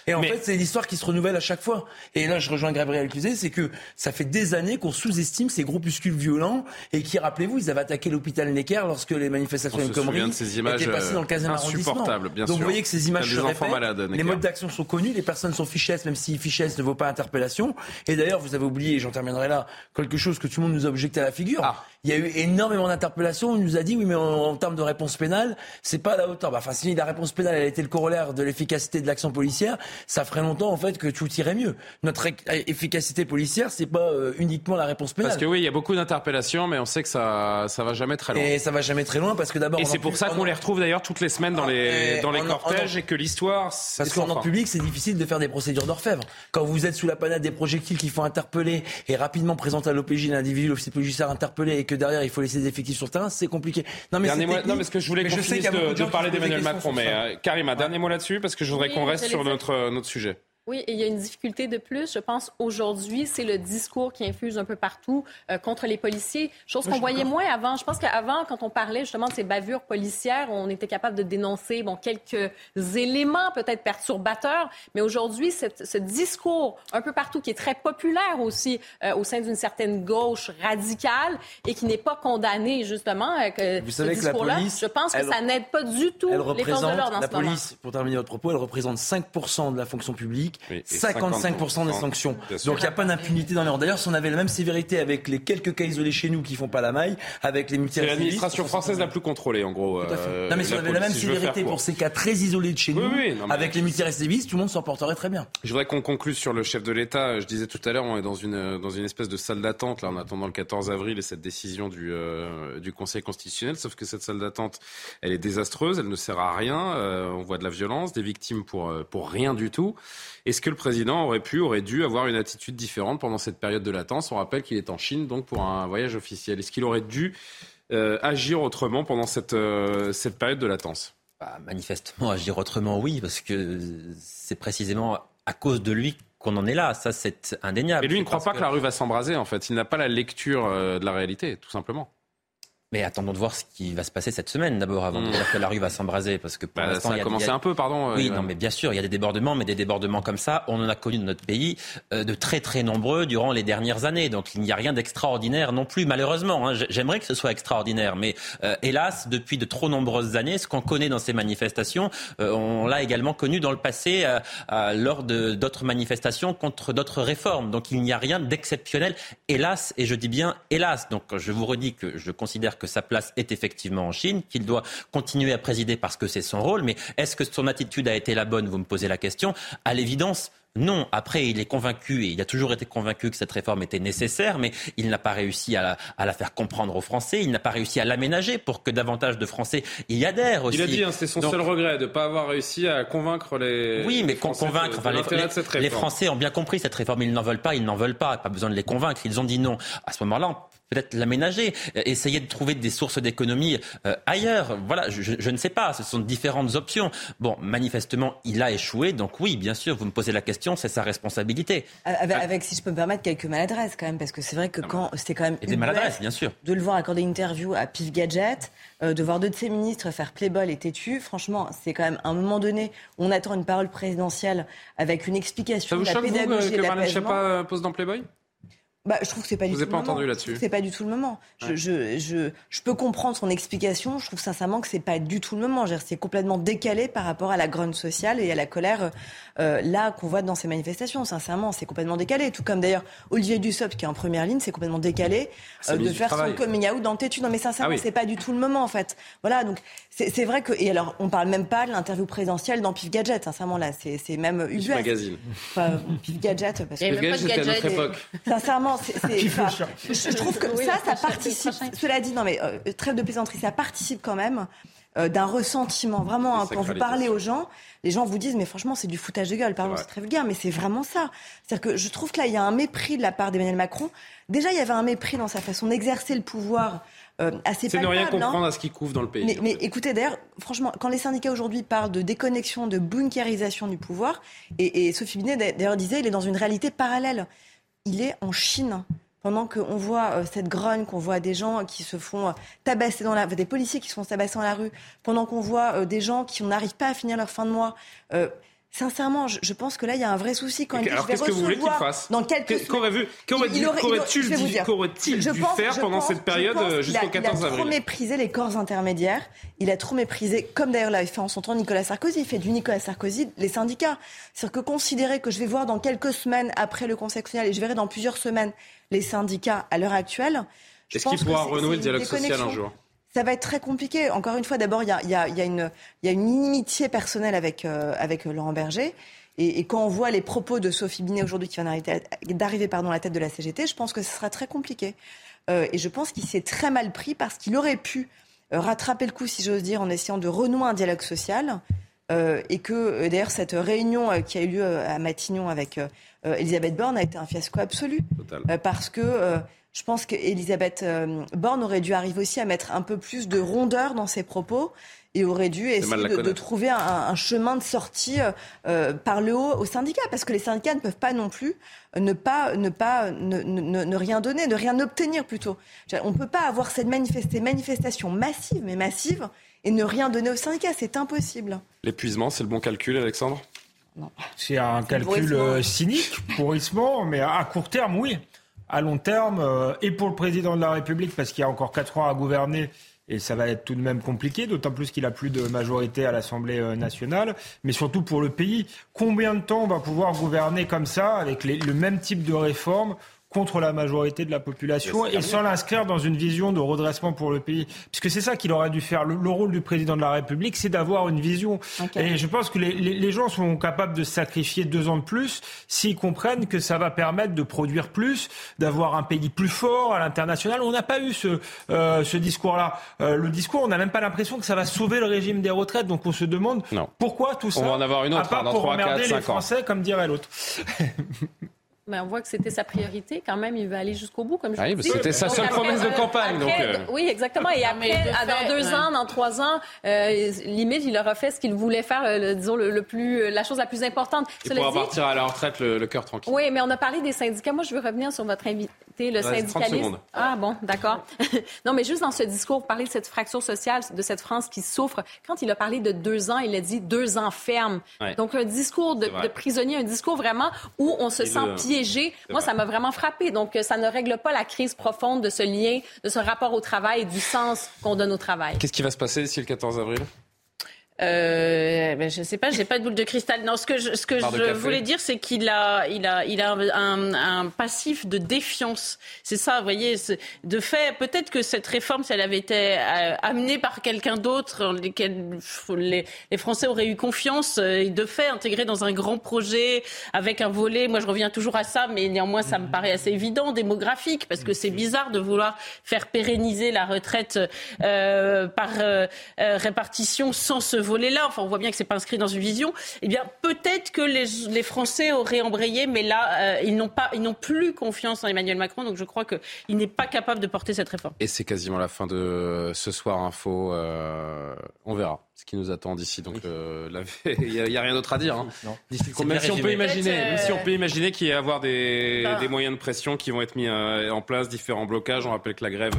Et en fait, c'est l'histoire qui se renouvelle à chaque fois. Et là, je rejoins Gabriel Cluzet, c'est que ça fait des années qu'on sous-estime ces groupuscules violents et qui, rappelez-vous, ils avaient attaqué l'hôpital Necker lorsque les manifestations de Comrie ces images étaient passées dans le 15e arrondissement. Bien Donc vous voyez que ces images se répètent. les modes d'action sont connus, les personnes sont même si fichées ne vaut pas interpellation. Et d'ailleurs, vous avez oublié, j'en terminerai là, quelque chose que tout le monde nous a objecté à la figure. Ah. Il y a eu énormément d'interpellations. On nous a dit, oui, mais en, termes de réponse pénale, c'est pas à la hauteur. Bah, enfin, si la réponse pénale elle était le corollaire de l'efficacité de l'action policière, ça ferait longtemps, en fait, que tout irait mieux. Notre efficacité policière, c'est pas euh, uniquement la réponse pénale. Parce que oui, il y a beaucoup d'interpellations, mais on sait que ça, ça va jamais très loin. Et ça va jamais très loin parce que d'abord. Et c'est pour ça qu'on les retrouve d'ailleurs toutes les semaines dans les, dans les cortèges et que l'histoire. Parce qu'en ordre public, c'est difficile de faire des procédures d'orfèvre. Quand vous êtes sous la panade des projectiles qu'il faut interpeller et rapidement présenter à l'OPJ l'individu, l'officier policier interpellé et que derrière il faut laisser des effectifs sur le terrain, c'est compliqué. Non mais, dernier non, mais ce que je voulais qu'on finisse de, de parler d'Emmanuel Macron, mais euh, Karima, dernier mot là-dessus parce que je voudrais qu'on reste sur notre, notre sujet. Oui, et il y a une difficulté de plus, je pense, aujourd'hui, c'est le discours qui infuse un peu partout euh, contre les policiers, chose qu'on voyait moins avant. Je pense qu'avant, quand on parlait justement de ces bavures policières, on était capable de dénoncer bon, quelques éléments peut-être perturbateurs, mais aujourd'hui, ce discours un peu partout qui est très populaire aussi euh, au sein d'une certaine gauche radicale et qui n'est pas condamné justement, euh, que Vous savez que la police, je pense que ça n'aide pas du tout les forces de l'ordre en la police, Pour terminer votre propos, elle représente 5% de la fonction publique 55% des sanctions. Donc il n'y a pas d'impunité dans l'ordre. D'ailleurs, si on avait la même sévérité avec les quelques cas isolés chez nous qui font pas la maille, avec les C'est l'administration française la plus contrôlée, en gros. Euh, non, mais si on avait la même sévérité pour ces cas très isolés de chez nous, avec les multirécidivistes, tout le monde s'en porterait très bien. Je voudrais qu'on conclue sur le chef de l'État. Je disais tout à l'heure, on est dans une, dans une espèce de salle d'attente, là, en attendant le 14 avril et cette décision du, euh, du Conseil constitutionnel. Sauf que cette salle d'attente, elle est désastreuse, elle ne sert à rien. Euh, on voit de la violence, des victimes pour, pour rien du tout. Est-ce que le président aurait pu, aurait dû avoir une attitude différente pendant cette période de latence? On rappelle qu'il est en Chine, donc pour un voyage officiel. Est-ce qu'il aurait dû euh, agir autrement pendant cette, euh, cette période de latence? Bah, Manifestement, agir autrement, oui, parce que c'est précisément à cause de lui qu'on en est là. Ça, c'est indéniable. Et lui, il ne croit pas que... la rue va s'embraser, en fait. Il n'a pas la lecture euh, de la réalité, tout simplement. Mais attendons de voir ce qui va se passer cette semaine d'abord avant de hmm. dire que la rue va s'embraser parce que pour bah, l'instant ça a, commencé un peu, pardon. Euh, oui, non, mais bien sûr, il y a des débordements, mais des débordements comme ça, on en a connu dans notre pays euh, de très très nombreux durant les dernières années. Donc il n'y a rien d'extraordinaire non plus, malheureusement. Hein. J'aimerais que ce soit extraordinaire, mais euh, hélas, depuis de trop nombreuses années, ce qu'on connaît dans ces manifestations, on l'a également connu dans le passé lors d'autres manifestations contre d'autres réformes. Donc il n'y a rien d'exceptionnel, hélas, et je dis bien hélas. Donc je vous redis que je considère que que sa place est effectivement en Chine, qu'il doit continuer à présider parce que c'est son rôle. Mais est-ce que son attitude a été la bonne? Vous me posez la question. À l'évidence, non, après, il est convaincu, et il a toujours été convaincu que cette réforme était nécessaire, mais il n'a pas réussi à la, faire comprendre aux Français, il n'a pas réussi à l'aménager pour que davantage de Français y adhèrent aussi. Il a dit, hein, c'est son seul regret de ne pas avoir réussi à convaincre les. Oui, mais convaincre. les, les, Français ont bien compris cette réforme, ils n'en veulent pas, ils n'en veulent pas, pas besoin de les convaincre, ils ont dit non. À ce moment-là, peut-être l'aménager, euh, essayer de trouver des sources d'économie euh, ailleurs. Voilà, je, ne sais pas, ce sont différentes options. Bon, manifestement, il a échoué, donc oui, bien sûr, vous me posez la question, c'est sa responsabilité. Avec, si je peux me permettre, quelques maladresses quand même, parce que c'est vrai que quand c'était quand même... des maladresses, bien sûr. De le voir accorder une interview à Pif Gadget, euh, de voir deux de ses ministres faire Playboy et têtu, franchement, c'est quand même un moment donné, on attend une parole présidentielle avec une explication de la pédagogie vous, que Marlène Schiappa pose dans Playboy? Bah, je trouve que c'est pas du Vous tout. pas entendu là-dessus. C'est pas du tout le moment. Je, je, je, je, peux comprendre son explication. Je trouve sincèrement que c'est pas du tout le moment. C'est complètement décalé par rapport à la grogne sociale et à la colère euh, là qu'on voit dans ces manifestations. Sincèrement, c'est complètement décalé. Tout comme d'ailleurs Olivier Dussopt qui est en première ligne, c'est complètement décalé euh, de faire son coming out dans Tétu. Non, mais sincèrement, ah c'est pas du tout le moment en fait. Voilà, donc c'est vrai que et alors on parle même pas de l'interview présidentielle dans Pif Gadget. Sincèrement là, c'est même UBS. magazine. Enfin, Pif Gadget parce que Pif Gadget, c'était à notre époque. Sincèrement c'est, je, trouve que ça, ça participe. Cela dit, non mais euh, trêve de plaisanterie, ça participe quand même euh, d'un ressentiment. Vraiment, hein, quand vous parlez aux gens, les gens vous disent, mais franchement, c'est du foutage de gueule. Pardon, c'est très vulgaire, mais c'est vraiment ça. C'est-à-dire que je trouve que là, il y a un mépris de la part d'Emmanuel Macron. Déjà, il y avait un mépris dans sa façon d'exercer le pouvoir. Euh, assez c'est ne rien hein. comprendre à ce qui couvre dans le pays. Mais, écoutez, d'ailleurs, franchement, quand les syndicats aujourd'hui parlent de déconnexion, de bunkerisation du pouvoir, et, et Sophie Binet d'ailleurs disait, il est dans une réalité parallèle. Il est en Chine pendant qu'on voit euh, cette grogne, qu'on voit des gens qui se font euh, tabasser dans la des policiers qui se font tabasser dans la rue, pendant qu'on voit euh, des gens qui n'arrivent pas à finir leur fin de mois. Sincèrement, je, pense que là, il y a un vrai souci quand il Alors, qu'est-ce que vous voulez qu'il fasse Dans quelques Qu'aurait-il dû, dû faire pendant cette période jusqu'au 14 avril Il a trop méprisé les corps intermédiaires. Il a trop méprisé, comme d'ailleurs l'avait fait en son temps Nicolas Sarkozy. Il fait du Nicolas Sarkozy les syndicats. C'est-à-dire que considérer que je vais voir dans quelques semaines après le Conseil constitutionnel et je verrai dans plusieurs semaines les syndicats à l'heure actuelle. Est-ce qu'il pourra renouer le dialogue social un jour? Ça va être très compliqué. Encore une fois, d'abord, il y a, une, inimitié personnelle avec, euh, avec Laurent Berger. Et, quand on voit les propos de Sophie Binet aujourd'hui qui vient d'arriver à la tête de la CGT, je pense que ce sera très compliqué. Euh, et je pense qu'il s'est très mal pris parce qu'il aurait pu euh, rattraper le coup, si j'ose dire, en essayant de renouer un dialogue social. et que d'ailleurs cette réunion qui a eu lieu à Matignon avec Elisabeth Borne a été un fiasco absolu. parce que je pense qu'Elisabeth euh, Borne aurait dû arriver aussi à mettre un peu plus de rondeur dans ses propos et aurait dû essayer de, trouver un, chemin de sortie euh, par le haut aux syndicats, parce que les syndicats ne peuvent pas non plus ne pas, ne pas, ne, ne, rien donner, ne rien obtenir plutôt. On ne peut pas avoir cette manifestation massive, mais massive, et ne rien donner aux syndicats, c'est impossible. L'épuisement, c'est le bon calcul, Alexandre? C'est un calcul euh, cynique, pourrissement, mais à court terme, oui à long terme, euh, et pour le président de la République, parce qu'il y a encore quatre ans à gouverner, et ça va être tout de même compliqué, d'autant plus qu'il a plus de majorité à l'Assemblée euh, nationale, mais surtout pour le pays. Combien de temps on va pouvoir gouverner comme ça, avec le même type de réforme contre la majorité de la population et sans l'inscrire dans une vision de redressement pour le pays. Puisque c'est ça qu'il aurait dû faire. Le, rôle du président de la République, c'est d'avoir une vision. Et je pense que les, les, gens sont capables de sacrifier deux ans de plus s'ils comprennent que ça va permettre de produire plus, d'avoir un pays plus fort à l'international. On n'a pas eu ce, euh, ce discours-là. Euh, le discours, on n'a même pas l'impression que ça va sauver le régime des retraites. Donc on se demande pourquoi tout ça. On va en avoir une autre à part dans pour 3, emmerder 4, les Français, comme dirait l'autre. Mais on voit que c'était sa priorité quand même. Il veut aller jusqu'au bout, comme je ah dis. C'était sa seule promesse de campagne. donc euh. Oui, exactement. Et après, dans deux ans, dans trois ans, euh, limite, il aura fait ce qu'il voulait faire, le, disons, le, plus, la chose la plus importante. Il pourra partir à la retraite le, cœur tranquille. Oui, mais on a parlé des syndicats. Moi, je veux revenir sur votre le syndicaliste. Ah bon, d'accord. non, mais juste dans ce discours, parler de cette fracture sociale, de cette France qui souffre. Quand il a parlé de deux ans, il a dit deux ans ferme. Donc un discours de, de, prisonnier, un discours vraiment où on se sent piégé. Moi, ça m'a vraiment frappé. Donc, euh, ça ne règle pas la crise profonde de ce lien, de ce rapport au travail et du sens qu'on donne au travail. Qu'est-ce qui va se passer d'ici le 14 avril? Euh, ben je sais pas, j'ai pas de boule de cristal. Non, ce que je, ce que je voulais dire, c'est qu'il a, il a, il a un, un passif de défiance. C'est ça, vous voyez. De fait, peut-être que cette réforme, si elle avait été euh, amenée par quelqu'un d'autre, lesquels les, les, Français auraient eu confiance, euh, de fait, intégrée dans un grand projet avec un volet. Moi, je reviens toujours à ça, mais néanmoins, ça me paraît assez évident, démographique, parce que c'est bizarre de vouloir faire pérenniser la retraite euh, par répartition sans ce volet-là, enfin on voit bien que c'est pas inscrit dans une vision, eh bien peut-être que les, Français auraient embrayé, mais là euh, ils n'ont pas, ils n'ont plus confiance en Emmanuel Macron, donc je crois qu'il n'est pas capable de porter cette réforme. Et c'est quasiment la fin de ce soir info. Euh, on verra ce qui nous attend d'ici. Donc, euh, il n'y a, rien d'autre à dire. Hein. Même si on peut imaginer, si on peut imaginer qu'il y ait avoir des, bah. des, moyens de pression qui vont être mis euh, en place, différents blocages. On rappelle que la grève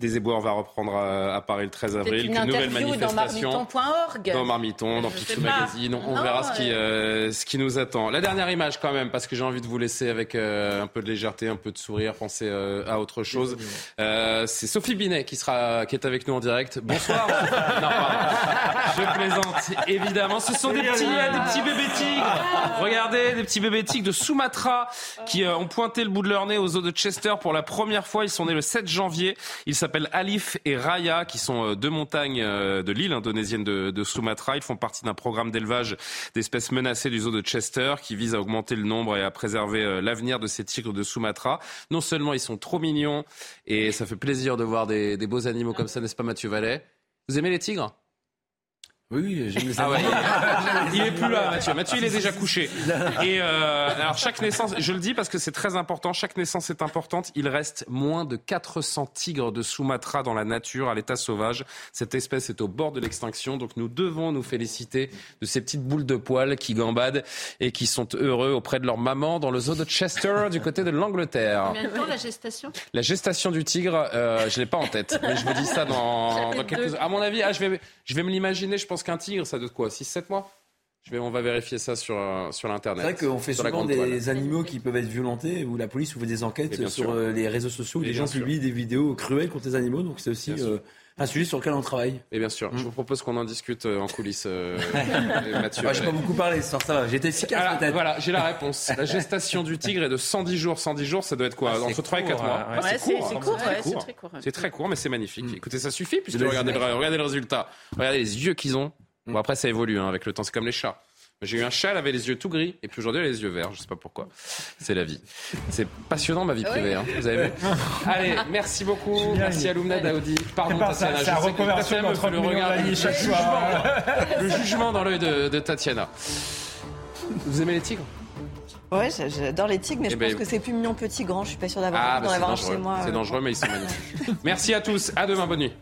des éboueurs va reprendre à, Paris le 13 avril. Une, nouvelle manifestation dans marmiton.org, dans Marmiton, dans Picsou Magazine. On, verra ce qui, euh, ce qui nous attend. La dernière image quand même, parce que j'ai envie de vous laisser avec un peu de légèreté, un peu de sourire, penser à autre chose. c'est Sophie Binet qui sera, qui est avec nous en direct. Bonsoir. non, Je plaisante, évidemment. Ce sont des petits, des petits bébés tigres. Regardez, des petits bébés tigres de Sumatra qui euh, ont pointé le bout de leur nez aux eaux de Chester pour la première fois. Ils sont nés le 7 janvier. Ils s'appellent Alif et Raya, qui sont euh, deux montagnes euh, de l'île indonésienne de, de Sumatra. Ils font partie d'un programme d'élevage d'espèces menacées du zoo de Chester qui vise à augmenter le nombre et à préserver l'avenir de ces tigres de Sumatra. Non seulement ils sont trop mignons et ça fait plaisir de voir des, des beaux animaux comme ça, n'est-ce pas Mathieu Vallet? Vous aimez les tigres? Oui, j'aime ah ouais. Il est plus là, Mathieu. Mathieu, il est déjà couché. Et euh, alors chaque naissance, je le dis parce que c'est très important. Chaque naissance est importante. Il reste moins de 400 tigres de Sumatra dans la nature, à l'état sauvage. Cette espèce est au bord de l'extinction, donc nous devons nous féliciter de ces petites boules de poils qui gambadent et qui sont heureux auprès de leur maman dans le zoo de Chester, du côté de l'Angleterre. Combien de temps la gestation? La gestation du tigre, euh, je l'ai pas en tête, mais je vous dis ça dans, dans quelques. À mon avis, ah, je vais, je vais me l'imaginer. Je pense qu'un tigre, ça doit quoi 6-7 mois? Je vais, on va vérifier ça sur, euh, sur l'Internet. C'est vrai qu'on fait souvent des animaux qui peuvent être violentés, où la police ouvre des enquêtes sur euh, les réseaux sociaux, où les gens publient des vidéos cruelles contre les animaux, donc c'est aussi euh, un sujet sur lequel on travaille. Et bien sûr, je vous propose qu'on en discute en coulisses, Mathieu. Moi, je pas beaucoup parlé, ça va, j'étais peut-être. Voilà, j'ai la réponse. La gestation du tigre est de 110 jours. 110 jours, ça doit être quoi ah, Entre 3 et 4 mois. c'est court, c'est très court. C'est très court, mais c'est magnifique. Mm. Écoutez, ça suffit, puisque regardez le, regardez le résultat. Regardez les yeux qu'ils ont. Bon, après, ça évolue hein, avec le temps. C'est comme les chats. J'ai eu un chat, elle avait les yeux tout gris, et puis aujourd'hui, elle a les yeux verts. Je sais pas pourquoi. C'est la vie. C'est passionnant, ma vie privée. Hein, vous avez vu Allez, merci beaucoup. Merci à Lumna Daoudi. Pardon, Tatiana. C'est la reconversion entre le regard chaque soir. Le jugement dans l'œil de, Tatiana. Vous aimez les tigres? Ouais, j'adore les tigres, mais je eh pense ben, que c'est plus mignon petit, grand. Je suis pas sûr d'avoir ah, bah, d'en avoir chez moi. C'est dangereux, mais ils sont magnifiques. Merci à tous. À demain. Bonne nuit.